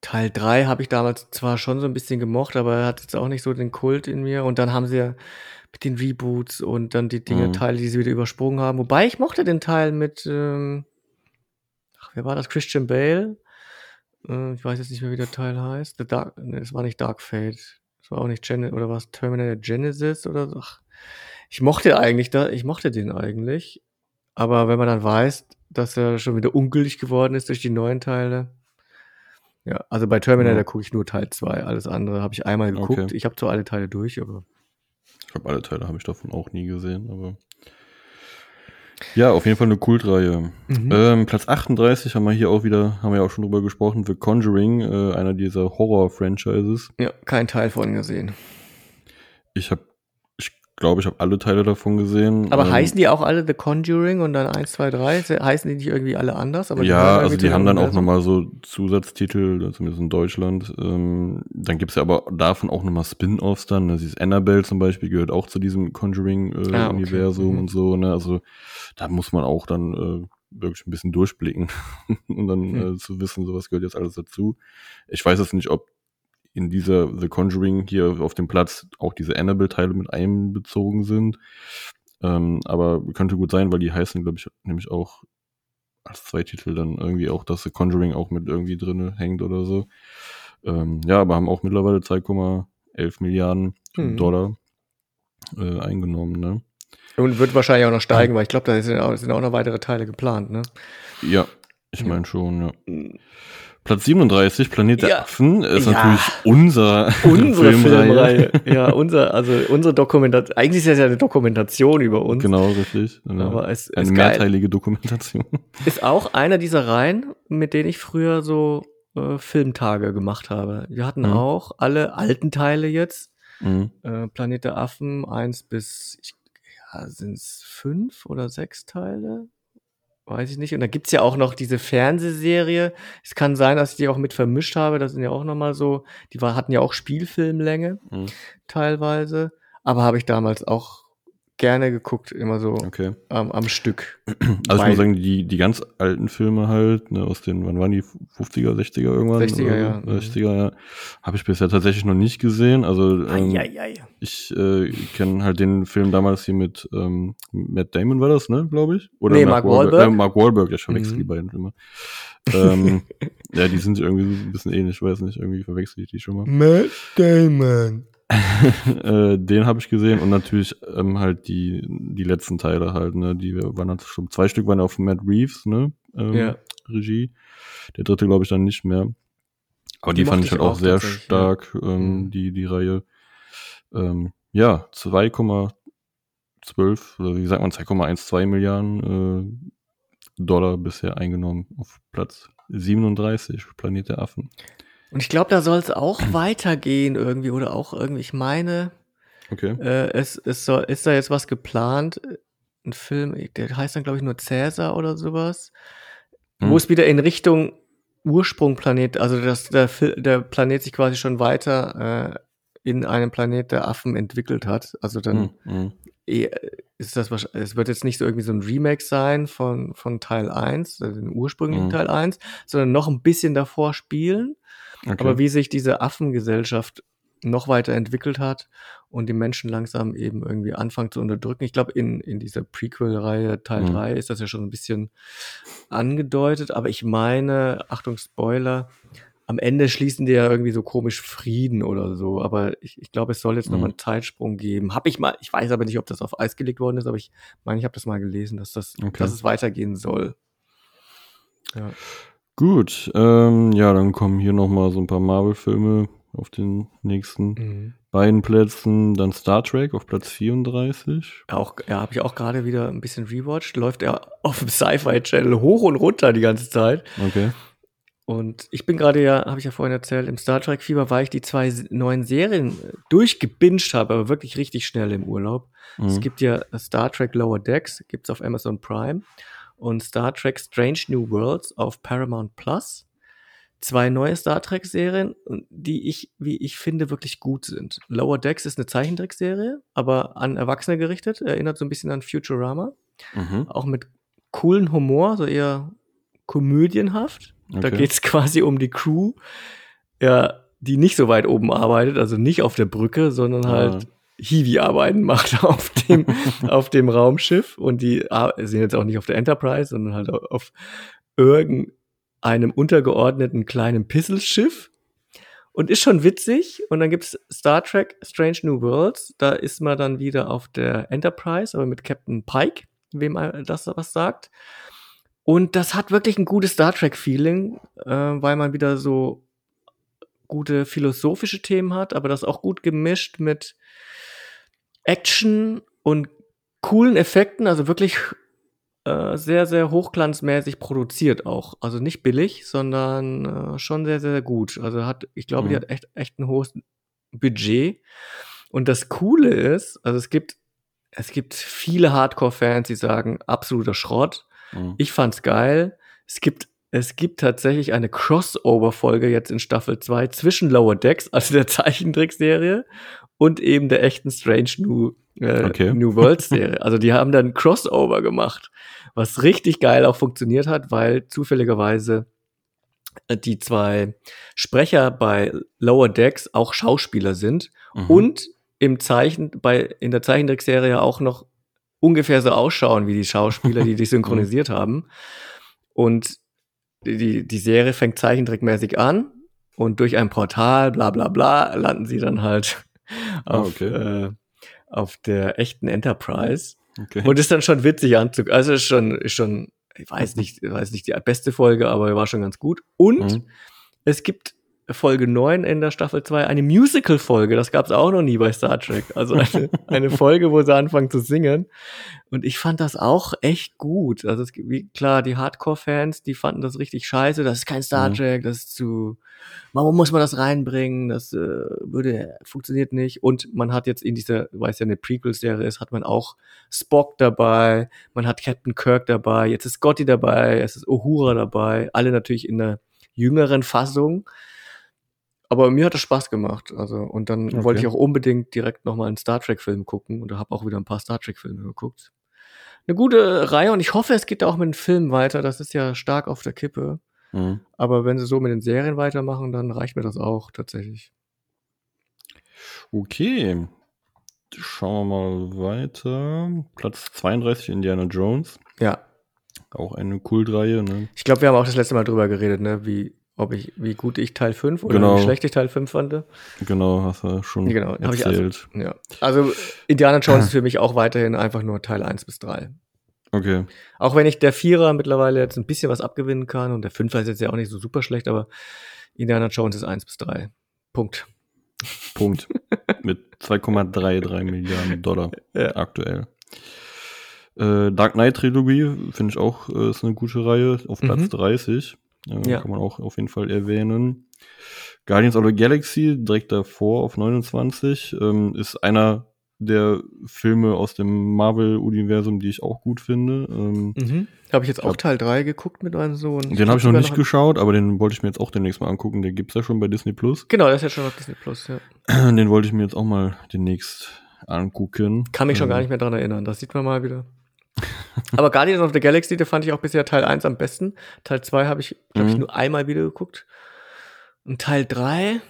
Speaker 3: Teil 3 habe ich damals zwar schon so ein bisschen gemocht, aber er hat jetzt auch nicht so den Kult in mir. Und dann haben sie ja mit den Reboots und dann die Dinge, mhm. Teile, die sie wieder übersprungen haben. Wobei ich mochte den Teil mit, ähm, ach, wer war das? Christian Bale. Äh, ich weiß jetzt nicht mehr, wie der Teil heißt. The Dark, nee, das war nicht Dark Fate. Das war auch nicht Gen oder was? Terminator Genesis oder so. Ach, ich mochte eigentlich da, ich mochte den eigentlich. Aber wenn man dann weiß, dass er schon wieder ungültig geworden ist durch die neuen Teile. Ja, also bei Terminator ja. gucke ich nur Teil 2. Alles andere habe ich einmal geguckt. Okay. Ich habe zwar alle Teile durch, aber.
Speaker 2: Ich glaube, alle Teile habe ich davon auch nie gesehen, aber. Ja, auf jeden Fall eine Kultreihe. Mhm. Ähm, Platz 38 haben wir hier auch wieder, haben wir ja auch schon drüber gesprochen, The Conjuring, äh, einer dieser Horror-Franchises.
Speaker 3: Ja, kein Teil von gesehen.
Speaker 2: Ich habe glaube, ich habe alle Teile davon gesehen.
Speaker 3: Aber ähm, heißen die auch alle The Conjuring und dann 1, 2, 3? Heißen die nicht irgendwie alle anders? Aber
Speaker 2: ja, also die haben dann auch nochmal so Zusatztitel, zumindest in Deutschland. Ähm, dann gibt's ja aber davon auch nochmal Spin-Offs dann. Ne? Dieses Annabelle zum Beispiel gehört auch zu diesem Conjuring-Universum äh, ah, okay. mhm. und so. Ne? Also da muss man auch dann äh, wirklich ein bisschen durchblicken und dann mhm. äh, zu wissen, sowas gehört jetzt alles dazu. Ich weiß jetzt nicht, ob in dieser The Conjuring hier auf dem Platz auch diese Annabelle-Teile mit einbezogen sind. Ähm, aber könnte gut sein, weil die heißen, glaube ich, nämlich auch als zwei Titel dann irgendwie auch, dass The Conjuring auch mit irgendwie drin hängt oder so. Ähm, ja, aber haben auch mittlerweile 2,11 Milliarden hm. Dollar äh, eingenommen, ne?
Speaker 3: Und wird wahrscheinlich auch noch steigen, weil ich glaube, da sind auch, sind auch noch weitere Teile geplant, ne?
Speaker 2: Ja, ich meine schon, ja. Platz 37, Planet der ja. Affen, ist ja. natürlich unser
Speaker 3: unsere Filmreihe. Ja, unser, also unsere Dokumentation. Eigentlich ist das ja eine Dokumentation über uns.
Speaker 2: Genau, richtig.
Speaker 3: Genau. Aber es
Speaker 2: eine mehrteilige geil. Dokumentation.
Speaker 3: Ist auch einer dieser Reihen, mit denen ich früher so äh, Filmtage gemacht habe. Wir hatten mhm. auch alle alten Teile jetzt. Mhm. Äh, Planet der Affen, eins bis, ich, ja, sind es fünf oder sechs Teile? Weiß ich nicht. Und da gibt's ja auch noch diese Fernsehserie. Es kann sein, dass ich die auch mit vermischt habe. Das sind ja auch nochmal so, die war, hatten ja auch Spielfilmlänge mhm. teilweise. Aber habe ich damals auch gerne geguckt, immer so
Speaker 2: okay.
Speaker 3: ähm, am Stück.
Speaker 2: Also ich muss sagen, die, die ganz alten Filme halt, ne, aus den, wann waren die, 50er, 60er irgendwann?
Speaker 3: 60er, ja.
Speaker 2: 60er, ja. Habe ich bisher tatsächlich noch nicht gesehen. Also ähm, ich äh, kenne halt den Film damals hier mit ähm, Matt Damon war das, ne, glaube ich?
Speaker 3: Oder nee, Mark, Mark Wahlberg.
Speaker 2: Äh, Mark Wahlberg, ja, schon mhm. wechselt die beiden immer. ähm, ja, die sind irgendwie ein bisschen ähnlich, ich weiß nicht, irgendwie verwechsel ich die schon mal.
Speaker 3: Matt Damon.
Speaker 2: äh, den habe ich gesehen und natürlich ähm, halt die, die letzten Teile halt, ne? Die waren halt schon zwei Stück waren auf Matt Reeves, ne? Ähm, ja. Regie. Der dritte, glaube ich, dann nicht mehr. Aber die, die fand ich halt auch, auch sehr stark, ja. ähm, mhm. die, die Reihe. Ähm, ja, 2,12, oder wie sagt man, 2,12 Milliarden äh, Dollar bisher eingenommen auf Platz 37, Planet der Affen.
Speaker 3: Und ich glaube, da soll es auch weitergehen irgendwie oder auch irgendwie, ich meine,
Speaker 2: okay.
Speaker 3: äh, es, es soll, ist da jetzt was geplant, ein Film, der heißt dann glaube ich nur Cäsar oder sowas, hm. wo es wieder in Richtung Ursprungplanet, also dass der, der Planet sich quasi schon weiter äh, in einem Planet der Affen entwickelt hat. Also dann hm. hm. ist das wahrscheinlich, es wird jetzt nicht so irgendwie so ein Remake sein von, von Teil 1, also den ursprünglichen hm. Teil 1, sondern noch ein bisschen davor spielen. Okay. Aber wie sich diese Affengesellschaft noch weiter entwickelt hat und die Menschen langsam eben irgendwie anfangen zu unterdrücken. Ich glaube, in, in dieser Prequel-Reihe Teil mhm. 3 ist das ja schon ein bisschen angedeutet, aber ich meine, Achtung, Spoiler, am Ende schließen die ja irgendwie so komisch Frieden oder so, aber ich, ich glaube, es soll jetzt mhm. nochmal einen Zeitsprung geben. Hab ich mal, ich weiß aber nicht, ob das auf Eis gelegt worden ist, aber ich meine, ich habe das mal gelesen, dass das, okay. dass es weitergehen soll.
Speaker 2: Ja. Gut, ähm, ja, dann kommen hier nochmal so ein paar Marvel-Filme auf den nächsten mhm. beiden Plätzen. Dann Star Trek auf Platz 34.
Speaker 3: Auch, ja, habe ich auch gerade wieder ein bisschen rewatcht. Läuft ja auf dem Sci-Fi-Channel hoch und runter die ganze Zeit.
Speaker 2: Okay.
Speaker 3: Und ich bin gerade ja, habe ich ja vorhin erzählt, im Star Trek Fieber, weil ich die zwei neuen Serien durchgebinged habe, aber wirklich richtig schnell im Urlaub. Mhm. Es gibt ja Star Trek Lower Decks, gibt's auf Amazon Prime. Und Star Trek Strange New Worlds auf Paramount Plus. Zwei neue Star Trek-Serien, die ich, wie ich finde, wirklich gut sind. Lower Decks ist eine Zeichentrickserie, aber an Erwachsene gerichtet, erinnert so ein bisschen an Futurama. Mhm. Auch mit coolen Humor, so eher komödienhaft. Okay. Da geht es quasi um die Crew, ja, die nicht so weit oben arbeitet, also nicht auf der Brücke, sondern halt Hiwi-Arbeiten macht auf dem, auf dem Raumschiff. Und die sind jetzt auch nicht auf der Enterprise, sondern halt auf irgendeinem untergeordneten kleinen Pisselschiff. Und ist schon witzig. Und dann gibt's Star Trek Strange New Worlds. Da ist man dann wieder auf der Enterprise, aber mit Captain Pike, wem das was sagt. Und das hat wirklich ein gutes Star Trek-Feeling, äh, weil man wieder so gute philosophische Themen hat, aber das auch gut gemischt mit Action und coolen Effekten, also wirklich äh, sehr, sehr hochglanzmäßig produziert auch. Also nicht billig, sondern äh, schon sehr, sehr gut. Also hat, ich glaube, mhm. die hat echt, echt ein hohes Budget. Und das Coole ist, also es gibt, es gibt viele Hardcore-Fans, die sagen, absoluter Schrott. Mhm. Ich fand's geil. Es gibt es gibt tatsächlich eine Crossover-Folge jetzt in Staffel 2 zwischen Lower Decks, also der Zeichentrickserie, und eben der echten Strange New, äh, okay. New World-Serie. Also die haben dann Crossover gemacht, was richtig geil auch funktioniert hat, weil zufälligerweise äh, die zwei Sprecher bei Lower Decks auch Schauspieler sind mhm. und im Zeichen, bei, in der Zeichentrickserie auch noch ungefähr so ausschauen wie die Schauspieler, die die synchronisiert haben. Und die, die Serie fängt zeichentrickmäßig an und durch ein Portal, bla bla bla, landen sie dann halt auf, okay. äh, auf der echten Enterprise. Okay. Und ist dann schon witzig anzugucken. Also ist schon, ist schon, ich weiß nicht, weiß nicht die beste Folge, aber war schon ganz gut. Und mhm. es gibt Folge 9 in der Staffel 2 eine Musical-Folge. Das gab es auch noch nie bei Star Trek. Also eine, eine Folge, wo sie anfangen zu singen. Und ich fand das auch echt gut. Also es, wie, klar, die Hardcore-Fans, die fanden das richtig scheiße. Das ist kein Star mhm. Trek, das ist zu. Warum muss man das reinbringen? Das äh, würde funktioniert nicht. Und man hat jetzt in dieser, weil es ja eine Prequel-Serie ist, hat man auch Spock dabei, man hat Captain Kirk dabei, jetzt ist Scotty dabei, es ist Uhura dabei, alle natürlich in einer jüngeren Fassung aber mir hat das Spaß gemacht. Also, und dann okay. wollte ich auch unbedingt direkt nochmal einen Star Trek-Film gucken und habe auch wieder ein paar Star Trek-Filme geguckt. Eine gute Reihe und ich hoffe, es geht auch mit dem Film weiter. Das ist ja stark auf der Kippe. Mhm. Aber wenn sie so mit den Serien weitermachen, dann reicht mir das auch tatsächlich.
Speaker 2: Okay. Schauen wir mal weiter. Platz 32 Indiana Jones.
Speaker 3: Ja.
Speaker 2: Auch eine Kultreihe, ne?
Speaker 3: Ich glaube, wir haben auch das letzte Mal drüber geredet, ne? Wie ob ich, wie gut ich Teil 5 oder genau. wie schlecht ich Teil 5 fand.
Speaker 2: Genau, hast du schon genau, erzählt.
Speaker 3: Also, ja. also Indiana Jones ist für mich auch weiterhin einfach nur Teil 1 bis 3.
Speaker 2: Okay.
Speaker 3: Auch wenn ich der Vierer mittlerweile jetzt ein bisschen was abgewinnen kann und der Fünfer ist jetzt ja auch nicht so super schlecht, aber Indiana Jones ist 1 bis 3. Punkt.
Speaker 2: Punkt. Mit 2,33 Milliarden Dollar ja. aktuell. Äh, Dark Knight Trilogie finde ich auch äh, ist eine gute Reihe auf Platz mhm. 30. Äh, ja. Kann man auch auf jeden Fall erwähnen. Guardians of the Galaxy, direkt davor auf 29, ähm, ist einer der Filme aus dem Marvel-Universum, die ich auch gut finde. Ähm,
Speaker 3: mhm. Habe ich jetzt auch Teil 3 geguckt mit meinem Sohn.
Speaker 2: Den habe ich noch nicht noch geschaut, aber den wollte ich mir jetzt auch demnächst mal angucken. Den gibt's ja schon bei Disney Plus.
Speaker 3: Genau, der ist ja schon auf Disney Plus, ja.
Speaker 2: Den wollte ich mir jetzt auch mal demnächst angucken.
Speaker 3: Kann mich schon ähm, gar nicht mehr dran erinnern. Das sieht man mal wieder. Aber Guardians of the Galaxy, der fand ich auch bisher Teil 1 am besten. Teil 2 habe ich, glaube ich, mhm. nur einmal wieder geguckt. Und Teil 3,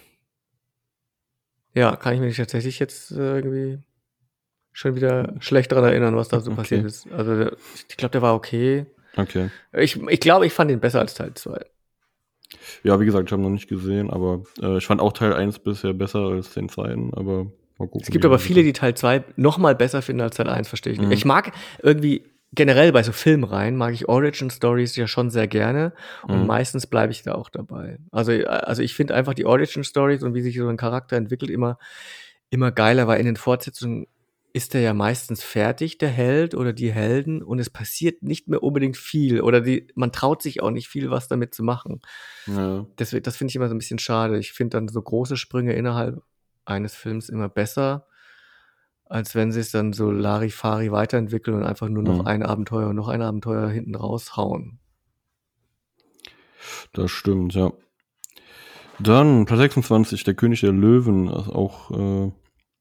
Speaker 3: ja, kann ich mich tatsächlich jetzt äh, irgendwie schon wieder schlecht daran erinnern, was da so okay. passiert ist. Also ich glaube, der war okay.
Speaker 2: Okay.
Speaker 3: Ich, ich glaube, ich fand ihn besser als Teil 2.
Speaker 2: Ja, wie gesagt, ich habe noch nicht gesehen, aber äh, ich fand auch Teil 1 bisher besser als den zweiten, aber
Speaker 3: Gucken, es gibt aber viele, die Teil 2 noch mal besser finden als Teil 1, verstehe ich nicht. Mhm. Ich mag irgendwie generell bei so Filmreihen mag ich Origin Stories ja schon sehr gerne und mhm. meistens bleibe ich da auch dabei. Also also ich finde einfach die Origin Stories und wie sich so ein Charakter entwickelt immer immer geiler, weil in den Fortsetzungen ist er ja meistens fertig, der Held oder die Helden, und es passiert nicht mehr unbedingt viel oder die, man traut sich auch nicht viel, was damit zu machen. Ja. Das, das finde ich immer so ein bisschen schade. Ich finde dann so große Sprünge innerhalb eines Films immer besser. als wenn sie es dann so Larifari weiterentwickeln und einfach nur noch
Speaker 2: Mhm.
Speaker 3: ein Abenteuer und noch ein Abenteuer hinten raushauen.
Speaker 2: Das stimmt, ja. Dann Platz 26, der König der Löwen, also auch, äh,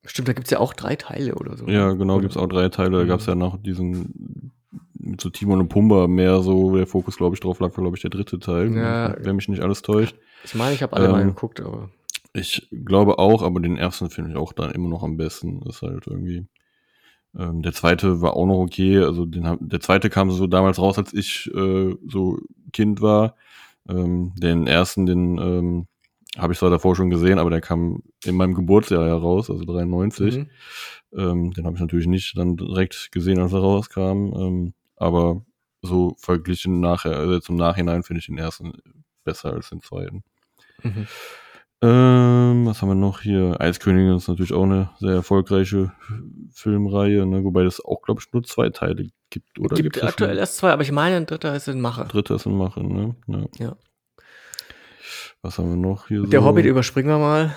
Speaker 3: Stimmt, da gibt's ja auch drei Teile oder so.
Speaker 2: ja, genau,
Speaker 3: Oder-
Speaker 2: gibt's auch drei Teile. Da
Speaker 3: Mhm.
Speaker 2: gab's ja noch diesen, mit so Timon und Pumba mehr so, der Fokus, glaube ich, drauf lag, war, glaube ich, der dritte Teil.
Speaker 3: Ja.
Speaker 2: Wenn mich nicht alles täuscht.
Speaker 3: Ich meine, ich habe alle mal
Speaker 2: Ähm,
Speaker 3: geguckt, aber.
Speaker 2: Ich glaube auch, aber den ersten finde ich auch dann immer noch am besten. Ist halt irgendwie. Ähm, der zweite war auch noch okay. Also den, der zweite kam so damals raus, als ich äh, so Kind war. Ähm, den ersten, den ähm, habe ich zwar davor schon gesehen, aber der kam in meinem Geburtsjahr heraus, also 93.
Speaker 3: Mhm.
Speaker 2: Ähm, den habe ich natürlich nicht dann direkt gesehen, als er rauskam. Ähm, aber so verglichen nachher, also im Nachhinein finde ich den ersten besser als den zweiten.
Speaker 3: Mhm.
Speaker 2: Ähm, was haben wir noch hier? Eiskönigin ist natürlich auch eine sehr erfolgreiche Filmreihe, ne? wobei das auch, glaube ich, nur zwei Teile gibt, oder?
Speaker 3: Gibt
Speaker 2: Gibt's da
Speaker 3: aktuell erst zwei, aber ich meine, ein dritter ist in Mache.
Speaker 2: Dritter ist in Mache, ne? Ja.
Speaker 3: Ja.
Speaker 2: Was haben wir noch hier
Speaker 3: Der
Speaker 2: so?
Speaker 3: Hobbit überspringen wir mal.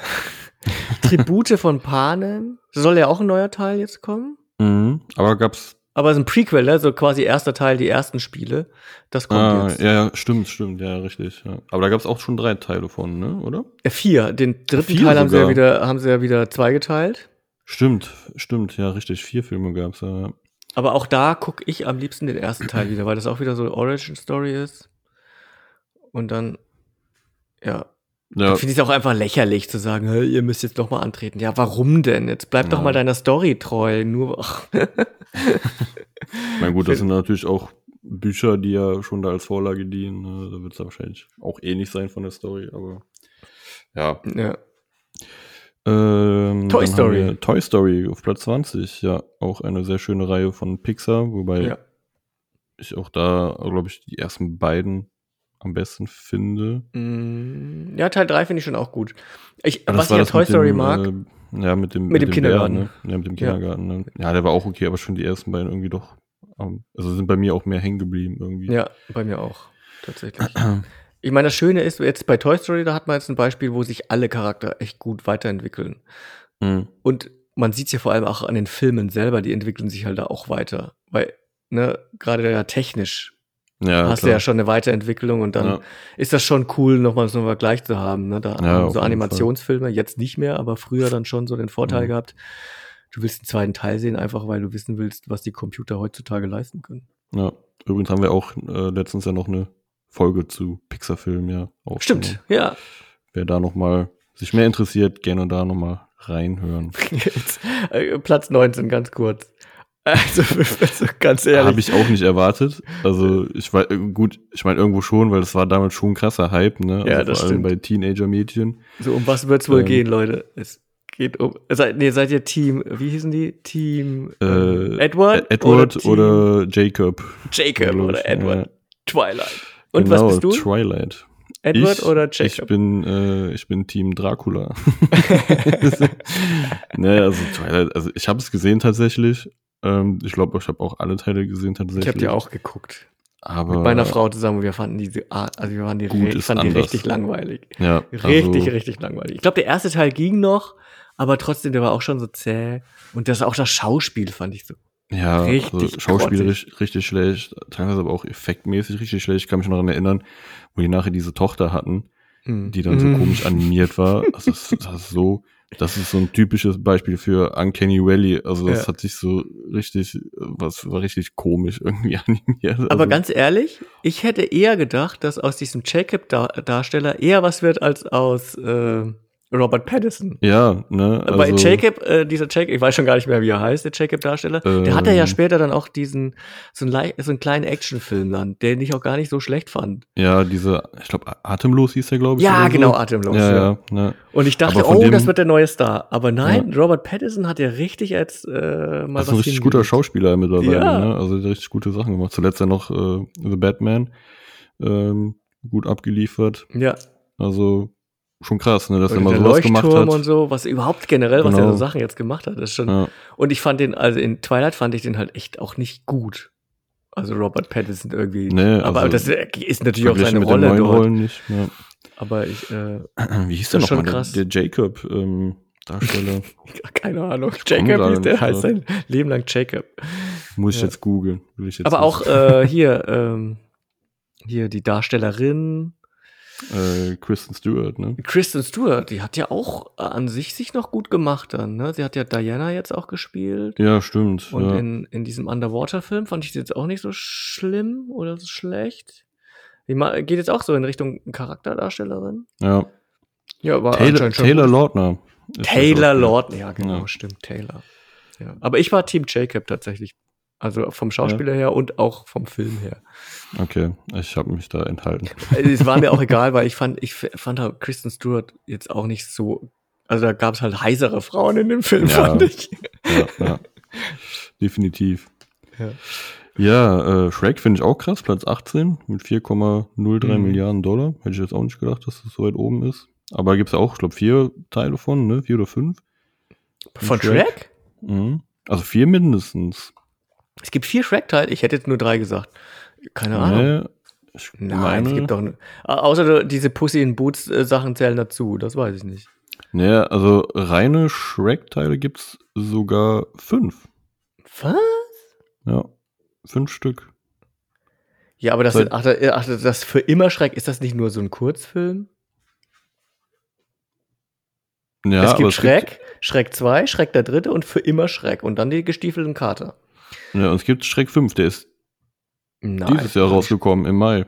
Speaker 3: Tribute von Panem. Soll ja auch ein neuer Teil jetzt kommen.
Speaker 2: Mhm. Aber gab's.
Speaker 3: Aber es ist ein Prequel, ne? so quasi erster Teil, die ersten Spiele. Das kommt
Speaker 2: Ah,
Speaker 3: jetzt.
Speaker 2: ja, ja, stimmt, stimmt, ja, richtig. Ja. Aber da gab's auch schon drei Teile von, ne? Oder?
Speaker 3: Äh, Vier. Den dritten
Speaker 2: Vier
Speaker 3: Teil haben sie, ja wieder, haben sie ja wieder zweigeteilt.
Speaker 2: Stimmt, stimmt, ja, richtig. Vier Filme gab's ja.
Speaker 3: Aber auch da gucke ich am liebsten den ersten Teil wieder, weil das auch wieder so eine Origin-Story ist. Und dann, ja,
Speaker 2: Ja,
Speaker 3: finde ich es auch einfach lächerlich zu sagen, hey, ihr müsst jetzt doch mal antreten. Ja, warum denn? Jetzt bleib doch
Speaker 2: Ja.
Speaker 3: mal deiner Story treu. Nur,
Speaker 2: mein, gut, das sind natürlich auch Bücher, die ja schon da als Vorlage dienen. Ne? Da wird's ja wahrscheinlich auch ähnlich sein von der Story, aber ja.
Speaker 3: ja.
Speaker 2: Ähm,
Speaker 3: Toy Story.
Speaker 2: Toy Story auf Platz 20, ja, auch eine sehr schöne Reihe von Pixar, wobei ich auch da, glaube ich, die ersten beiden am besten finde.
Speaker 3: Mm, Ja, Teil 3 finde ich schon auch gut. Ich, was ich an
Speaker 2: das
Speaker 3: Toy
Speaker 2: mit
Speaker 3: Story
Speaker 2: dem,
Speaker 3: mag,
Speaker 2: Äh, ja, mit dem,
Speaker 3: Mit dem
Speaker 2: dem
Speaker 3: Kindergarten.
Speaker 2: Bär, ne? Ja, mit dem
Speaker 3: Ja.
Speaker 2: Kindergarten. Ne? Ja, der war auch okay, aber schon die ersten beiden irgendwie doch. Also sind bei mir auch mehr hängen geblieben irgendwie.
Speaker 3: ja, bei mir auch, tatsächlich. Ich meine, das Schöne ist, jetzt bei Toy Story, da hat man jetzt ein Beispiel, wo sich alle Charakter echt gut weiterentwickeln.
Speaker 2: Mhm.
Speaker 3: Und man sieht es ja vor allem auch an den Filmen selber, die entwickeln sich halt da auch weiter. Weil, ne, gerade ja technisch
Speaker 2: Ja,
Speaker 3: hast du
Speaker 2: klar.
Speaker 3: ja schon eine Weiterentwicklung und dann
Speaker 2: Ja.
Speaker 3: ist das schon cool, nochmal so einen Vergleich zu haben. Ne? Da
Speaker 2: Ja,
Speaker 3: haben so Animationsfilme, jetzt nicht mehr, aber früher dann schon so den Vorteil
Speaker 2: Mhm.
Speaker 3: gehabt, du willst den zweiten Teil sehen, einfach weil du wissen willst, was die Computer heutzutage leisten können.
Speaker 2: Ja, übrigens haben wir auch äh, letztens ja noch eine Folge zu Pixar-Filmen ja aufgenommen.
Speaker 3: Stimmt, ja.
Speaker 2: Wer da noch mal sich mehr interessiert, gerne da noch mal reinhören.
Speaker 3: Jetzt, äh, Platz 19, ganz kurz. Also, also ganz ehrlich.
Speaker 2: Habe ich auch nicht erwartet. Also ich war gut, ich meine irgendwo schon, weil das war damals schon ein krasser Hype, ne?
Speaker 3: Ja,
Speaker 2: also
Speaker 3: das
Speaker 2: vor allem
Speaker 3: stimmt.
Speaker 2: bei Teenager-Mädchen.
Speaker 3: So, um was wird's wohl
Speaker 2: Ähm.
Speaker 3: gehen, Leute? Es geht um. Seid, nee, seid ihr Team, wie hießen die? Team
Speaker 2: Äh,
Speaker 3: Edward?
Speaker 2: Edward
Speaker 3: Team
Speaker 2: oder, Jacob.
Speaker 3: Jacob oder
Speaker 2: ich,
Speaker 3: Edward?
Speaker 2: ja.
Speaker 3: Twilight. Und
Speaker 2: genau,
Speaker 3: was bist du?
Speaker 2: Twilight.
Speaker 3: Edward
Speaker 2: ich,
Speaker 3: oder
Speaker 2: Ich
Speaker 3: Jacob?
Speaker 2: bin, äh, ich bin Team Dracula. ne, also Twilight, also ich habe es gesehen tatsächlich. Ähm, ich glaube, ich habe auch alle Teile gesehen tatsächlich.
Speaker 3: Ich habe die auch geguckt.
Speaker 2: Aber
Speaker 3: Mit meiner Frau zusammen. Wir fanden diese Art, also wir waren die,
Speaker 2: Gut
Speaker 3: ich fand die richtig langweilig.
Speaker 2: Ja,
Speaker 3: Richtig,
Speaker 2: also,
Speaker 3: richtig langweilig. Ich glaube, der erste Teil ging noch, aber trotzdem, der war auch schon so zäh. Und das auch das Schauspiel fand ich so.
Speaker 2: Ja,
Speaker 3: richtig
Speaker 2: also schauspielerisch richtig schlecht, teilweise aber auch effektmäßig richtig schlecht. Ich kann mich noch daran erinnern, wo die nachher diese Tochter hatten,
Speaker 3: Mm.
Speaker 2: die dann so
Speaker 3: Mm.
Speaker 2: komisch animiert war. Also das, das ist so, das ist so ein typisches Beispiel für Uncanny Valley. Also das
Speaker 3: Ja.
Speaker 2: hat sich so richtig, was war richtig komisch irgendwie animiert.
Speaker 3: Aber
Speaker 2: also,
Speaker 3: ganz ehrlich, ich hätte eher gedacht, dass aus diesem Jacob-Darsteller eher was wird als aus äh, Robert Pattinson.
Speaker 2: ja, ne? Also,
Speaker 3: Bei Jacob, äh, dieser Jacob, ich weiß schon gar nicht mehr, wie er heißt, der Jacob-Darsteller, der hatte ja
Speaker 2: Ähm.
Speaker 3: später dann auch diesen, so einen, so einen kleinen Actionfilm dann, den ich auch gar nicht so schlecht fand.
Speaker 2: Ja, diese, ich glaube, Atemlos hieß der, glaube ich.
Speaker 3: Ja, genau,
Speaker 2: so.
Speaker 3: atemlos.
Speaker 2: Ja,
Speaker 3: ja.
Speaker 2: ja?
Speaker 3: Und ich dachte, oh,
Speaker 2: dem-
Speaker 3: das wird der neue Star. Aber nein, Robert Pattinson hat ja richtig jetzt äh, mal
Speaker 2: Das ist
Speaker 3: was
Speaker 2: ein richtig guter. Schauspieler mittlerweile,
Speaker 3: Ja.
Speaker 2: ne? Also richtig gute Sachen gemacht. Zuletzt ja noch äh, The Batman ähm, gut abgeliefert.
Speaker 3: Ja,
Speaker 2: Also schon krass, ne, dass er mal sowas gemacht
Speaker 3: Leuchtturm
Speaker 2: hat.
Speaker 3: und so, was überhaupt generell, was er
Speaker 2: Genau.
Speaker 3: so Sachen jetzt gemacht hat, ist schon.
Speaker 2: Ja,
Speaker 3: Und ich fand den, also in Twilight fand ich den halt echt auch nicht gut. Also Robert Pattinson irgendwie.
Speaker 2: Nee,
Speaker 3: aber
Speaker 2: also
Speaker 3: das ist natürlich auch seine Rolle dort.
Speaker 2: Rollen nicht. Ja.
Speaker 3: Aber ich, äh,
Speaker 2: Wie hieß der nochmal?
Speaker 3: krass.
Speaker 2: Der, der Jacob, ähm, Darsteller.
Speaker 3: Keine Ahnung. Jacob hieß der, heißt sein Leben lang Jacob.
Speaker 2: Muss ich ja. jetzt googeln.
Speaker 3: Aber auch äh, hier, ähm, hier die Darstellerin.
Speaker 2: Äh, Kristen Stewart, ne?
Speaker 3: Kristen Stewart, die hat ja auch an sich sich noch gut gemacht dann, ne? Sie hat ja Diana jetzt auch gespielt.
Speaker 2: Ja, stimmt.
Speaker 3: Und
Speaker 2: ja.
Speaker 3: in, in diesem Underwater-Film fand ich sie jetzt auch nicht so schlimm oder so schlecht. Die geht jetzt auch so in Richtung Charakterdarstellerin.
Speaker 2: Ja.
Speaker 3: Ja, aber
Speaker 2: Taylor, Taylor Lautner.
Speaker 3: Taylor Lautner, ja, genau, ja. stimmt, Taylor. Ja. Aber ich war Team Jacob tatsächlich. Also vom Schauspieler ja. her und auch vom Film her.
Speaker 2: Okay, ich habe mich da enthalten.
Speaker 3: Es war mir auch egal, weil ich fand, ich fand halt Kristen Stewart jetzt auch nicht so. Also da gab es halt heisere Frauen in dem Film, ja. fand ich.
Speaker 2: Ja, ja. Definitiv. Ja. Ja, äh, Shrek finde ich auch krass, Platz 18 mit 4,03 mhm. Milliarden Dollar. Hätte ich jetzt auch nicht gedacht, dass das so weit oben ist. Aber gibt es auch, ich glaube, vier Teile von, ne? Vier oder fünf.
Speaker 3: Von Shrek? Shrek?
Speaker 2: Mhm. Also vier mindestens.
Speaker 3: Es gibt vier Shrek-Teile, ich hätte jetzt nur drei gesagt. Keine Ahnung. Nee, Nein, meine... es gibt doch. Außer diese Pussy in Boots äh, Sachen zählen dazu, das weiß ich nicht.
Speaker 2: Nee, also reine Shrek-Teile gibt es sogar fünf.
Speaker 3: Was?
Speaker 2: Ja. Fünf Stück.
Speaker 3: Ja, aber das, Seit, ach, ach, das für immer Schreck, ist das nicht nur so ein Kurzfilm? Ja, es gibt Schreck, gibt, Schreck 2, Schreck der dritte und für immer Schreck und dann die gestiefelten Kater.
Speaker 2: Ja, und es gibt Schreck 5, der ist Nein, dieses Jahr rausgekommen im Mai.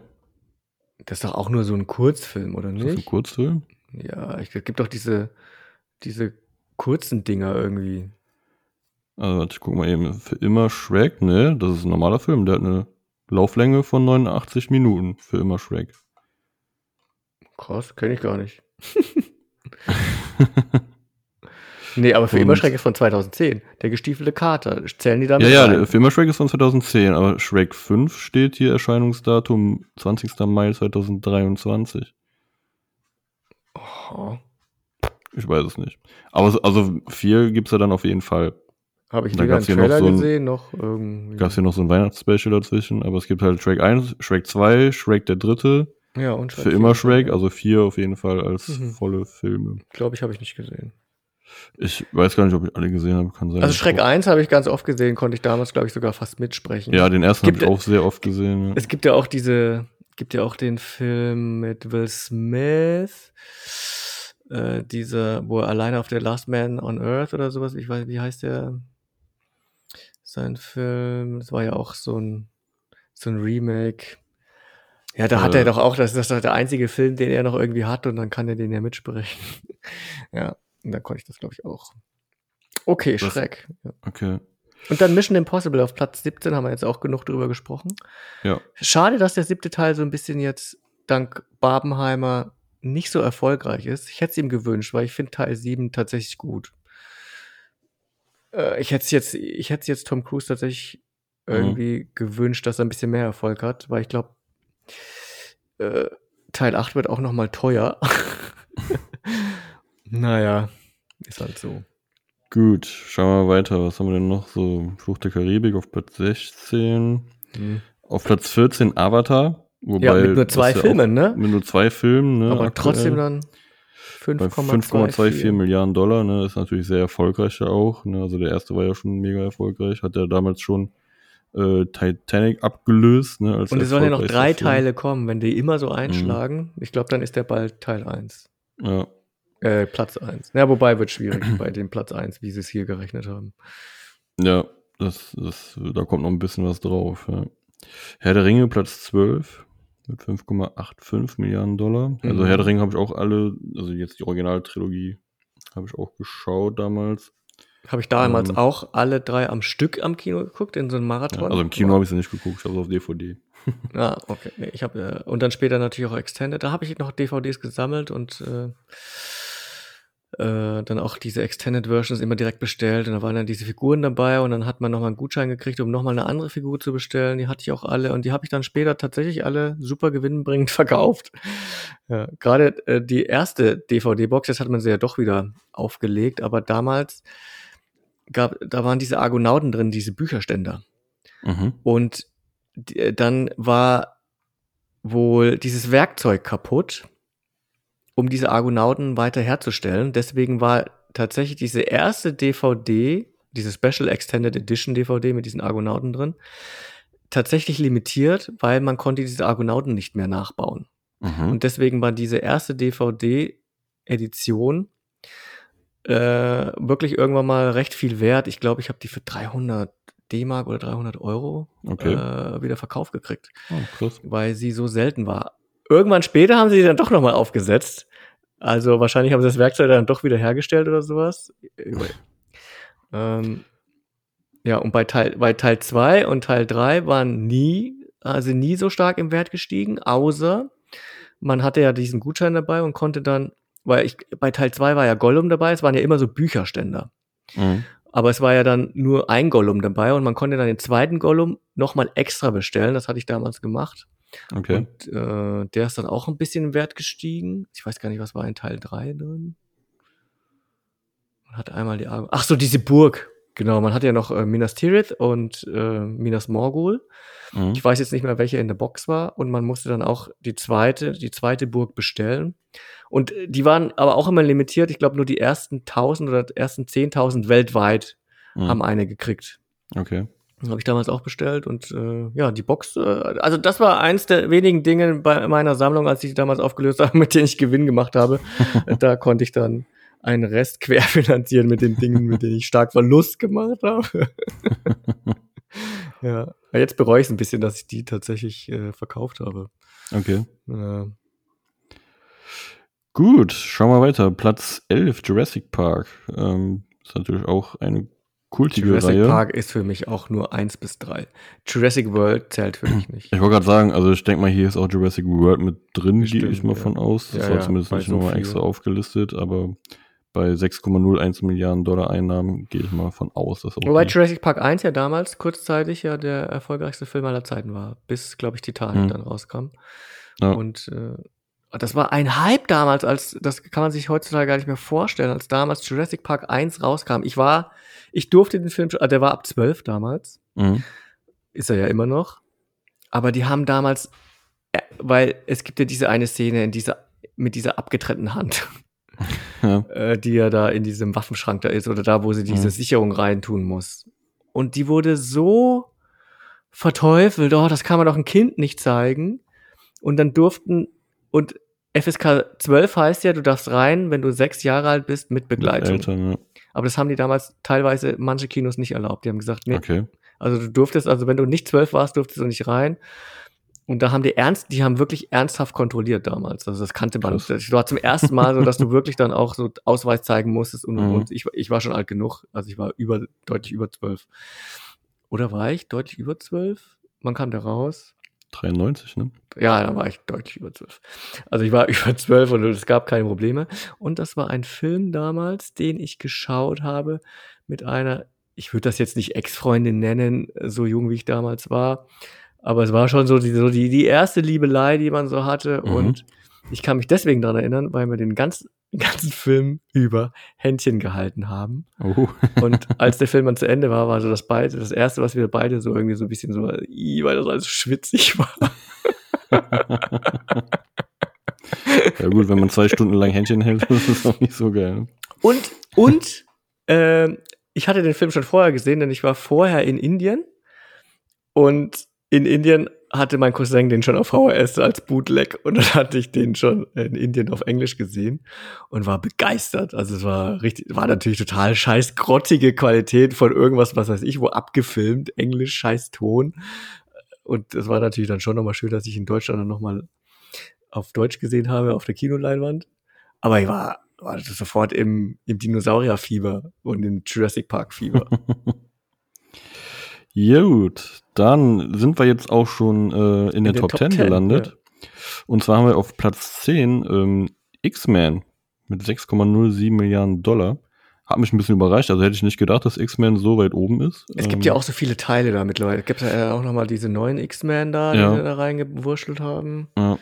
Speaker 3: Das ist doch auch nur so ein Kurzfilm, oder nicht? Ist das ein
Speaker 2: Kurzfilm?
Speaker 3: Ja, es gibt doch diese, diese kurzen Dinger irgendwie.
Speaker 2: Also, ich guck mal eben. Für immer Shrek, ne? Das ist ein normaler Film. Der hat eine Lauflänge von 89 Minuten. Für immer Shrek.
Speaker 3: Krass, kenne ich gar nicht. nee, aber für immer Shrek ist von 2010. Der gestiefelte Kater. Zählen die damit?
Speaker 2: Ja, ja, für immer Shrek ist von 2010. Aber Shrek 5 steht hier Erscheinungsdatum 20. Mai 2023. Oh. Ich weiß es nicht. Aber also 4 gibt es ja dann auf jeden Fall.
Speaker 3: Habe ich weder einen Trailer so ein, gesehen, noch irgendwie.
Speaker 2: Gab es hier noch so ein Weihnachtsspecial dazwischen, aber es gibt halt Shrek 1, Shrek 2, Shrek der dritte.
Speaker 3: Ja, und
Speaker 2: Shrek Für immer Shrek, also vier auf jeden Fall als mhm. volle Filme.
Speaker 3: Glaube ich, habe ich nicht gesehen.
Speaker 2: Ich weiß gar nicht, ob ich alle gesehen habe, kann sein.
Speaker 3: Also auch. 1 habe ich ganz oft gesehen, konnte ich damals, glaube ich, sogar fast mitsprechen.
Speaker 2: Ja, den ersten habe ich auch sehr oft gesehen. Ja.
Speaker 3: Es gibt ja auch diese, gibt ja auch den Film mit Will Smith, äh, dieser, wo er alleine auf der Last Man on Earth oder sowas, ich weiß, wie heißt der? sein Film. Das war ja auch so ein, so ein Remake. Ja, da hat er doch auch, das, das ist der einzige Film, den er noch irgendwie hat und dann kann er den ja mitsprechen. ja, und dann konnte ich das, glaube ich, auch. Okay, das, Schreck. Ja.
Speaker 2: Okay.
Speaker 3: Und dann Mission Impossible auf Platz 17 haben wir jetzt auch genug drüber gesprochen.
Speaker 2: Ja.
Speaker 3: Schade, dass der siebte Teil so ein bisschen jetzt dank Barbenheimer nicht so erfolgreich ist. Ich hätte es ihm gewünscht, weil ich finde Teil 7 tatsächlich gut. Äh, ich hätte jetzt, ich hätte jetzt Tom Cruise tatsächlich mhm. irgendwie gewünscht, dass er ein bisschen mehr Erfolg hat, weil ich glaube, äh, Teil 8 wird auch noch mal teuer. naja, ist halt so.
Speaker 2: Gut, schauen wir weiter. Was haben wir denn noch so? Flucht der Karibik auf Platz 16. Mhm. Auf Platz 14 Avatar.
Speaker 3: Wobei ja, mit nur zwei Filmen,
Speaker 2: ja
Speaker 3: ne?
Speaker 2: Mit nur zwei Filmen, ne?
Speaker 3: Aber aktuell. trotzdem dann
Speaker 2: 5,24 Milliarden Dollar, ne, ist natürlich sehr erfolgreich auch. Ne, also der erste war ja schon mega erfolgreich, hat ja damals schon äh, Titanic abgelöst. Ne,
Speaker 3: als Und es sollen ja noch drei Film. Teile kommen, wenn die immer so mhm. einschlagen. Mhm. Ich glaube, dann ist der bald Teil 1.
Speaker 2: Ja.
Speaker 3: Äh, Platz 1. Ja, wobei wird schwierig bei dem Platz 1, wie sie es hier gerechnet haben.
Speaker 2: Ja, das, das, da kommt noch ein bisschen was drauf. Ja. Herr der Ringe, Platz 12 mit 5,85 Milliarden Dollar. Also mhm. Herr der Ringe habe ich auch alle, also jetzt die Originaltrilogie habe ich auch geschaut damals.
Speaker 3: Habe ich damals ähm, auch alle drei am Stück am Kino geguckt, in so einem Marathon? Ja,
Speaker 2: also im Kino habe ich sie nicht geguckt, ich habe es auf DVD.
Speaker 3: ah, okay. Ich habe äh, und dann später natürlich auch Extended. Da habe ich noch DVDs gesammelt und äh, äh, dann auch diese Extended Versions immer direkt bestellt und da waren dann diese Figuren dabei und dann hat man nochmal einen Gutschein gekriegt, um nochmal eine andere Figur zu bestellen. Die hatte ich auch alle und die habe ich dann später tatsächlich alle super gewinnbringend verkauft. Ja, Gerade äh, die erste DVD-Box, jetzt hat man sie ja doch wieder aufgelegt, aber damals gab, da waren diese Argonauten drin, diese Bücherständer. Mhm. Und die, äh, dann war wohl dieses Werkzeug kaputt um diese Argonauten weiter herzustellen. Deswegen war tatsächlich diese erste DVD, diese Special Extended Edition DVD mit diesen Argonauten drin, tatsächlich limitiert, weil man konnte diese Argonauten nicht mehr nachbauen. Mhm. Und deswegen war diese erste DVD-Edition äh, wirklich irgendwann mal recht viel wert. Ich glaube, ich habe die für 300 D-Mark oder 300 Euro okay. äh, wieder verkauft gekriegt, oh, weil sie so selten war. Irgendwann später haben sie die dann doch nochmal aufgesetzt. Also wahrscheinlich haben sie das Werkzeug dann doch wieder hergestellt oder sowas. ähm, ja, und bei Teil, bei Teil 2 und Teil 3 waren nie, also nie so stark im Wert gestiegen, außer man hatte ja diesen Gutschein dabei und konnte dann, weil ich, bei Teil 2 war ja Gollum dabei, es waren ja immer so Bücherständer. Mhm. Aber es war ja dann nur ein Gollum dabei und man konnte dann den zweiten Gollum nochmal extra bestellen. Das hatte ich damals gemacht. Okay. Und äh, der ist dann auch ein bisschen im Wert gestiegen. Ich weiß gar nicht, was war in Teil 3 drin. Man hat einmal die Arme. Ach so, diese Burg. Genau, man hat ja noch äh, Minas Tirith und äh, Minas Morgul. Mhm. Ich weiß jetzt nicht mehr, welche in der Box war. Und man musste dann auch die zweite, die zweite Burg bestellen. Und äh, die waren aber auch immer limitiert. Ich glaube, nur die ersten 1000 oder ersten 10.000 weltweit mhm. haben eine gekriegt.
Speaker 2: Okay.
Speaker 3: Habe ich damals auch bestellt und äh, ja, die Box, äh, also das war eins der wenigen Dinge bei meiner Sammlung, als ich die damals aufgelöst habe, mit denen ich Gewinn gemacht habe. da konnte ich dann einen Rest querfinanzieren mit den Dingen, mit denen ich stark Verlust gemacht habe. ja, jetzt bereue ich es ein bisschen, dass ich die tatsächlich äh, verkauft habe.
Speaker 2: Okay. Ja. Gut, schauen wir weiter. Platz 11, Jurassic Park. Ähm, ist natürlich auch eine kultige
Speaker 3: Jurassic
Speaker 2: Reihe.
Speaker 3: Park ist für mich auch nur 1 bis 3. Jurassic World zählt für mich nicht.
Speaker 2: Ich wollte gerade sagen, also ich denke mal, hier ist auch Jurassic World mit drin, gehe ich mal ja. von aus. Das ja, war ja, zumindest nicht so nochmal extra aufgelistet, aber bei 6,01 Milliarden Dollar Einnahmen gehe ich mal von aus. Dass
Speaker 3: Wobei Jurassic Park 1 ja damals kurzzeitig ja der erfolgreichste Film aller Zeiten war, bis, glaube ich, Titanic hm. dann rauskam. Ja. Und äh, das war ein Hype damals, als das kann man sich heutzutage gar nicht mehr vorstellen, als damals Jurassic Park 1 rauskam. Ich war, ich durfte den Film, also der war ab 12 damals. Mhm. Ist er ja immer noch. Aber die haben damals, äh, weil es gibt ja diese eine Szene in dieser, mit dieser abgetrennten Hand. ja. äh, die ja da in diesem Waffenschrank da ist oder da, wo sie diese mhm. Sicherung reintun muss. Und die wurde so verteufelt, oh, das kann man doch ein Kind nicht zeigen. Und dann durften, und FSK 12 heißt ja, du darfst rein, wenn du sechs Jahre alt bist, mit Begleitung. Mit Eltern, ja. Aber das haben die damals teilweise manche Kinos nicht erlaubt. Die haben gesagt, nee. Okay. Also du durftest, also wenn du nicht zwölf warst, durftest du nicht rein. Und da haben die ernst, die haben wirklich ernsthaft kontrolliert damals. Also das kannte man. Das war zum ersten Mal so, dass du wirklich dann auch so Ausweis zeigen musstest und, mhm. und ich, ich war schon alt genug. Also ich war über, deutlich über zwölf. Oder war ich deutlich über zwölf? Man kam da raus.
Speaker 2: 93, ne?
Speaker 3: Ja, da war ich deutlich über zwölf. Also ich war über zwölf und es gab keine Probleme. Und das war ein Film damals, den ich geschaut habe mit einer, ich würde das jetzt nicht Ex-Freundin nennen, so jung wie ich damals war, aber es war schon so die, so die, die erste Liebelei, die man so hatte. Mhm. Und ich kann mich deswegen daran erinnern, weil wir den ganzen, ganzen Film über Händchen gehalten haben. Oh. und als der Film dann zu Ende war, war so das beide, das erste, was wir beide so irgendwie so ein bisschen so, weil das alles schwitzig war.
Speaker 2: ja gut, wenn man zwei Stunden lang Händchen hält, das ist auch nicht so geil.
Speaker 3: Und, und, äh, ich hatte den Film schon vorher gesehen, denn ich war vorher in Indien und in Indien hatte mein Cousin den schon auf VHS als Bootleg und dann hatte ich den schon in Indien auf Englisch gesehen und war begeistert. Also es war richtig, war natürlich total scheiß grottige Qualität von irgendwas, was weiß ich, wo abgefilmt, Englisch, scheiß Ton. Und das war natürlich dann schon nochmal schön, dass ich in Deutschland dann nochmal auf Deutsch gesehen habe, auf der Kinoleinwand. Aber ich war, war sofort im, im Dinosaurierfieber und im Jurassic Park Fieber.
Speaker 2: Gut, dann sind wir jetzt auch schon äh, in, in der Top, Top 10, 10 gelandet. Ja. Und zwar haben wir auf Platz 10 ähm, X-Men mit 6,07 Milliarden Dollar. Hat mich ein bisschen überrascht. Also hätte ich nicht gedacht, dass X-Men so weit oben ist.
Speaker 3: Es gibt ähm, ja auch so viele Teile da mittlerweile. Es gibt ja auch nochmal diese neuen X-Men da, ja. die wir da reingewurschtelt haben. Ja.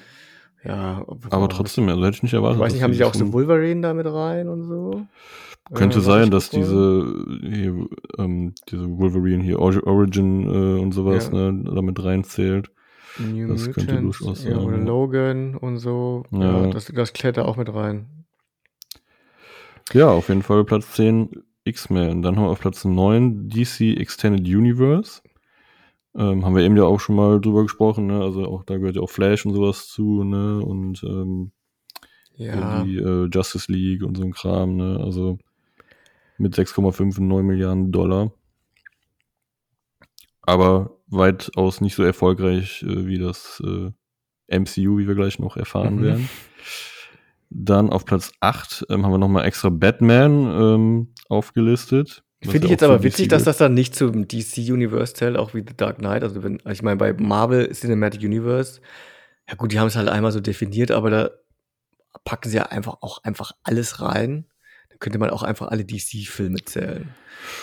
Speaker 2: Ja, aber trotzdem, also hätte ich nicht erwartet. Ich
Speaker 3: weiß nicht, haben sie auch so Wolverine da mit rein und so?
Speaker 2: Könnte äh, sein, dass diese, hier, ähm, diese Wolverine hier, Origin äh, und sowas, ja. ne, damit reinzählt.
Speaker 3: New das Mutant, könnte durchaus sein. Ja, oder Logan und so. Ja, ja das, das klettert auch mit rein.
Speaker 2: Ja, auf jeden Fall Platz 10 X-Men. Dann haben wir auf Platz 9 DC Extended Universe. Ähm, haben wir eben ja auch schon mal drüber gesprochen, ne? Also auch da gehört ja auch Flash und sowas zu, ne? Und ähm, ja. die äh, Justice League und so ein Kram, ne? Also mit 6,5 und 9 Milliarden Dollar. Aber weitaus nicht so erfolgreich äh, wie das äh, MCU, wie wir gleich noch erfahren mhm. werden. Dann auf Platz 8 ähm, haben wir nochmal extra Batman ähm, aufgelistet.
Speaker 3: Finde ich jetzt aber witzig, dass das dann nicht zum DC Universe zählt, auch wie The Dark Knight. Also, wenn, also ich meine, bei Marvel Cinematic Universe, ja gut, die haben es halt einmal so definiert, aber da packen sie ja einfach auch einfach alles rein. Könnte man auch einfach alle DC-Filme zählen.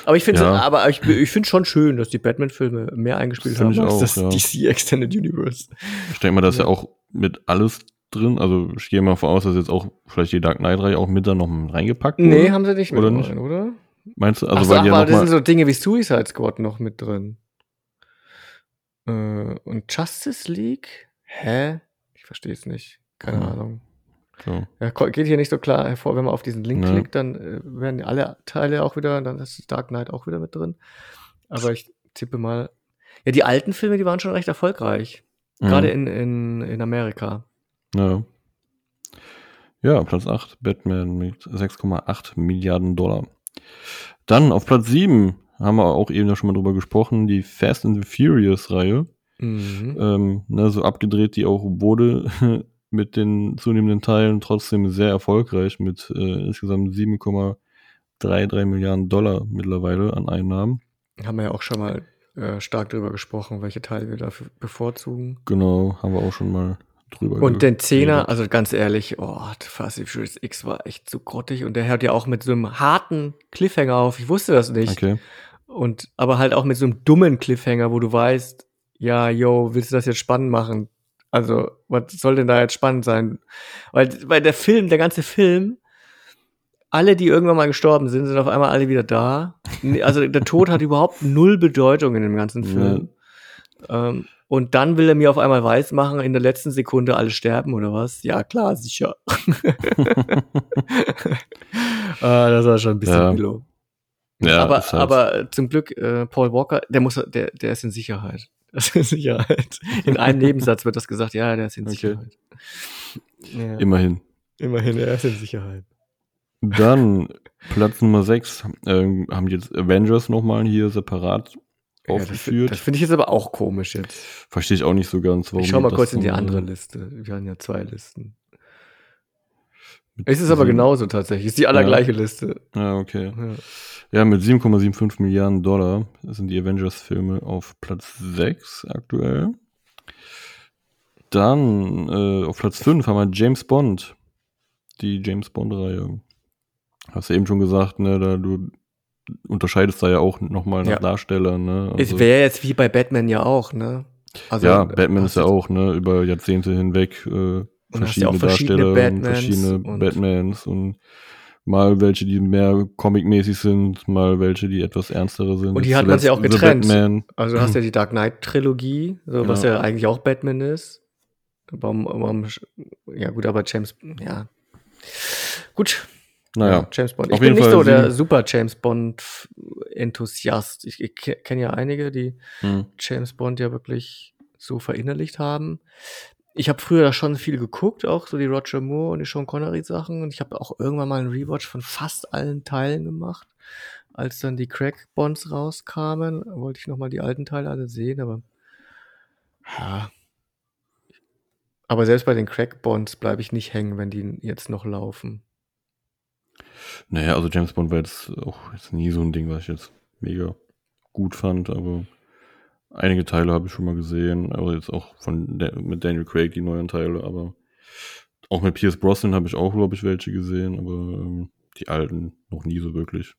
Speaker 3: Aber ich finde ja. aber ich, ich finde schon schön, dass die Batman-Filme mehr eingespielt haben als das ja. DC Extended Universe.
Speaker 2: Ich denke mal, dass ja. ja auch mit alles drin. Also ich gehe mal voraus, dass jetzt auch vielleicht die Dark Knight-Reihe auch mit da noch reingepackt
Speaker 3: wurde. Nee, haben sie nicht mit oder rein, oder?
Speaker 2: Meinst du?
Speaker 3: Also, ach so, weil ach, aber das sind so Dinge wie Suicide Squad noch mit drin. Äh, und Justice League? Hä? Ich verstehe es nicht. Keine hm. Ahnung. So. Ja, geht hier nicht so klar hervor, wenn man auf diesen Link ja. klickt, dann äh, werden alle Teile auch wieder, dann ist Dark Knight auch wieder mit drin. Aber ich tippe mal. Ja, die alten Filme, die waren schon recht erfolgreich. Mhm. Gerade in, in, in Amerika.
Speaker 2: Ja. Ja, Platz 8, Batman mit 6,8 Milliarden Dollar. Dann auf Platz 7 haben wir auch eben schon mal drüber gesprochen, die Fast and the Furious Reihe. Mhm. Ähm, ne, so abgedreht die auch wurde mit den zunehmenden Teilen, trotzdem sehr erfolgreich mit äh, insgesamt 7,33 Milliarden Dollar mittlerweile an Einnahmen.
Speaker 3: Haben wir ja auch schon mal äh, stark drüber gesprochen, welche Teile wir dafür bevorzugen.
Speaker 2: Genau, haben wir auch schon mal drüber
Speaker 3: Und den Zehner, also ganz ehrlich, oh, Fast and Furious X war echt zu grottig und der hört ja auch mit so einem harten Cliffhanger auf. Ich wusste das nicht.
Speaker 2: Okay.
Speaker 3: Und aber halt auch mit so einem dummen Cliffhanger, wo du weißt, ja, yo, willst du das jetzt spannend machen? Also, was soll denn da jetzt spannend sein? Weil, weil der Film, der ganze Film, alle, die irgendwann mal gestorben sind, sind auf einmal alle wieder da. Also der Tod hat überhaupt null Bedeutung in dem ganzen Film. Ja. Ähm, und dann will er mir auf einmal weismachen, in der letzten Sekunde alle sterben oder was? Ja, klar, sicher. ah, das war schon ein bisschen ja. Bilo. Ja, aber, aber zum Glück, äh, Paul Walker, der muss, der, der ist in Sicherheit. Das ist in Sicherheit. In einem Nebensatz wird das gesagt, ja, der ist in okay. Sicherheit.
Speaker 2: Ja. Immerhin.
Speaker 3: Immerhin, er ist in Sicherheit.
Speaker 2: Dann Platz Nummer 6 äh, haben jetzt Avengers nochmal hier separat ja, aufgeführt.
Speaker 3: Das, das finde ich jetzt aber auch komisch jetzt.
Speaker 2: Verstehe ich auch nicht so ganz,
Speaker 3: warum. Ich schau mal kurz in die andere Liste. Wir haben ja zwei Listen. Es ist aber genauso tatsächlich. Es ist die allergleiche ja. Liste.
Speaker 2: Ja, okay. Ja, ja mit 7,75 Milliarden Dollar sind die Avengers-Filme auf Platz 6 aktuell. Dann äh, auf Platz 5 haben wir James Bond. Die James Bond-Reihe. Hast du eben schon gesagt, ne, da du unterscheidest da ja auch nochmal nach ja. Darstellern. Ne?
Speaker 3: Also, es wäre jetzt wie bei Batman ja auch, ne?
Speaker 2: Also, ja, Batman ist ja auch, ne, über Jahrzehnte hinweg äh, verschiedene, ja verschiedene Darsteller Batmans und verschiedene und Batmans und mal welche, die mehr comic-mäßig sind, mal welche, die etwas ernstere sind.
Speaker 3: Und die hat man sich auch getrennt. Also du hast ja die Dark Knight-Trilogie, so, was ja. eigentlich auch Batman ist. Warum, warum, ja gut, aber James, ja. Gut,
Speaker 2: naja, ja,
Speaker 3: James Bond. Ich bin nicht Fall so der super James Bond-Enthusiast. Ich, ich kenne ja einige, die hm. James Bond ja wirklich so verinnerlicht haben. Ich habe früher schon viel geguckt, auch so die Roger Moore und die Sean Connery Sachen. Und ich habe auch irgendwann mal einen Rewatch von fast allen Teilen gemacht. Als dann die Crack Bonds rauskamen, wollte ich nochmal die alten Teile alle sehen, aber ja. Aber selbst bei den Crack Bonds bleibe ich nicht hängen, wenn die jetzt noch laufen.
Speaker 2: Naja, also James Bond war jetzt auch jetzt nie so ein Ding, was ich jetzt mega gut fand, aber einige Teile habe ich schon mal gesehen, aber jetzt auch von mit Daniel Craig die neuen Teile, aber auch mit Pierce Brosnan habe ich auch, glaube ich, welche gesehen, aber ähm, die alten noch nie so wirklich.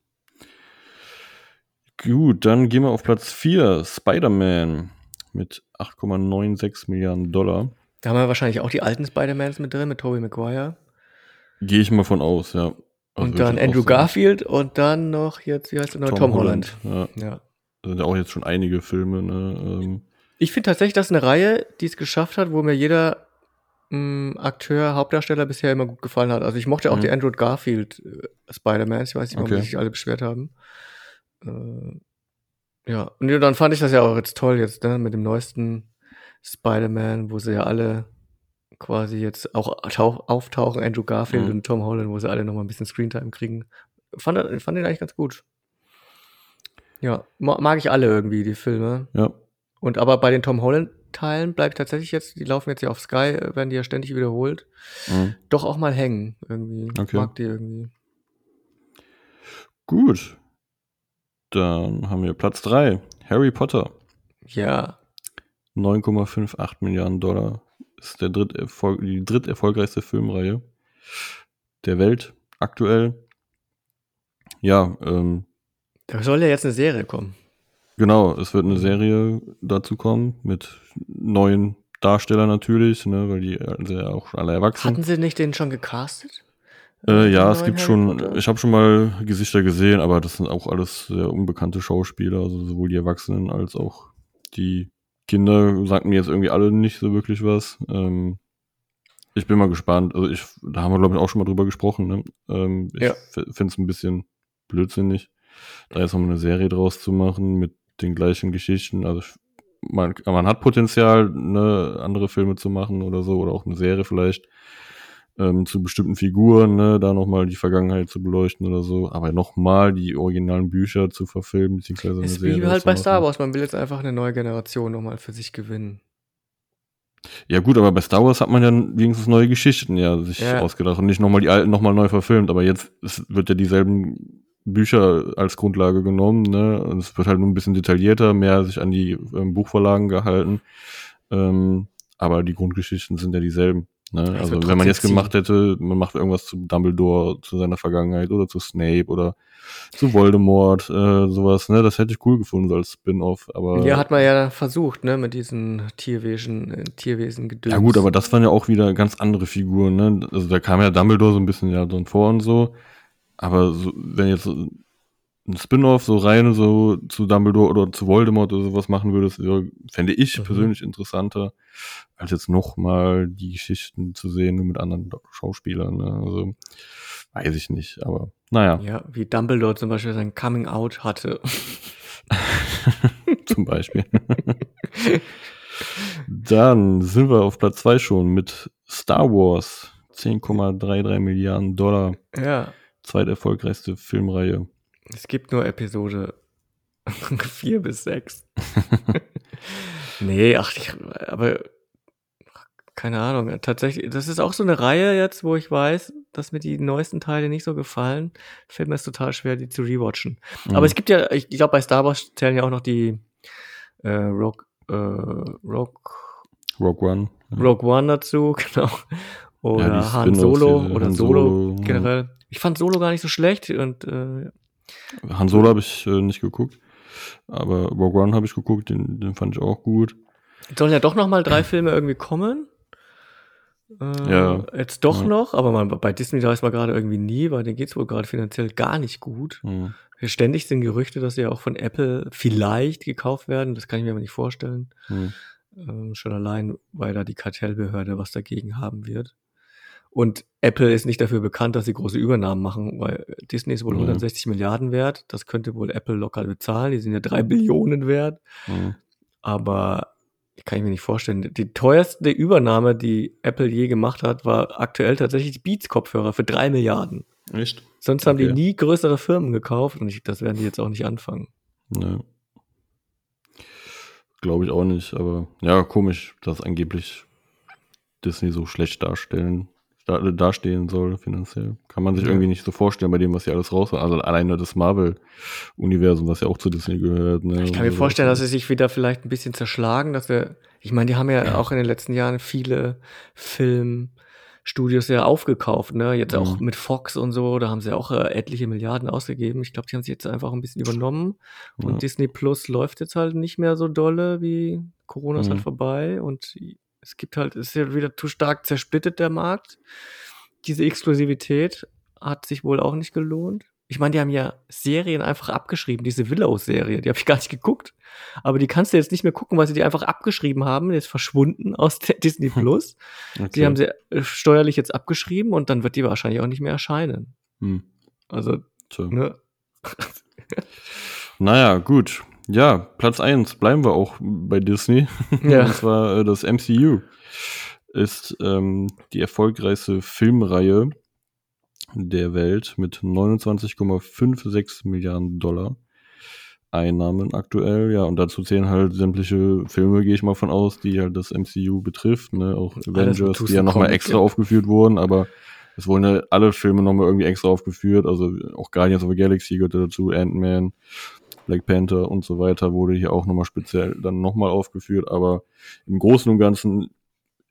Speaker 2: Gut, dann gehen wir auf Platz 4, Spider-Man mit 8,96 Milliarden Dollar.
Speaker 3: Da haben wir wahrscheinlich auch die alten Spider-Mans mit drin, mit Tobey Maguire.
Speaker 2: Gehe ich mal von aus, ja.
Speaker 3: Also und dann Andrew Garfield und dann noch jetzt, wie heißt der noch? Tom, Tom Holland.
Speaker 2: Holland. Ja. ja. Das sind ja auch jetzt schon einige Filme, ne? Ähm.
Speaker 3: Ich finde tatsächlich, das ist eine Reihe, die es geschafft hat, wo mir jeder mh, Akteur, Hauptdarsteller bisher immer gut gefallen hat. Also ich mochte auch
Speaker 2: Mhm.
Speaker 3: die Andrew Garfield äh, Spider-Man. Ich weiß nicht, warum
Speaker 2: Okay.
Speaker 3: sich alle beschwert haben. Äh, ja, und dann fand ich das ja auch jetzt toll jetzt, ne, mit dem neuesten Spider-Man, wo sie ja alle quasi jetzt auch tauch, auftauchen, Andrew Garfield
Speaker 2: Mhm.
Speaker 3: und Tom Holland, wo sie alle noch mal ein bisschen Screentime kriegen. Fand, fand den eigentlich ganz gut. Ja, ma- mag ich alle irgendwie, die Filme.
Speaker 2: Ja.
Speaker 3: Und aber bei den Tom Holland-Teilen bleibt tatsächlich jetzt, die laufen jetzt ja auf Sky, äh, werden die ja ständig wiederholt,
Speaker 2: Mhm.
Speaker 3: doch auch mal hängen irgendwie.
Speaker 2: Okay.
Speaker 3: mag die irgendwie.
Speaker 2: Gut. Dann haben wir Platz 3. Harry Potter.
Speaker 3: Ja,
Speaker 2: 9,58 Milliarden Dollar. Ist der dritt die dritterfolgreichste Filmreihe der Welt aktuell. Ja, ähm,
Speaker 3: da soll ja jetzt eine Serie kommen.
Speaker 2: genau, es wird eine Serie dazu kommen mit neuen Darstellern natürlich, ne, weil die sind ja auch alle erwachsen.
Speaker 3: Hatten sie nicht den schon gecastet?
Speaker 2: Äh, ja, es gibt
Speaker 3: Harry
Speaker 2: schon,
Speaker 3: Potter?
Speaker 2: ich habe schon mal Gesichter gesehen, aber das sind auch alles sehr unbekannte Schauspieler, also sowohl die Erwachsenen als auch die Kinder sagten mir jetzt irgendwie alle nicht so wirklich was. Ähm, ich bin mal gespannt. Also ich, da haben wir glaube ich auch schon mal drüber gesprochen. Ne? Ähm, ich
Speaker 3: Ja.
Speaker 2: finde es ein bisschen blödsinnig, da jetzt nochmal eine Serie draus zu machen mit den gleichen Geschichten. Also man, man hat Potenzial, ne, andere Filme zu machen oder so oder auch eine Serie vielleicht ähm, zu bestimmten Figuren, ne, da nochmal die Vergangenheit zu beleuchten oder so. Aber nochmal die originalen Bücher zu verfilmen, beziehungsweise eine
Speaker 3: Ist
Speaker 2: Serie.
Speaker 3: wie halt bei. Star Wars, man will jetzt einfach eine neue Generation nochmal für sich gewinnen.
Speaker 2: Ja gut, aber bei Star Wars hat man ja wenigstens neue Geschichten ja sich
Speaker 3: Ja.
Speaker 2: ausgedacht und nicht nochmal die alten nochmal neu verfilmt. Aber jetzt es wird ja dieselben Bücher als Grundlage genommen, ne? Und es wird halt nur ein bisschen detaillierter, mehr sich an die ähm, Buchvorlagen gehalten. Ähm, aber die Grundgeschichten sind ja dieselben. Ne? Also wenn man jetzt gemacht hätte, man macht irgendwas zu Dumbledore, zu seiner Vergangenheit oder zu Snape oder zu Voldemort, äh, sowas, ne? Das hätte ich cool gefunden so als Spin-off. Aber
Speaker 3: Ja, hat man ja versucht, ne, mit diesen Tierwesen, äh, Tierwesen gedöns.
Speaker 2: Ja gut, aber das waren ja auch wieder ganz andere Figuren, ne? Also da kam ja Dumbledore so ein bisschen ja drin vor und so. Aber so, wenn jetzt ein Spin-off so rein so zu Dumbledore oder zu Voldemort oder sowas machen würdest, fände ich
Speaker 3: Mhm.
Speaker 2: persönlich interessanter, als jetzt nochmal die Geschichten zu sehen, nur mit anderen Schauspielern. Ne? Also weiß ich nicht, aber naja,
Speaker 3: Ja, wie Dumbledore zum Beispiel sein Coming Out hatte.
Speaker 2: zum Beispiel. Dann sind wir auf Platz 2 schon mit Star Wars. 10,33 Milliarden Dollar.
Speaker 3: ja,
Speaker 2: zweiterfolgreichste Filmreihe.
Speaker 3: es gibt nur Episode 4 bis 6. nee, ach, ich, aber keine Ahnung. Tatsächlich, das ist auch so eine Reihe jetzt, wo ich weiß, dass mir die neuesten Teile nicht so gefallen. Fällt mir es total schwer, die zu rewatchen.
Speaker 2: Mhm.
Speaker 3: Aber es gibt ja, ich, glaube, bei Star Wars zählen ja auch noch die äh, Rogue, äh, Rogue,
Speaker 2: Rogue One.
Speaker 3: Rogue One dazu, genau. Oder
Speaker 2: Ja,
Speaker 3: Han Solo oder Solo,
Speaker 2: Solo, ja.
Speaker 3: Ich fand Solo gar nicht so schlecht und äh,
Speaker 2: Han Solo habe ich äh, nicht geguckt. Aber Rogue One habe ich geguckt, den, den fand ich auch gut.
Speaker 3: es sollen ja doch noch mal drei Filme irgendwie kommen. Äh,
Speaker 2: Ja.
Speaker 3: Jetzt doch
Speaker 2: Ja.
Speaker 3: noch, aber man, bei Disney weiß man gerade irgendwie nie, weil denen geht's wohl gerade finanziell gar nicht gut.
Speaker 2: Mhm.
Speaker 3: Ständig sind Gerüchte, dass sie ja auch von Apple vielleicht gekauft werden. Das kann ich mir aber nicht vorstellen.
Speaker 2: Mhm.
Speaker 3: Ähm, schon allein, weil da die Kartellbehörde was dagegen haben wird. Und Apple ist nicht dafür bekannt, dass sie große Übernahmen machen, weil Disney ist wohl
Speaker 2: Mhm.
Speaker 3: 160 Milliarden wert. Das könnte wohl Apple locker bezahlen. Die sind ja drei Billionen wert.
Speaker 2: Mhm.
Speaker 3: Aber kann ich mir nicht vorstellen. Die teuerste Übernahme, die Apple je gemacht hat, war aktuell tatsächlich die Beats-Kopfhörer für drei Milliarden.
Speaker 2: Echt?
Speaker 3: Sonst haben die nie größere Firmen gekauft und ich, das werden die jetzt auch nicht anfangen.
Speaker 2: Ne. Glaube ich auch nicht, aber ja, komisch, dass angeblich Disney so schlecht darstellen, da, dastehen soll finanziell. Kann man sich
Speaker 3: Ja.
Speaker 2: irgendwie nicht so vorstellen bei dem, was sie alles raus Also alleine das Marvel-Universum, was ja auch zu Disney gehört. Ne?
Speaker 3: Ich kann mir
Speaker 2: Also,
Speaker 3: vorstellen, dass sie sich wieder vielleicht ein bisschen zerschlagen, dass wir, ich meine, die haben ja auch in den letzten Jahren viele Filmstudios ja aufgekauft, ne? Jetzt auch
Speaker 2: Mhm.
Speaker 3: mit Fox und so, da haben sie auch äh, etliche Milliarden ausgegeben. Ich glaube, die haben sie jetzt einfach ein bisschen übernommen. Und
Speaker 2: Ja.
Speaker 3: Disney Plus läuft jetzt halt nicht mehr so dolle wie Corona ist halt
Speaker 2: Mhm.
Speaker 3: vorbei und es gibt halt, es ist ja wieder zu stark zersplittet der Markt. Diese Exklusivität hat sich wohl auch nicht gelohnt. Ich meine, die haben ja Serien einfach abgeschrieben, diese Willow-Serie, die habe ich gar nicht geguckt. Aber die kannst du jetzt nicht mehr gucken, weil sie die einfach abgeschrieben haben, die ist verschwunden aus Disney Plus. okay. Die haben sie äh, steuerlich jetzt abgeschrieben und dann wird die wahrscheinlich auch nicht mehr erscheinen. Hm. Also, so. ne?
Speaker 2: naja, gut. Ja, Platz eins bleiben wir auch bei Disney. Ja. und zwar äh, das MCU ist ähm, die erfolgreichste Filmreihe der Welt mit 29,56 Milliarden Dollar Einnahmen aktuell. Ja, und dazu zählen halt sämtliche Filme, gehe ich mal von aus, die halt das MCU betrifft. Ne? Auch Avengers, die ja nochmal extra aufgeführt wurden, aber es wurden ja alle Filme nochmal irgendwie extra aufgeführt. Also auch Guardians of the Galaxy gehört dazu, Ant-Man, Black Panther und so weiter wurde hier auch nochmal speziell dann nochmal aufgeführt. Aber im Großen und Ganzen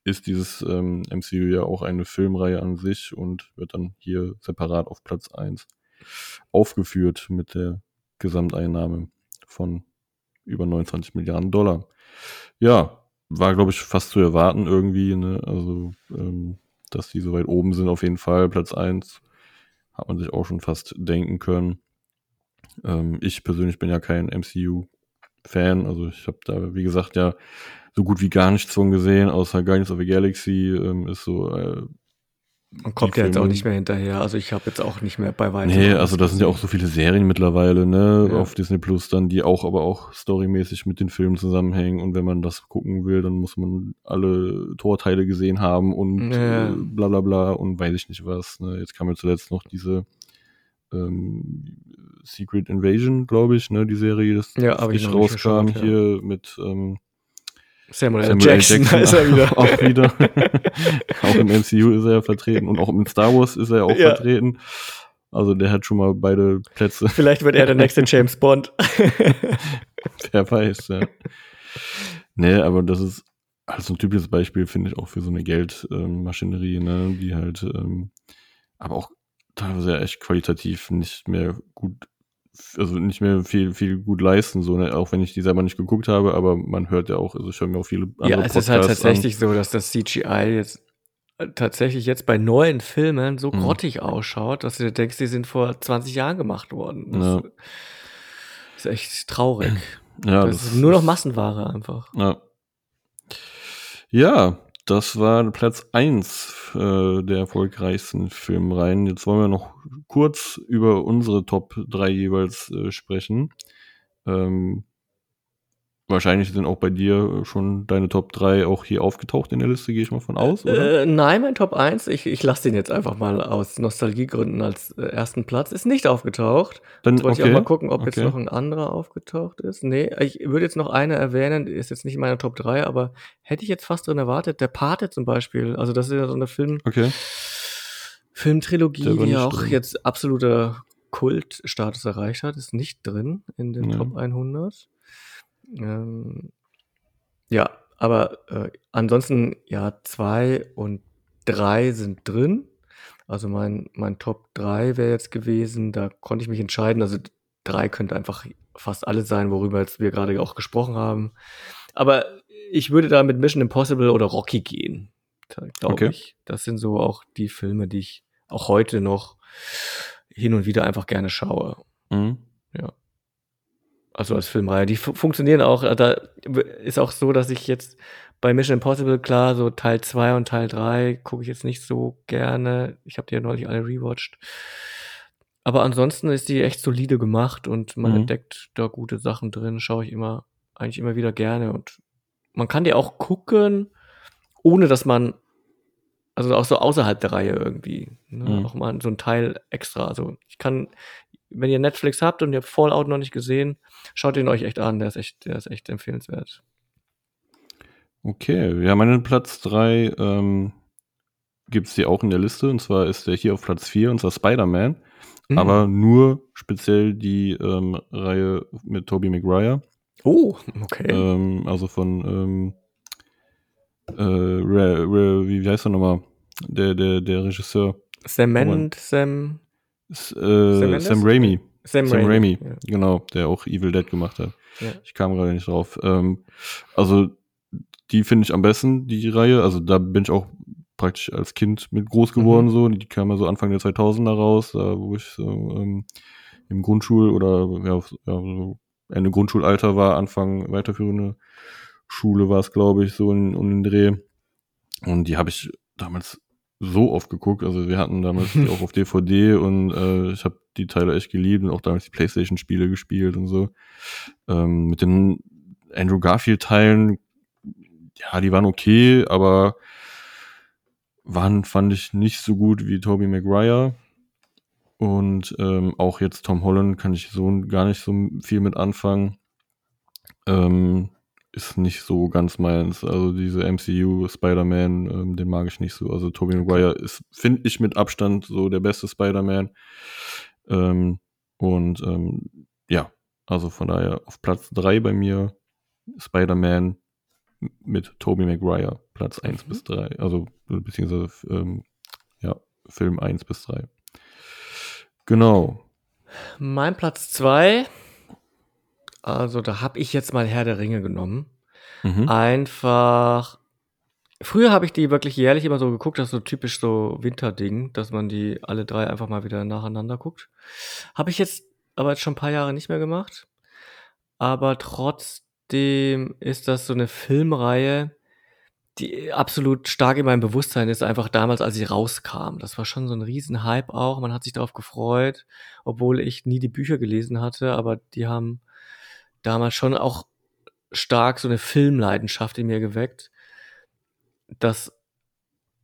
Speaker 2: ist dieses ähm, MCU ja auch eine Filmreihe an sich und wird dann hier separat auf Platz eins aufgeführt mit der Gesamteinnahme von über 29 Milliarden Dollar. Ja, war, glaube ich, fast zu erwarten irgendwie, ne? Also, ähm, dass die so weit oben sind, auf jeden Fall. Platz eins hat man sich auch schon fast denken können. Ähm, ich persönlich bin ja kein MCU-Fan, also ich habe da, wie gesagt, ja so gut wie gar nichts von gesehen, außer Guardians of the Galaxy ähm, ist so. Äh,
Speaker 3: und kommt ja jetzt auch nicht mehr hinterher. Also ich habe jetzt auch nicht mehr bei
Speaker 2: weitem. Nee, also da sind ja auch so viele Serien mittlerweile, ne, ja. auf Disney Plus dann, die auch aber auch storymäßig mit den Filmen zusammenhängen. Und wenn man das gucken will, dann muss man alle Torteile gesehen haben und ja. äh, bla bla bla und weiß ich nicht was. Ne. Jetzt kam ja zuletzt noch diese ähm, Secret Invasion, glaube ich, ne, die Serie, das
Speaker 3: ja,
Speaker 2: frisch rauskam hier mit ähm,
Speaker 3: Samuel, Samuel Jackson, Jackson ist er wieder.
Speaker 2: Auch wieder. auch im MCU ist er ja vertreten und auch im Star Wars ist er ja auch ja. vertreten. Also der hat schon mal beide Plätze.
Speaker 3: Vielleicht wird er der nächste James Bond.
Speaker 2: Wer weiß, ja. Nee, aber das ist also ein typisches Beispiel, finde ich, auch für so eine Geldmaschinerie, ähm, ne, die halt, ähm, aber auch teilweise echt qualitativ nicht mehr gut also nicht mehr viel, viel gut leisten, so, ne? auch wenn ich die selber nicht geguckt habe, aber man hört ja auch, also ich höre mir auch viele
Speaker 3: andere Ja, es Podcasts ist halt tatsächlich an. so, dass das CGI jetzt äh, tatsächlich jetzt bei neuen Filmen so mhm. grottig ausschaut, dass du denkst, die sind vor 20 Jahren gemacht worden. Das ja. ist echt traurig. Ja, das, das ist nur noch Massenware einfach.
Speaker 2: Ja. Ja, das war Platz eins äh, der erfolgreichsten Filmreihen. Jetzt wollen wir noch kurz über unsere Top 3 jeweils äh, sprechen. Ähm, Wahrscheinlich sind auch bei dir schon deine Top 3 auch hier aufgetaucht in der Liste, gehe ich mal von aus,
Speaker 3: oder? Äh, nein, mein Top 1, ich, ich lasse den jetzt einfach mal aus Nostalgiegründen als äh, ersten Platz, ist nicht aufgetaucht. Dann wollte okay. ich auch mal gucken, ob okay. jetzt noch ein anderer aufgetaucht ist. Nee, ich würde jetzt noch eine erwähnen, ist jetzt nicht in meiner Top 3, aber hätte ich jetzt fast drin erwartet. Der Pate zum Beispiel, also das ist ja so eine Film,
Speaker 2: okay.
Speaker 3: Filmtrilogie, die ja auch drin. jetzt absoluter Kultstatus erreicht hat, ist nicht drin in den ja. Top 100. Ähm, ja, aber äh, ansonsten, ja, zwei und drei sind drin. Also mein, mein Top 3 wäre jetzt gewesen, da konnte ich mich entscheiden. Also drei könnte einfach fast alles sein, worüber jetzt wir gerade auch gesprochen haben. Aber ich würde da mit Mission Impossible oder Rocky gehen, glaube okay. ich. Das sind so auch die Filme, die ich auch heute noch hin und wieder einfach gerne schaue. Mhm. Also als Filmreihe. Die funktionieren auch. Äh, da ist auch so, dass ich jetzt bei Mission Impossible, klar, so Teil 2 und Teil 3 gucke ich jetzt nicht so gerne. Ich habe die ja neulich alle rewatcht. Aber ansonsten ist die echt solide gemacht und man mhm. entdeckt da gute Sachen drin. Schaue ich immer, eigentlich immer wieder gerne. Und man kann die auch gucken, ohne dass man, also auch so außerhalb der Reihe irgendwie, ne? mhm. auch mal so ein Teil extra. Also ich kann wenn ihr Netflix habt und ihr habt Fallout noch nicht gesehen, schaut ihn euch echt an. Der ist echt, der ist echt empfehlenswert.
Speaker 2: Okay, ja, meinen Platz 3 ähm, gibt es hier auch in der Liste. Und zwar ist der hier auf Platz 4, und zwar Spider-Man. Mhm. Aber nur speziell die ähm, Reihe mit Tobey Maguire.
Speaker 3: Oh, okay.
Speaker 2: Ähm, also von, ähm, äh, Re, Re, wie heißt er nochmal? Der, der, der Regisseur.
Speaker 3: Sam Sam.
Speaker 2: Äh, Sam, Raimi. Sam, Sam Raimi, Raimi. Ja. genau, der auch Evil Dead gemacht hat. Ja. Ich kam gerade nicht drauf. Ähm, also die finde ich am besten, die Reihe. Also da bin ich auch praktisch als Kind mit groß geworden, mhm. so. Die kam ja so Anfang der 2000er raus, da, wo ich so, ähm, im Grundschul- oder ja, ja, so Ende Grundschulalter war, Anfang weiterführende Schule war es, glaube ich, so in, um den Dreh. Und die habe ich damals so oft geguckt. Also wir hatten damals die auch auf DVD und äh, ich habe die Teile echt geliebt und auch damals die Playstation-Spiele gespielt und so. Ähm, mit den Andrew Garfield-Teilen, ja, die waren okay, aber waren, fand ich, nicht so gut wie Tobey Maguire. Und ähm, auch jetzt Tom Holland kann ich so gar nicht so viel mit anfangen. Ähm, ist nicht so ganz meins. Also diese MCU Spider-Man, ähm, den mag ich nicht so. Also Tobey Maguire ist, finde ich, mit Abstand so der beste Spider-Man. Ähm, und ähm, ja, also von daher auf Platz drei bei mir Spider-Man mit Tobey Maguire, Platz eins mhm. bis drei. Also beziehungsweise ähm, ja, Film eins bis drei. Genau.
Speaker 3: Mein Platz zwei also da habe ich jetzt mal Herr der Ringe genommen. Mhm. Einfach. Früher habe ich die wirklich jährlich immer so geguckt, das ist so typisch so Winterding, dass man die alle drei einfach mal wieder nacheinander guckt. Habe ich jetzt aber jetzt schon ein paar Jahre nicht mehr gemacht. Aber trotzdem ist das so eine Filmreihe, die absolut stark in meinem Bewusstsein ist, einfach damals, als sie rauskam. Das war schon so ein Riesenhype auch. Man hat sich darauf gefreut, obwohl ich nie die Bücher gelesen hatte, aber die haben damals schon auch stark so eine Filmleidenschaft in mir geweckt, dass,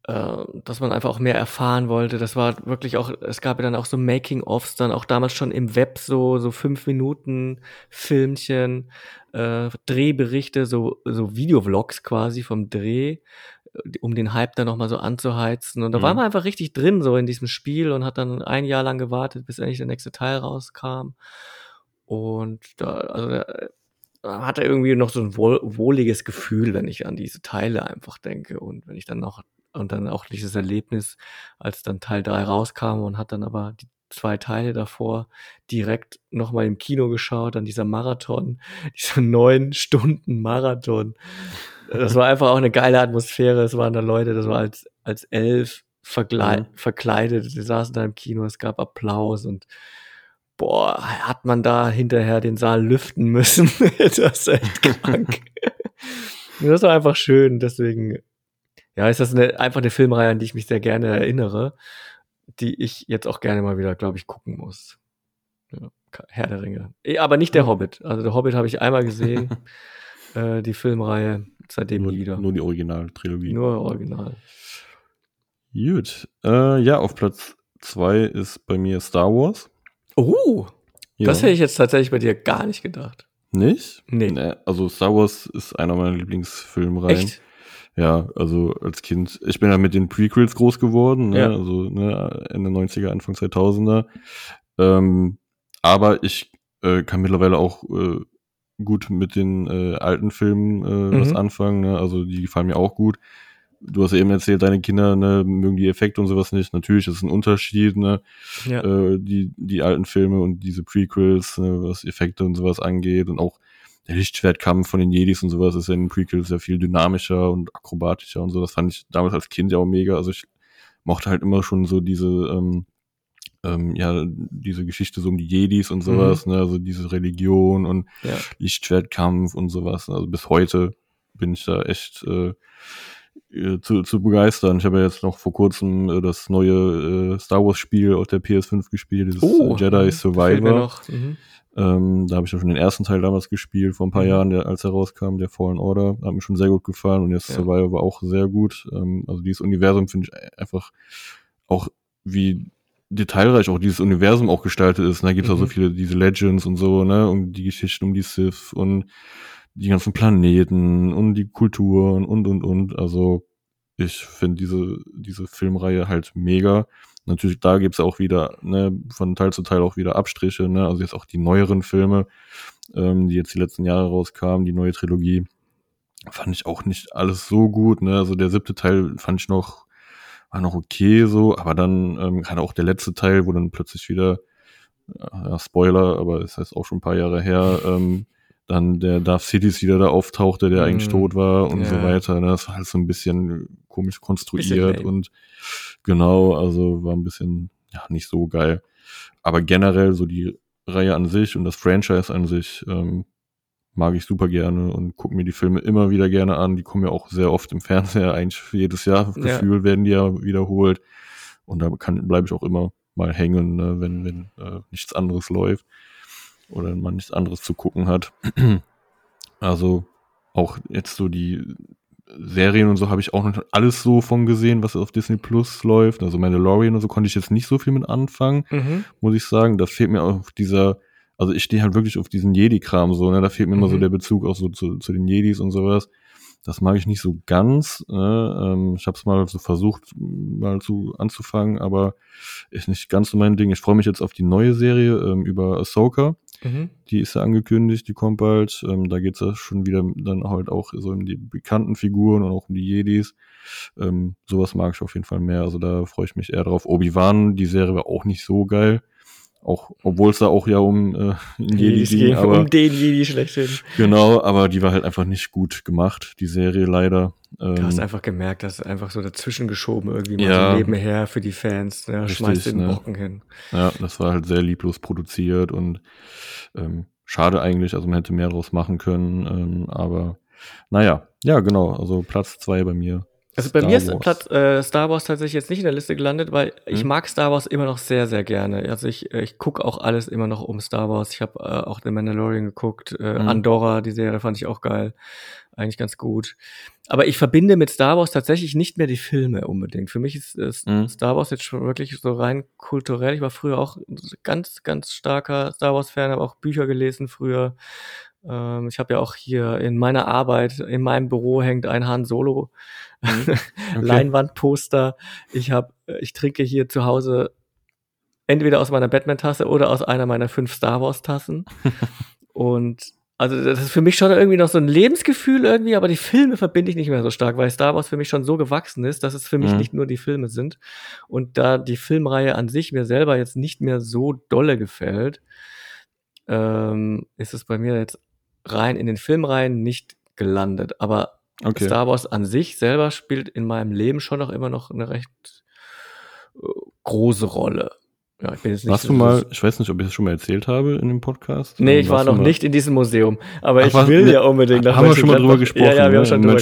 Speaker 3: äh, dass man einfach auch mehr erfahren wollte. Das war wirklich auch, es gab ja dann auch so Making-ofs, dann auch damals schon im Web so, so fünf Minuten Filmchen, äh, Drehberichte, so, so Videovlogs quasi vom Dreh, um den Hype dann nochmal so anzuheizen. Und da mhm. war man einfach richtig drin, so in diesem Spiel und hat dann ein Jahr lang gewartet, bis endlich der nächste Teil rauskam. Und da, also da, hat er irgendwie noch so ein wohl, wohliges Gefühl, wenn ich an diese Teile einfach denke. Und wenn ich dann noch, und dann auch dieses Erlebnis, als dann Teil 3 rauskam und hat dann aber die zwei Teile davor direkt nochmal im Kino geschaut, an dieser Marathon, dieser neun Stunden Marathon. Das war einfach auch eine geile Atmosphäre. Es waren da Leute, das war als, als elf mhm. verkleidet, die saßen da im Kino, es gab Applaus und boah, hat man da hinterher den Saal lüften müssen. das ist echt krank. das war einfach schön, deswegen, ja, ist das eine, einfach eine Filmreihe, an die ich mich sehr gerne erinnere, die ich jetzt auch gerne mal wieder, glaube ich, gucken muss. Ja, Herr der Ringe. Eh, aber nicht der Hobbit. Also der Hobbit habe ich einmal gesehen, äh, die Filmreihe, seitdem
Speaker 2: nur,
Speaker 3: nie wieder.
Speaker 2: Nur die Originaltrilogie.
Speaker 3: Nur Original.
Speaker 2: Gut. Äh, ja, auf Platz zwei ist bei mir Star Wars.
Speaker 3: Oh, ja. das hätte ich jetzt tatsächlich bei dir gar nicht gedacht.
Speaker 2: Nicht? Nee. nee. Also Star Wars ist einer meiner Lieblingsfilmreihen. Echt? Ja, also als Kind, ich bin ja mit den Prequels groß geworden, ne? Ja. also ne, Ende 90er, Anfang 2000er. Ähm, aber ich äh, kann mittlerweile auch äh, gut mit den äh, alten Filmen äh, mhm. was anfangen, ne? also die gefallen mir auch gut du hast ja eben erzählt, deine Kinder ne, mögen die Effekte und sowas nicht. Natürlich ist es ein Unterschied, ne? Ja. Äh, die, die alten Filme und diese Prequels, ne, was Effekte und sowas angeht und auch der Lichtschwertkampf von den Jedis und sowas ist ja in den Prequels sehr viel dynamischer und akrobatischer und so. Das fand ich damals als Kind ja auch mega. Also ich mochte halt immer schon so diese, ähm, ähm, ja, diese Geschichte so um die Jedis und sowas, mhm. ne, also diese Religion und ja. Lichtschwertkampf und sowas. Also bis heute bin ich da echt äh, äh, zu, zu begeistern. Ich habe ja jetzt noch vor kurzem äh, das neue äh, Star Wars Spiel auf der PS5 gespielt, dieses oh, Jedi Survivor. Mhm. Ähm, da habe ich ja schon den ersten Teil damals gespielt, vor ein paar mhm. Jahren, der, als er rauskam, der Fallen Order. Hat mir schon sehr gut gefallen und jetzt ja. Survivor war auch sehr gut. Ähm, also dieses Universum finde ich einfach auch wie detailreich auch dieses Universum auch gestaltet ist. Da ne? gibt es mhm. auch so viele, diese Legends und so, ne, und die Geschichten um die Sith und die ganzen Planeten und die Kulturen und, und, und. Also ich finde diese, diese Filmreihe halt mega. Natürlich, da gibt's auch wieder, ne, von Teil zu Teil auch wieder Abstriche, ne, also jetzt auch die neueren Filme, ähm, die jetzt die letzten Jahre rauskamen, die neue Trilogie, fand ich auch nicht alles so gut, ne, also der siebte Teil fand ich noch, war noch okay so, aber dann, ähm, gerade auch der letzte Teil, wo dann plötzlich wieder, ja, Spoiler, aber es das heißt auch schon ein paar Jahre her, ähm, dann der Darth Cities wieder da auftauchte, der eigentlich
Speaker 3: Mhm.
Speaker 2: tot war und
Speaker 3: Ja.
Speaker 2: so weiter. ne? Das war halt so ein bisschen komisch konstruiert
Speaker 3: Bisschen
Speaker 2: und genau, also war ein bisschen, ja, nicht so geil. Aber generell so die Reihe an sich und das Franchise an sich ähm, mag ich super gerne und gucke mir die Filme immer wieder gerne an. Die kommen ja auch sehr oft im Fernseher, eigentlich jedes Jahr
Speaker 3: Ja.
Speaker 2: gefühlt werden die ja wiederholt. Und da kann bleibe ich auch immer mal hängen, ne, wenn, wenn äh, nichts anderes läuft oder man nichts anderes zu gucken hat. Also auch jetzt so die Serien und so habe ich auch noch alles so von gesehen, was auf Disney Plus läuft. Also Mandalorian und so konnte ich jetzt nicht so viel mit anfangen,
Speaker 3: Mhm.
Speaker 2: muss ich sagen. Da fehlt mir auch dieser, also ich stehe halt wirklich auf diesen Jedi-Kram so, ne? Da fehlt mir immer so
Speaker 3: Mhm.
Speaker 2: der Bezug auch so zu, zu den Jedis und sowas. Das mag ich nicht so ganz. Ne? Ähm, ich habe es mal so versucht, mal zu anzufangen, aber ist nicht ganz so mein Ding. Ich freue mich jetzt auf die neue Serie ähm, über Ahsoka.
Speaker 3: Mhm.
Speaker 2: Die ist ja angekündigt, die kommt bald. Ähm, da geht's ja schon wieder dann halt auch so um die bekannten Figuren und auch um die Jedis. Ähm, sowas mag ich auf jeden Fall mehr. Also da freue ich mich eher drauf. Obi-Wan, die Serie war auch nicht so geil. Auch, obwohl es da auch ja um äh, einen Jedi ging,
Speaker 3: gehen
Speaker 2: aber
Speaker 3: um den Jedi schlechthin.
Speaker 2: genau, aber die war halt einfach nicht gut gemacht, die Serie leider.
Speaker 3: Du hast
Speaker 2: Ähm,
Speaker 3: einfach gemerkt, dass einfach so dazwischen geschoben irgendwie mal
Speaker 2: Ja.
Speaker 3: so nebenher für die Fans. Ne?
Speaker 2: Richtig,
Speaker 3: Schmeißt den
Speaker 2: ne?
Speaker 3: Brocken hin.
Speaker 2: Ja, das war halt sehr lieblos produziert und ähm, schade eigentlich, also man hätte mehr draus machen können, ähm, aber naja, ja genau, also Platz zwei bei mir.
Speaker 3: Also bei
Speaker 2: Star
Speaker 3: mir ist
Speaker 2: Wars.
Speaker 3: Platz, äh, Star Wars tatsächlich jetzt nicht in der Liste gelandet, weil ich
Speaker 2: Hm?
Speaker 3: mag Star Wars immer noch sehr, sehr gerne. Also ich, äh, ich gucke auch alles immer noch um Star Wars. Ich habe äh, auch The Mandalorian geguckt, äh,
Speaker 2: Mhm.
Speaker 3: Andorra, die Serie fand ich auch geil. Eigentlich ganz gut. Aber ich verbinde mit Star Wars tatsächlich nicht mehr die Filme unbedingt. Für mich ist äh,
Speaker 2: Mhm.
Speaker 3: Star Wars jetzt schon wirklich so rein kulturell. Ich war früher auch ganz, ganz starker Star Wars-Fan, habe auch Bücher gelesen früher. Ähm, ich habe ja auch hier in meiner Arbeit, in meinem Büro hängt ein Han Solo
Speaker 2: Okay.
Speaker 3: Leinwandposter. Ich habe, ich trinke hier zu Hause entweder aus meiner Batman-Tasse oder aus einer meiner fünf Star Wars-Tassen. Und also das ist für mich schon irgendwie noch so ein Lebensgefühl irgendwie, aber die Filme verbinde ich nicht mehr so stark, weil Star Wars für mich schon so gewachsen ist, dass es für mich
Speaker 2: Mhm.
Speaker 3: nicht nur die Filme sind. Und da die Filmreihe an sich mir selber jetzt nicht mehr so dolle gefällt, ähm, ist es bei mir jetzt rein in den Filmreihen nicht gelandet. Aber
Speaker 2: Okay.
Speaker 3: Star Wars an sich selber spielt in meinem Leben schon noch immer noch eine recht äh, große Rolle. Ja, ich bin jetzt nicht
Speaker 2: Warst
Speaker 3: so-
Speaker 2: du mal, ich weiß nicht, ob ich das schon mal erzählt habe in dem Podcast.
Speaker 3: Nee,
Speaker 2: Ähm,
Speaker 3: ich war noch
Speaker 2: mal-
Speaker 3: nicht in diesem Museum. Aber
Speaker 2: Ach,
Speaker 3: ich will
Speaker 2: ne,
Speaker 3: ja unbedingt nach
Speaker 2: haben wir schon mal drüber gesprochen,
Speaker 3: Ja, ja, wir
Speaker 2: ne,
Speaker 3: haben schon
Speaker 2: in
Speaker 3: drüber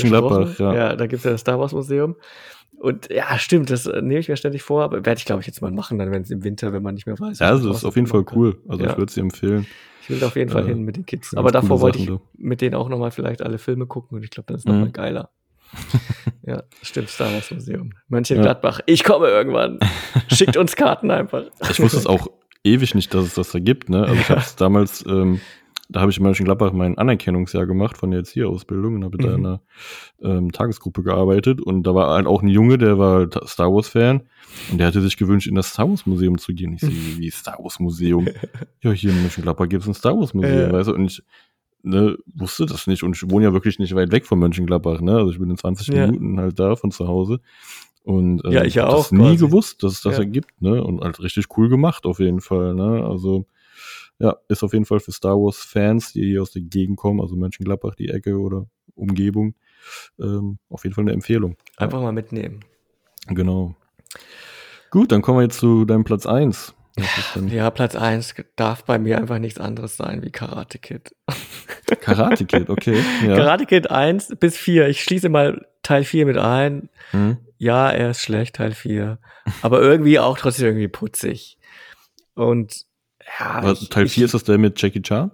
Speaker 3: gesprochen.
Speaker 2: ja.
Speaker 3: Ja, da gibt's ja das Star Wars Museum. Und ja, stimmt, das äh, nehme ich mir ständig vor, aber werde ich, glaube ich, jetzt mal machen, dann, wenn es im Winter, wenn man nicht mehr weiß.
Speaker 2: Ja, also ist auf jeden Fall
Speaker 3: kann.
Speaker 2: cool. Also
Speaker 3: Ja.
Speaker 2: ich würde es dir empfehlen.
Speaker 3: Ich will da auf jeden Fall
Speaker 2: Äh,
Speaker 3: hin mit den Kids.
Speaker 2: schon
Speaker 3: Aber davor
Speaker 2: coole
Speaker 3: wollte ich
Speaker 2: Sachen
Speaker 3: mit denen auch nochmal vielleicht alle Filme gucken und ich glaube, dann ist
Speaker 2: Mhm.
Speaker 3: nochmal geiler. ja, stimmt, Star Wars Museum. Mönchengladbach. Ich komme irgendwann. Schickt uns Karten einfach.
Speaker 2: Ich wusste es auch ewig nicht, dass es das da gibt. Ne? Also ich habe es damals, ähm, da habe ich in Mönchengladbach mein Anerkennungsjahr gemacht von der Erzieherausbildung und habe da in
Speaker 3: Mhm.
Speaker 2: einer ähm, Tagesgruppe gearbeitet und da war halt auch ein Junge, der war halt Star Wars Fan und der hatte sich gewünscht, in das Star Wars Museum zu gehen. Ich so, wie Star Wars Museum? ja, hier in Mönchengladbach gibt es ein Star Wars Museum,
Speaker 3: Ja.
Speaker 2: weißt du? Und ich ne, wusste das nicht und ich wohne ja wirklich nicht weit weg von Mönchengladbach, ne? Also ich bin in 20
Speaker 3: Ja.
Speaker 2: Minuten halt da von zu Hause. Und ähm,
Speaker 3: Ja, ich ja
Speaker 2: hab
Speaker 3: auch
Speaker 2: das nie gewusst, dass es das
Speaker 3: Ja.
Speaker 2: ergibt, ne? Und halt richtig cool gemacht auf jeden Fall, ne? Also ja, ist auf jeden Fall für Star Wars Fans, die hier aus der Gegend kommen, also Mönchengladbach, die Ecke oder Umgebung, ähm, auf jeden Fall eine Empfehlung.
Speaker 3: Einfach mal mitnehmen.
Speaker 2: Genau. Gut, dann kommen wir jetzt zu deinem Platz eins. Das ist dann
Speaker 3: Ja, Platz eins darf bei mir einfach nichts anderes sein wie Karate Kid.
Speaker 2: Karate Kid, okay. Ja.
Speaker 3: Karate Kid 1 bis 4. Ich schließe mal Teil 4 mit ein.
Speaker 2: Hm.
Speaker 3: Ja, er ist schlecht, Teil 4. Aber irgendwie auch trotzdem irgendwie putzig. Und ja.
Speaker 2: Was, Teil
Speaker 3: ich-
Speaker 2: 4 ist das der mit Jackie Chan?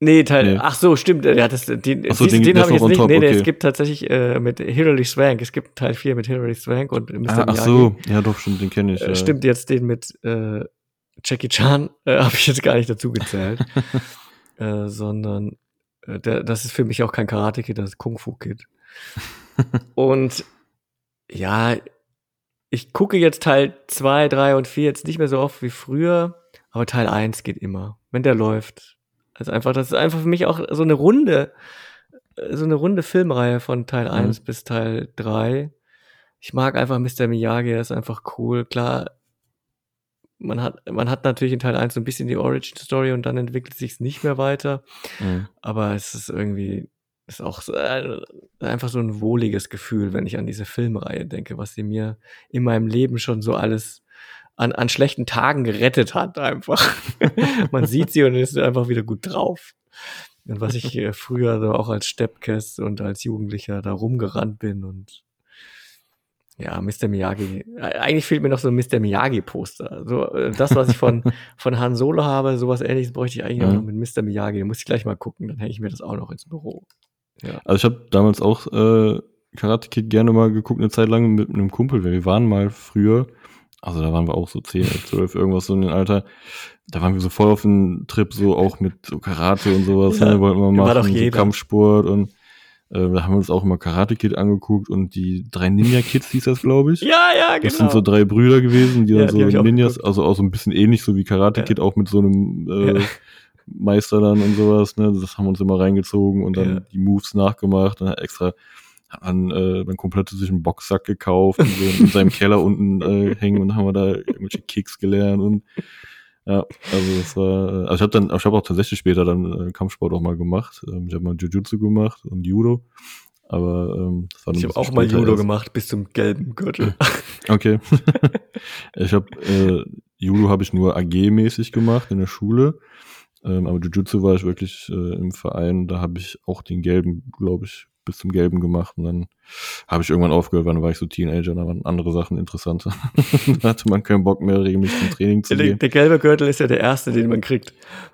Speaker 3: Nee, Teil,
Speaker 2: Nee.
Speaker 3: ach so, stimmt. Ja, das, den,
Speaker 2: Ach so,
Speaker 3: diesen,
Speaker 2: den-
Speaker 3: den habe ich jetzt nicht.
Speaker 2: top,
Speaker 3: Nee, nee, es gibt tatsächlich äh, mit Hilary Swank. Es gibt Teil 4 mit Hilary Swank und Mr.
Speaker 2: Ah, ach so, ja doch, stimmt, den kenne ich.
Speaker 3: Äh,
Speaker 2: ja.
Speaker 3: Stimmt, jetzt den mit äh, Jackie Chan äh, habe ich jetzt gar nicht dazu gezählt. äh, sondern äh, der, das ist für mich auch kein Karate Kid, das ist Kung Fu Kid. und ja, ich gucke jetzt Teil 2, 3 und 4 jetzt nicht mehr so oft wie früher, aber Teil 1 geht immer, wenn der läuft. Also einfach, das ist einfach für mich auch so eine runde, so eine runde Filmreihe von Teil 1 bis Teil 3. Ich mag einfach Mr. Miyagi, er ist einfach cool. Klar, man hat, man hat natürlich in Teil 1 so ein bisschen die Origin Story und dann entwickelt sich es nicht mehr weiter. Mhm. Aber es ist irgendwie, ist auch so, äh, einfach so ein wohliges Gefühl, wenn ich an diese Filmreihe denke, was sie mir in meinem Leben schon so alles an, an schlechten Tagen gerettet hat, einfach. man sieht sie und ist einfach wieder gut drauf. Und was ich äh, früher so auch als Steppkes und als Jugendlicher da rumgerannt bin und ja, Mr. Miyagi. Eigentlich fehlt mir noch so ein Mr. Miyagi-Poster. So, äh, das, was ich von, von Han Solo habe, sowas ähnliches bräuchte ich eigentlich mhm. noch mit Mr. Miyagi. Da muss ich gleich mal gucken, dann hänge ich mir das auch noch ins Büro.
Speaker 2: Ja. Also ich habe damals auch äh, Karate Kid gerne mal geguckt, eine Zeit lang mit einem Kumpel. Wir waren mal früher, also da waren wir auch so 10, 12, irgendwas so in dem Alter. Da waren wir so voll auf den Trip, so auch mit so Karate und sowas. Ja, ne, wollten wir machen, war doch so Kampfsport und äh, da haben wir uns auch immer Karate Kid angeguckt und die drei Ninja Kids hieß das, glaube ich.
Speaker 3: Ja, ja, genau.
Speaker 2: Das sind so drei Brüder gewesen, die ja, dann so Ninjas, also auch so ein bisschen ähnlich, so wie Karate Kid, auch mit so einem äh, ja. Meister dann und sowas, ne? Das haben wir uns immer reingezogen und dann ja. die Moves nachgemacht und extra man äh, dann komplett sich einen Boxsack gekauft und so in seinem Keller unten äh, hängen und haben wir da irgendwelche Kicks gelernt und ja, also das war, äh, also ich habe dann, ich habe auch tatsächlich später dann äh, Kampfsport auch mal gemacht. Ähm, ich habe mal Jiu-Jitsu gemacht und Judo. Aber ähm,
Speaker 3: das war Ich habe auch mal Judo erst. gemacht bis zum gelben Gürtel.
Speaker 2: Okay. ich habe äh, Judo habe ich nur AG-mäßig gemacht in der Schule. Ähm, aber Jiu-Jitsu war ich wirklich äh, im Verein. Da habe ich auch den gelben, glaube ich, bis zum Gelben gemacht und dann habe ich irgendwann aufgehört, weil dann war ich so Teenager, da waren andere Sachen interessanter. da hatte man keinen Bock mehr, regelmäßig zum Training zu
Speaker 3: der,
Speaker 2: gehen.
Speaker 3: Der gelbe Gürtel ist ja der erste, den man kriegt.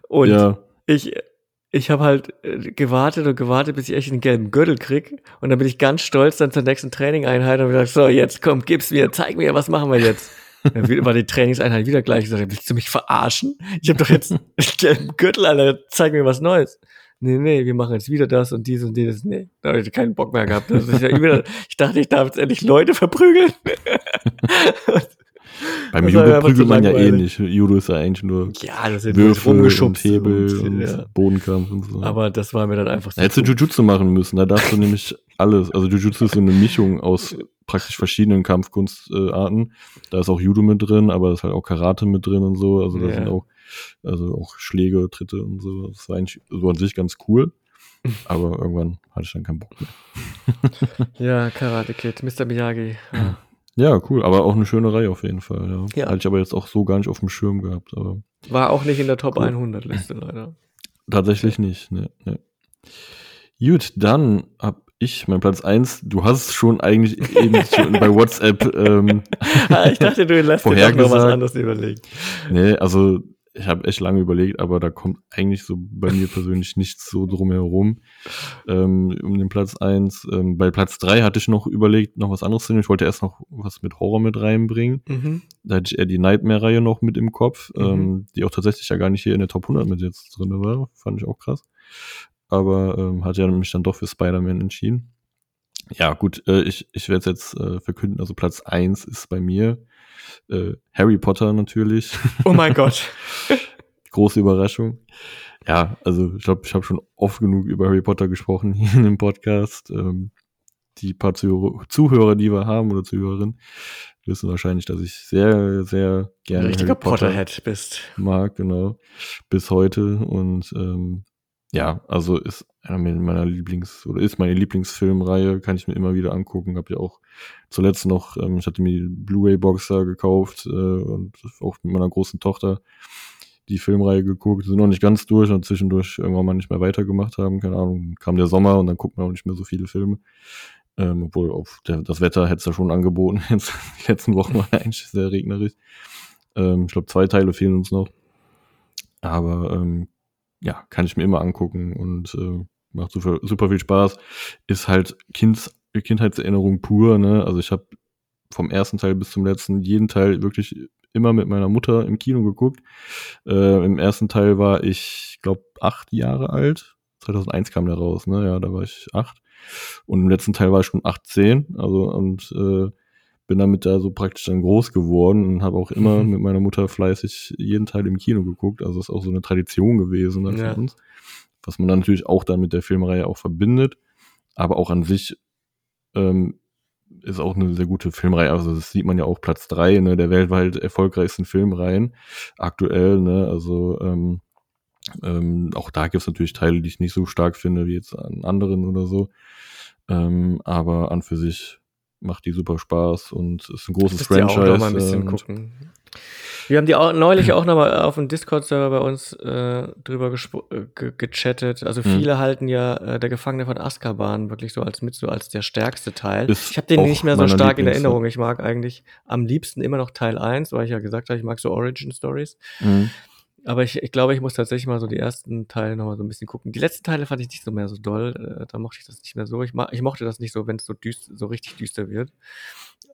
Speaker 3: Und ja. ich, ich habe halt äh, gewartet und gewartet, bis ich echt einen gelben Gürtel krieg. Und dann bin ich ganz stolz dann zur nächsten Trainingeinheit und gesagt, so, jetzt komm, gib's mir, zeig mir, was machen wir jetzt? Dann war die Trainingseinheit wieder gleich. Ich sagte, willst du mich verarschen? Ich habe doch jetzt einen gelben Gürtel, Alter, zeig mir was Neues nee, nee, wir machen jetzt wieder das und dies und dieses. Nee, da habe ich keinen Bock mehr gehabt. Ist ja übel. ich dachte, ich darf jetzt endlich Leute verprügeln.
Speaker 2: Beim Judo prügelt man ja eh nicht. Judo ist ja eigentlich nur
Speaker 3: ja, das sind Würfel und
Speaker 2: Hebel und, und ja. Bodenkampf und so.
Speaker 3: Aber das war mir dann einfach
Speaker 2: so. Da hättest du Jujutsu machen müssen, da darfst du nämlich alles. Also Jujutsu ist so eine Mischung aus praktisch verschiedenen Kampfkunstarten. Da ist auch Judo mit drin, aber da ist halt auch Karate mit drin und so. Also da ja. sind auch also auch Schläge, Tritte und so. Das war eigentlich so an sich ganz cool. Aber irgendwann hatte ich dann keinen Bock mehr.
Speaker 3: ja, Karate Kid, Mr. Miyagi. Ja.
Speaker 2: ja. cool, aber auch eine schöne Reihe auf jeden Fall. Ja. ja. Hatte ich aber jetzt auch so gar nicht auf dem Schirm gehabt. Aber
Speaker 3: War auch nicht in der Top cool. 100 Liste leider.
Speaker 2: Tatsächlich nicht, ne, ne. Gut, dann hab ich mein Platz 1. Du hast schon eigentlich eben schon bei WhatsApp ähm,
Speaker 3: ah, Ich dachte, du lässt dir noch was anderes überlegen.
Speaker 2: Nee, also ich habe echt lange überlegt, aber da kommt eigentlich so bei mir persönlich nichts so drumherum ähm, um den Platz eins. Ähm, bei Platz drei hatte ich noch überlegt, noch was anderes zu nehmen. Ich wollte erst noch was mit Horror mit reinbringen. Mhm. Da hatte ich eher die Nightmare-Reihe noch mit im Kopf, mhm. ähm, die auch tatsächlich ja gar nicht hier in der Top 100 mit jetzt drin war. Fand ich auch krass. Aber ähm, hat ja mich dann doch für Spider-Man entschieden. Ja, gut, äh, ich, ich werde es jetzt äh, verkünden. Also Platz eins ist bei mir äh, Harry Potter natürlich.
Speaker 3: Oh mein Gott.
Speaker 2: Große Überraschung. Ja, also ich glaube, ich habe schon oft genug über Harry Potter gesprochen hier in dem Podcast. Ähm, die paar Zuhörer, die wir haben oder Zuhörerinnen, wissen wahrscheinlich, dass ich sehr, sehr gerne
Speaker 3: Ein richtiger Harry Potter Potterhead bist.
Speaker 2: Mag, genau. Bis heute. Und ähm, ja, also ist einer meiner Lieblings- oder ist meine Lieblingsfilmreihe, kann ich mir immer wieder angucken. Hab ja auch zuletzt noch, ähm, ich hatte mir die Blu-ray-Boxer gekauft äh, und auch mit meiner großen Tochter die Filmreihe geguckt, sind noch nicht ganz durch und zwischendurch irgendwann mal nicht mehr weitergemacht haben, keine Ahnung, kam der Sommer und dann guckt man auch nicht mehr so viele Filme. Ähm, obwohl auf der, das Wetter hätte es ja schon angeboten, jetzt die letzten Wochen war eigentlich sehr regnerisch. Ähm, ich glaube, zwei Teile fehlen uns noch. Aber ähm, ja, kann ich mir immer angucken und äh, macht super, super viel Spaß. Ist halt kind, Kindheitserinnerung pur, ne? Also ich habe vom ersten Teil bis zum letzten jeden Teil wirklich immer mit meiner Mutter im Kino geguckt. Äh, Im ersten Teil war ich, glaube, acht Jahre alt. 2001 kam der raus, ne? Ja, da war ich acht. Und im letzten Teil war ich schon 18. Also und äh, bin damit da so praktisch dann groß geworden und habe auch immer mhm. mit meiner Mutter fleißig jeden Teil im Kino geguckt. Also ist auch so eine Tradition gewesen dann ja. für uns. Was man dann natürlich auch dann mit der Filmreihe auch verbindet. Aber auch an sich ähm, ist auch eine sehr gute Filmreihe. Also das sieht man ja auch Platz drei ne, der weltweit erfolgreichsten Filmreihen aktuell. Ne? Also ähm, ähm, auch da gibt es natürlich Teile, die ich nicht so stark finde wie jetzt an anderen oder so. Ähm, aber an für sich macht die super Spaß und ist ein großes Franchise. Auch noch mal ein bisschen gucken.
Speaker 3: Wir haben die auch, neulich auch nochmal auf dem Discord-Server bei uns äh, drüber äh, ge gechattet. Also hm. viele hm. halten ja äh, der Gefangene von Azkaban wirklich so als mit so als der stärkste Teil. Ist ich habe den nicht mehr so stark in Erinnerung. Ich mag eigentlich am liebsten immer noch Teil 1, weil ich ja gesagt habe, ich mag so Origin Stories. Hm. Aber ich, ich glaube, ich muss tatsächlich mal so die ersten Teile nochmal so ein bisschen gucken. Die letzten Teile fand ich nicht so mehr so doll. Äh, da mochte ich das nicht mehr so. Ich, ich mochte das nicht so, wenn es so, düster, so richtig düster wird.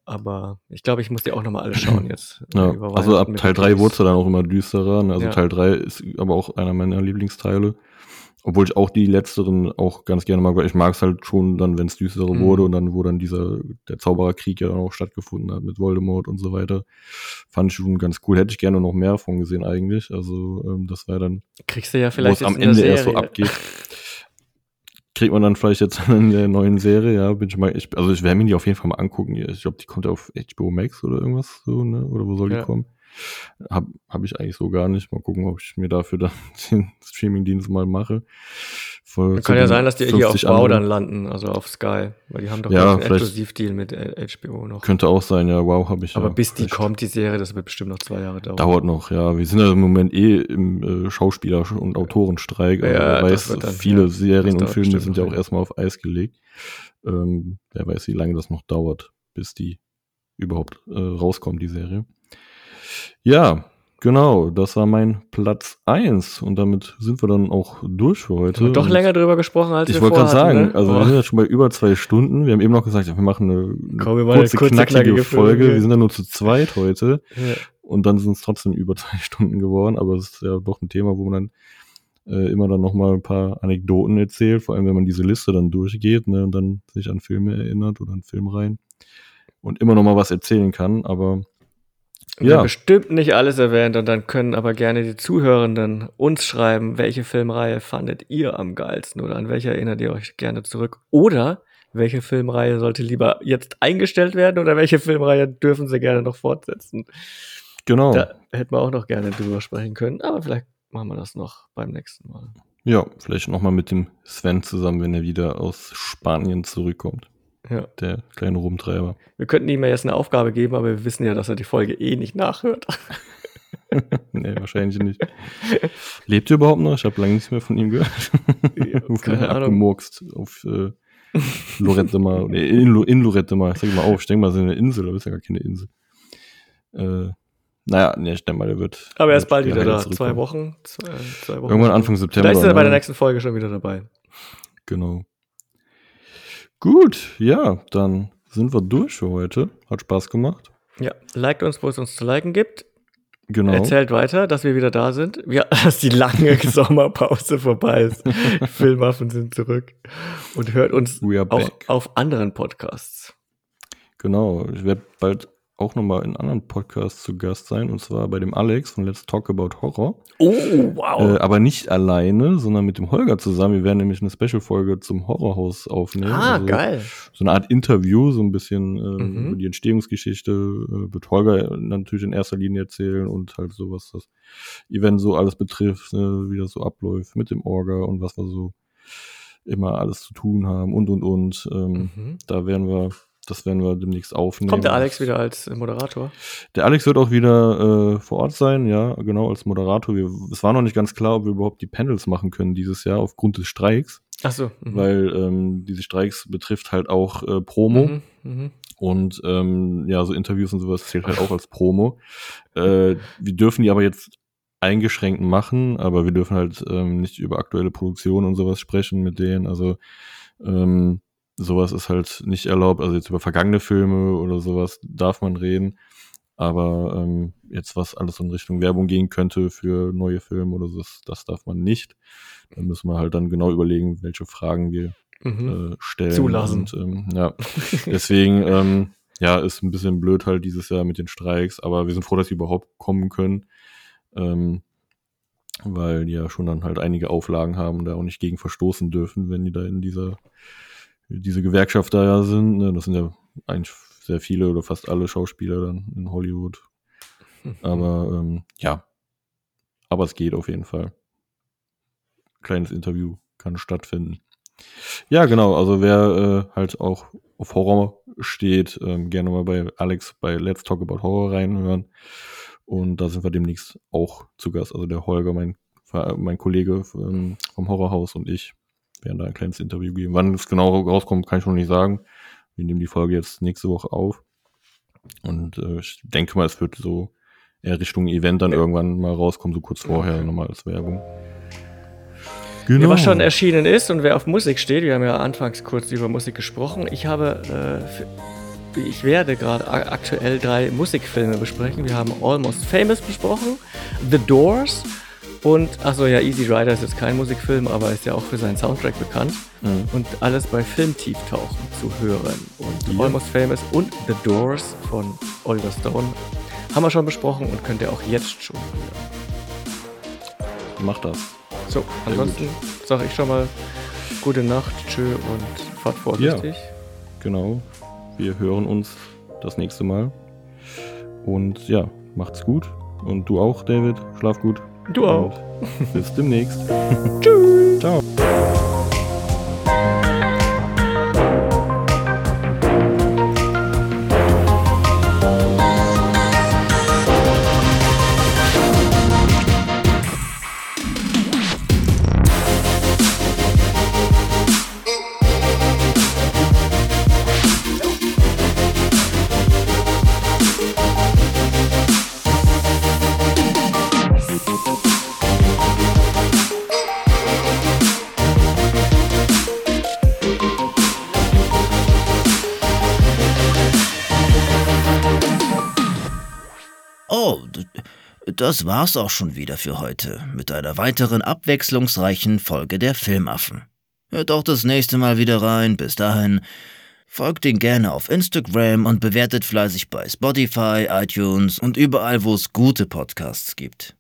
Speaker 3: Aber ich glaube, ich muss die auch nochmal alle schauen jetzt.
Speaker 2: Ja, also ab Teil 3 wurde es dann auch immer düsterer. Ne? Also ja. Teil 3 ist aber auch einer meiner Lieblingsteile. Obwohl ich auch die letzteren auch ganz gerne mag, weil ich mag es halt schon dann, wenn es düsterer mhm. wurde und dann, wo dann dieser, der Zaubererkrieg ja auch stattgefunden hat mit Voldemort und so weiter. Fand ich schon ganz cool. Hätte ich gerne noch mehr von gesehen eigentlich. Also, ähm, das wäre dann.
Speaker 3: Kriegst du ja vielleicht
Speaker 2: am Ende erst so abgeht. kriegt man dann vielleicht jetzt in der neuen Serie, ja, bin ich mal, ich, also ich werde mir die auf jeden Fall mal angucken. Ich glaube, die kommt ja auf HBO Max oder irgendwas so, ne? Oder wo soll die kommen? Hab, hab ich eigentlich so gar nicht. Mal gucken, ob ich mir dafür dann den Streamingdienst mal mache.
Speaker 3: Voll kann ja sein, dass die hier auf Bau dann landen, also auf Sky, weil die haben doch
Speaker 2: ja,
Speaker 3: einen Exklusivdeal mit HBO noch.
Speaker 2: Könnte auch sein, ja, wow, habe ich
Speaker 3: Aber
Speaker 2: ja.
Speaker 3: bis die kommt, die Serie, das wird bestimmt noch zwei Jahre dauern.
Speaker 2: Dauert noch, ja. Wir sind ja im Moment eh im äh, Schauspieler- und Autorenstreik. Also ja, weiß, dann, viele ja, Serien und Filme sind ja auch erstmal auf Eis gelegt. Ähm, wer weiß, wie lange das noch dauert, bis die überhaupt äh, rauskommt, die Serie. Ja, genau, das war mein Platz 1 und damit sind wir dann auch durch für heute.
Speaker 3: doch länger drüber gesprochen, als
Speaker 2: ich wir wollte gerade sagen, ne? also oh. wir sind jetzt schon bei über zwei Stunden. Wir haben eben noch gesagt, wir machen eine,
Speaker 3: Komm, wir kurze, kurze, knackige, knackige
Speaker 2: Folge. Folge. Wir sind ja nur zu zweit heute ja. und dann sind es trotzdem über zwei Stunden geworden, aber es ist ja doch ein Thema, wo man dann äh, immer dann noch mal ein paar Anekdoten erzählt, vor allem wenn man diese Liste dann durchgeht ne, und dann sich an Filme erinnert oder an Filmreihen und immer noch mal was erzählen kann, aber
Speaker 3: ja. bestimmt nicht alles erwähnt und dann können aber gerne die Zuhörenden uns schreiben, welche Filmreihe fandet ihr am geilsten oder an welche erinnert ihr euch gerne zurück oder welche Filmreihe sollte lieber jetzt eingestellt werden oder welche Filmreihe dürfen sie gerne noch fortsetzen.
Speaker 2: Genau.
Speaker 3: Da hätten wir auch noch gerne drüber sprechen können, aber vielleicht machen wir das noch beim nächsten Mal.
Speaker 2: Ja, vielleicht nochmal mit dem Sven zusammen, wenn er wieder aus Spanien zurückkommt. Ja. Der kleine Rumtreiber.
Speaker 3: Wir könnten ihm ja jetzt eine Aufgabe geben, aber wir wissen ja, dass er die Folge eh nicht nachhört.
Speaker 2: nee, wahrscheinlich nicht. Lebt er überhaupt noch? Ich habe lange nichts mehr von ihm gehört.
Speaker 3: Ja, keine Ahnung.
Speaker 2: Abgemurkst auf äh, Lorette mal. Nee, in, in Lorette mal. Sag ich mal auf, ich denke mal, es ist eine Insel, aber ist ja gar keine Insel. Äh, naja, nee, ich denke mal, der wird.
Speaker 3: Aber er ist bald wieder da. Zwei Wochen, zwei, zwei Wochen.
Speaker 2: Irgendwann Anfang September.
Speaker 3: Da ist er bei der ne? nächsten Folge schon wieder dabei.
Speaker 2: Genau. Gut, ja, dann sind wir durch für heute. Hat Spaß gemacht.
Speaker 3: Ja, liked uns, wo es uns zu liken gibt.
Speaker 2: Genau.
Speaker 3: Erzählt weiter, dass wir wieder da sind. Ja, dass die lange Sommerpause vorbei ist. Filmwaffen sind zurück. Und hört uns auch back. auf anderen Podcasts.
Speaker 2: Genau. Ich werde bald auch nochmal in anderen Podcasts zu Gast sein, und zwar bei dem Alex von Let's Talk About Horror.
Speaker 3: Oh, wow.
Speaker 2: Äh, aber nicht alleine, sondern mit dem Holger zusammen. Wir werden nämlich eine Special-Folge zum Horrorhaus aufnehmen.
Speaker 3: Ah, also geil.
Speaker 2: So eine Art Interview, so ein bisschen äh, mhm. über die Entstehungsgeschichte. Äh, wird Holger natürlich in erster Linie erzählen und halt so, was das Event so alles betrifft, ne, wie das so abläuft mit dem Orga und was wir so immer alles zu tun haben und und und. Ähm, mhm. Da werden wir das werden wir demnächst aufnehmen.
Speaker 3: Kommt der Alex wieder als Moderator?
Speaker 2: Der Alex wird auch wieder äh, vor Ort sein, ja, genau, als Moderator. Wir, es war noch nicht ganz klar, ob wir überhaupt die Panels machen können dieses Jahr aufgrund des Streiks.
Speaker 3: Ach so.
Speaker 2: Mhm. Weil ähm, diese Streiks betrifft halt auch äh, Promo. Mhm, mh. Und ähm, ja, so Interviews und sowas zählt halt auch als Promo. Äh, wir dürfen die aber jetzt eingeschränkt machen, aber wir dürfen halt ähm, nicht über aktuelle Produktion und sowas sprechen mit denen. Also ähm, sowas ist halt nicht erlaubt. Also jetzt über vergangene Filme oder sowas darf man reden. Aber ähm, jetzt, was alles in Richtung Werbung gehen könnte für neue Filme oder so, das, das darf man nicht. Da müssen wir halt dann genau überlegen, welche Fragen wir mhm. äh, stellen.
Speaker 3: Zulassen.
Speaker 2: Und, ähm, ja, deswegen, ähm, ja, ist ein bisschen blöd halt dieses Jahr mit den Streiks, aber wir sind froh, dass sie überhaupt kommen können. Ähm, weil die ja schon dann halt einige Auflagen haben und da auch nicht gegen verstoßen dürfen, wenn die da in dieser diese Gewerkschafter ja sind, ne, das sind ja eigentlich sehr viele oder fast alle Schauspieler dann in Hollywood. Aber ähm, ja, aber es geht auf jeden Fall. Kleines Interview kann stattfinden. Ja, genau. Also wer äh, halt auch auf Horror steht, ähm, gerne mal bei Alex bei Let's Talk About Horror reinhören. Und da sind wir demnächst auch zu Gast. Also der Holger, mein, mein Kollege ähm, vom Horrorhaus und ich werden da ein kleines Interview geben. Wann es genau rauskommt, kann ich noch nicht sagen. Wir nehmen die Folge jetzt nächste Woche auf. Und äh, ich denke mal, es wird so eher Richtung Event dann irgendwann mal rauskommen, so kurz vorher nochmal als Werbung.
Speaker 3: Genau. Ja, was schon erschienen ist und wer auf Musik steht, wir haben ja anfangs kurz über Musik gesprochen. Ich habe, äh, ich werde gerade aktuell drei Musikfilme besprechen. Wir haben Almost Famous besprochen, The Doors und, achso, ja, Easy Rider ist jetzt kein Musikfilm, aber ist ja auch für seinen Soundtrack bekannt. Mhm. Und alles bei Filmtieftauchen zu hören. Und ja. Almost Famous und The Doors von Oliver Stone haben wir schon besprochen und könnt ihr auch jetzt schon hören.
Speaker 2: Mach das.
Speaker 3: So, ansonsten sage ich schon mal gute Nacht, tschö und fahrt vorsichtig. Ja,
Speaker 2: genau. Wir hören uns das nächste Mal. Und ja, macht's gut. Und du auch, David. Schlaf gut.
Speaker 3: Du auch.
Speaker 2: bis demnächst. Tschüss. Ciao.
Speaker 1: Das war's auch schon wieder für heute mit einer weiteren abwechslungsreichen Folge der Filmaffen. Hört auch das nächste Mal wieder rein. Bis dahin folgt ihn gerne auf Instagram und bewertet fleißig bei Spotify, iTunes und überall, wo es gute Podcasts gibt.